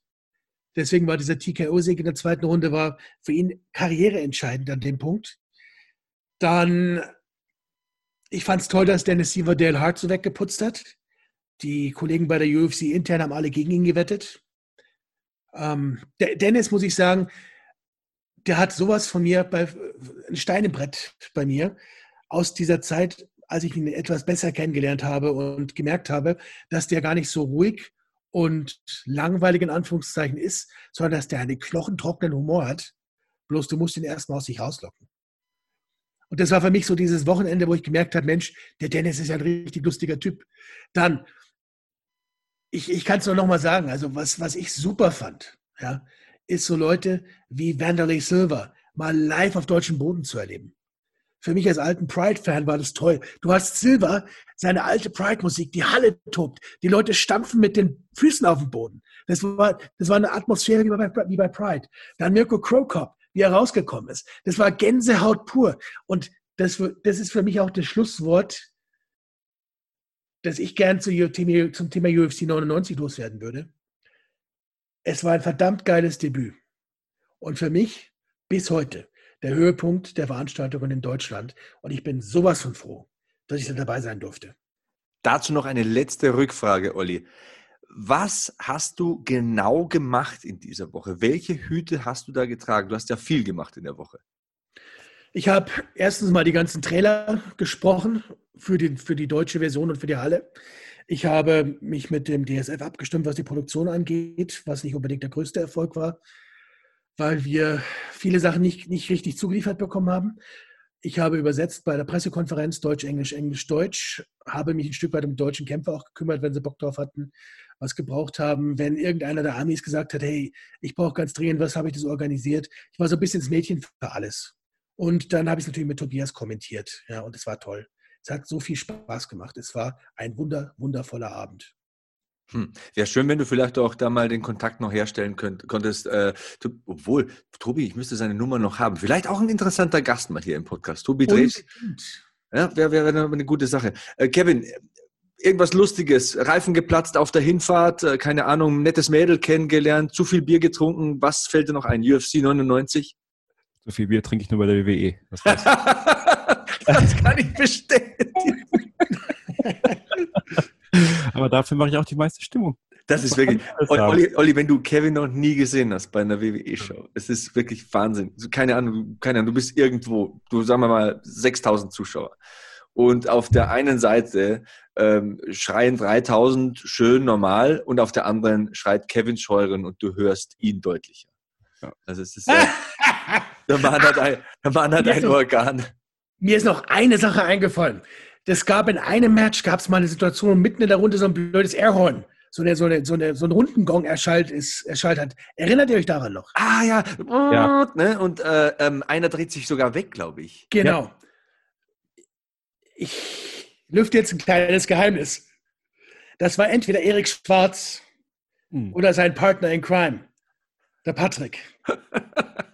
Deswegen war dieser TKO-Sieg in der zweiten Runde war für ihn karriereentscheidend an dem Punkt. Dann, ich fand es toll, dass Dennis Siever Dale Hart so weggeputzt hat. Die Kollegen bei der UFC intern haben alle gegen ihn gewettet. Ähm, Dennis, muss ich sagen, der hat sowas von mir, bei, ein Stein im Brett bei mir aus dieser Zeit, als ich ihn etwas besser kennengelernt habe und gemerkt habe, dass der gar nicht so ruhig und langweilig in Anführungszeichen ist, sondern dass der einen knochentrockenen Humor hat. Bloß du musst ihn erstmal aus sich rauslocken. Und das war für mich so dieses Wochenende, wo ich gemerkt habe, Mensch, der Dennis ist ja ein richtig lustiger Typ. Dann, ich, ich kann es nur noch mal sagen, also was, was ich super fand, ja, ist so Leute wie Vanderlei Silver mal live auf deutschem Boden zu erleben für mich als alten Pride-Fan war das toll. Du hast Silver, seine alte Pride-Musik, die Halle tobt, die Leute stampfen mit den Füßen auf dem Boden. Das war, das war eine Atmosphäre wie bei, wie bei Pride. Dann Mirko Krokop, wie er rausgekommen ist. Das war Gänsehaut pur. Und das, das ist für mich auch das Schlusswort, das ich gern zu, zum Thema UFC 99 loswerden würde. Es war ein verdammt geiles Debüt. Und für mich bis heute der Höhepunkt der Veranstaltungen in Deutschland. Und ich bin sowas von froh, dass ich da dabei sein durfte. Dazu noch eine letzte Rückfrage, Olli. Was hast du genau gemacht in dieser Woche? Welche Hüte hast du da getragen? Du hast ja viel gemacht in der Woche. Ich habe erstens mal die ganzen Trailer gesprochen für die, für die deutsche Version und für die Halle. Ich habe mich mit dem DSF abgestimmt, was die Produktion angeht, was nicht unbedingt der größte Erfolg war weil wir viele Sachen nicht, nicht richtig zugeliefert bekommen haben. Ich habe übersetzt bei der Pressekonferenz Deutsch, Englisch, Englisch, Deutsch, habe mich ein Stück weit um deutschen Kämpfer auch gekümmert, wenn sie Bock drauf hatten, was gebraucht haben. Wenn irgendeiner der Amis gesagt hat, hey, ich brauche ganz dringend was, habe ich das organisiert. Ich war so ein bisschen das Mädchen für alles. Und dann habe ich es natürlich mit Tobias kommentiert. Ja, und es war toll. Es hat so viel Spaß gemacht. Es war ein wunder, wundervoller Abend. Hm. Wäre schön, wenn du vielleicht auch da mal den Kontakt noch herstellen könnt, konntest. Äh, tu, obwohl, Tobi, ich müsste seine Nummer noch haben. Vielleicht auch ein interessanter Gast mal hier im Podcast. Tobi Drees. Ja, wäre wär eine gute Sache. Äh, Kevin, irgendwas Lustiges, Reifen geplatzt auf der Hinfahrt, äh, keine Ahnung, nettes Mädel kennengelernt, zu viel Bier getrunken. Was fällt dir noch ein? UFC 99? So viel Bier trinke ich nur bei der WWE. Das, das kann ich bestätigen. Aber dafür mache ich auch die meiste Stimmung. Das ist wirklich. Olli, Olli, wenn du Kevin noch nie gesehen hast bei einer WWE-Show, es ist wirklich Wahnsinn. Keine Ahnung, keine Ahnung, du bist irgendwo, du sagen wir mal 6000 Zuschauer. Und auf der einen Seite ähm, schreien 3000 schön normal und auf der anderen schreit Kevin Scheuren und du hörst ihn deutlicher. Ja. Also es ist äh, der Mann hat ein, der Mann hat ein Organ. Mir ist noch eine Sache eingefallen. Das gab in einem Match, gab es mal eine Situation, mitten in der Runde so ein blödes Airhorn so, eine, so, eine, so, eine, so ein Rundengong erschallt, ist, erschallt hat. Erinnert ihr euch daran noch? Ah ja, ja. Ne? und äh, ähm, einer dreht sich sogar weg, glaube ich. Genau. Ja. Ich lüfte jetzt ein kleines Geheimnis. Das war entweder Erik Schwarz hm. oder sein Partner in Crime, der Patrick.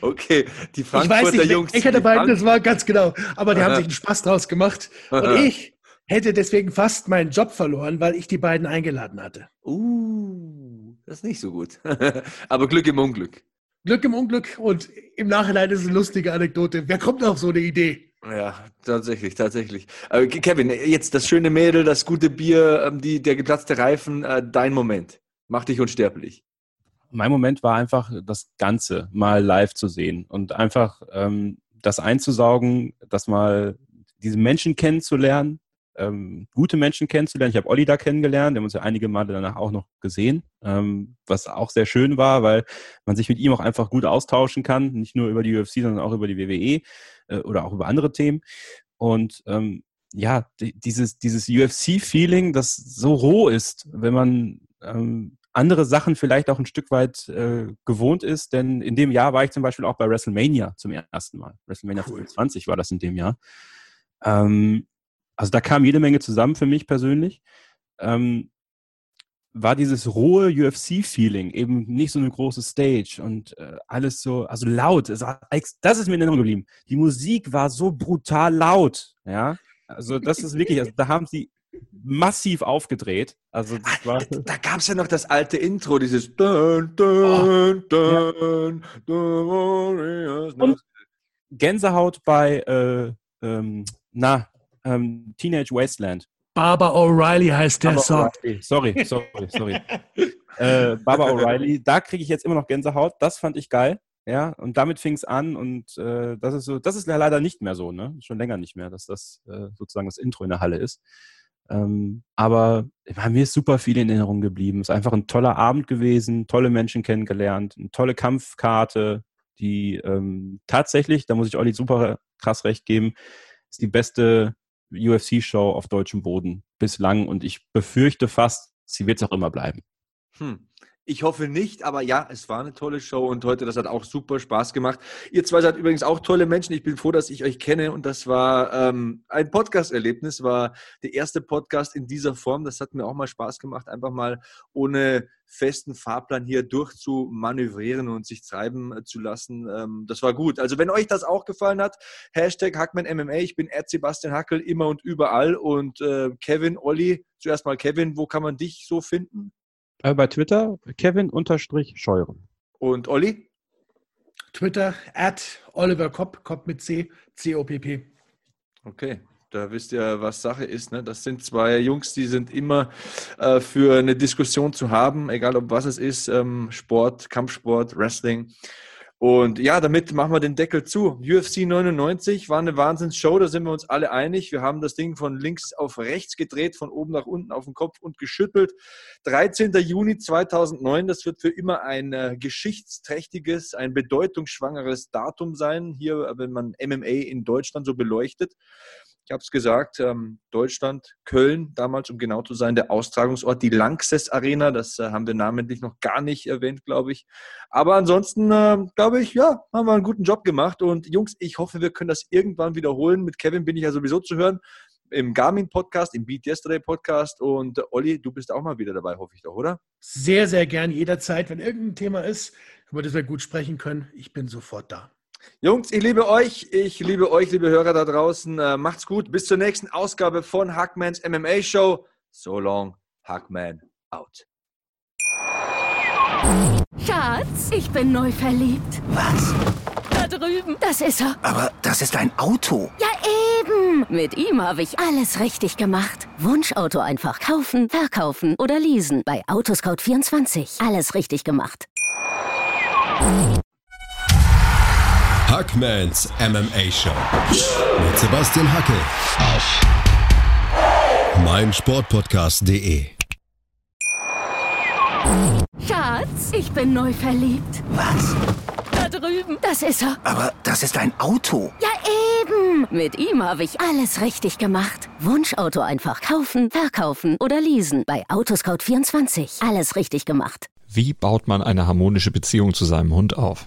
Okay, die Frankfurter ich weiß nicht, Jungs. Ich hatte beiden, das war ganz genau. Aber die haben sich einen Spaß draus gemacht. Und ich hätte deswegen fast meinen Job verloren, weil ich die beiden eingeladen hatte. Uh, das ist nicht so gut. Aber Glück im Unglück. Glück im Unglück und im Nachhinein ist es eine lustige Anekdote. Wer kommt auf so eine Idee? Ja, tatsächlich, tatsächlich. Äh, Kevin, jetzt das schöne Mädel, das gute Bier, ähm, die, der geplatzte Reifen, äh, dein Moment. Mach dich unsterblich. Mein Moment war einfach, das Ganze mal live zu sehen und einfach ähm, das einzusaugen, das mal diese Menschen kennenzulernen, ähm, gute Menschen kennenzulernen. Ich habe Olli da kennengelernt, wir haben uns ja einige Male danach auch noch gesehen, ähm, was auch sehr schön war, weil man sich mit ihm auch einfach gut austauschen kann, nicht nur über die UFC, sondern auch über die WWE äh, oder auch über andere Themen. Und ähm, ja, dieses, dieses UFC-Feeling, das so roh ist, wenn man ähm, andere Sachen vielleicht auch ein Stück weit äh, gewohnt ist, denn in dem Jahr war ich zum Beispiel auch bei WrestleMania zum ersten Mal. WrestleMania cool. 25 war das in dem Jahr. Ähm, also da kam jede Menge zusammen für mich persönlich. Ähm, war dieses rohe UFC-Feeling, eben nicht so eine große Stage und äh, alles so, also laut. das ist mir in Erinnerung geblieben. Die Musik war so brutal laut, ja. Also das ist wirklich, also da haben sie massiv aufgedreht. Also ah, war, da gab es ja noch das alte Intro, dieses dun, dun, oh, dun, und Gänsehaut bei äh, ähm, na ähm, Teenage Wasteland. Barbara O'Reilly heißt der Song. Sorry, sorry, sorry. äh, Barbara O'Reilly, da kriege ich jetzt immer noch Gänsehaut. Das fand ich geil. Ja, und damit fing es an und äh, das ist so, das ist ja leider nicht mehr so, ne? Schon länger nicht mehr, dass das äh, sozusagen das Intro in der Halle ist. Ähm, aber bei mir ist super viel in Erinnerung geblieben. Es ist einfach ein toller Abend gewesen, tolle Menschen kennengelernt, eine tolle Kampfkarte, die ähm, tatsächlich, da muss ich Olli super krass recht geben, ist die beste UFC-Show auf deutschem Boden bislang und ich befürchte fast, sie wird es auch immer bleiben. Hm. Ich hoffe nicht, aber ja, es war eine tolle Show und heute, das hat auch super Spaß gemacht. Ihr zwei seid übrigens auch tolle Menschen. Ich bin froh, dass ich euch kenne und das war ähm, ein Podcast-Erlebnis, war der erste Podcast in dieser Form. Das hat mir auch mal Spaß gemacht, einfach mal ohne festen Fahrplan hier durchzumanövrieren und sich treiben äh, zu lassen. Ähm, das war gut. Also wenn euch das auch gefallen hat, Hashtag HackmanMMA, ich bin Ed Sebastian Hackel immer und überall und äh, Kevin, Olli, zuerst mal Kevin, wo kann man dich so finden? Äh, bei Twitter Kevin-Scheuren. Und Olli? Twitter at Oliver Kopp, Kopp mit C, C-O-P-P. Okay, da wisst ihr, was Sache ist. Ne? Das sind zwei Jungs, die sind immer äh, für eine Diskussion zu haben, egal ob was es ist, ähm, Sport, Kampfsport, Wrestling. Und ja, damit machen wir den Deckel zu. UFC 99 war eine Wahnsinnsshow, da sind wir uns alle einig. Wir haben das Ding von links auf rechts gedreht, von oben nach unten auf den Kopf und geschüttelt. 13. Juni 2009, das wird für immer ein äh, geschichtsträchtiges, ein bedeutungsschwangeres Datum sein, hier, wenn man MMA in Deutschland so beleuchtet. Ich habe es gesagt, ähm, Deutschland, Köln, damals, um genau zu sein, der Austragungsort, die Lanxess Arena, das äh, haben wir namentlich noch gar nicht erwähnt, glaube ich. Aber ansonsten, äh, glaube ich, ja, haben wir einen guten Job gemacht. Und Jungs, ich hoffe, wir können das irgendwann wiederholen. Mit Kevin bin ich ja sowieso zu hören im Garmin-Podcast, im Beat Yesterday-Podcast. Und äh, Olli, du bist auch mal wieder dabei, hoffe ich doch, oder? Sehr, sehr gern, jederzeit. Wenn irgendein Thema ist, über das wir gut sprechen können, ich bin sofort da. Jungs, ich liebe euch. Ich liebe euch, liebe Hörer da draußen. Äh, macht's gut. Bis zur nächsten Ausgabe von Hackmans MMA Show. So long, Hackman out. Schatz, ich bin neu verliebt. Was? Da drüben. Das ist er. Aber das ist ein Auto. Ja, eben. Mit ihm habe ich alles richtig gemacht. Wunschauto einfach kaufen, verkaufen oder leasen. Bei Autoscout24. Alles richtig gemacht. Hackmans MMA Show mit Sebastian Hacke auf meinsportpodcast.de. Schatz, ich bin neu verliebt. Was? Da drüben. Das ist er. Aber das ist ein Auto. Ja, eben. Mit ihm habe ich alles richtig gemacht. Wunschauto einfach kaufen, verkaufen oder leasen. Bei Autoscout24. Alles richtig gemacht. Wie baut man eine harmonische Beziehung zu seinem Hund auf?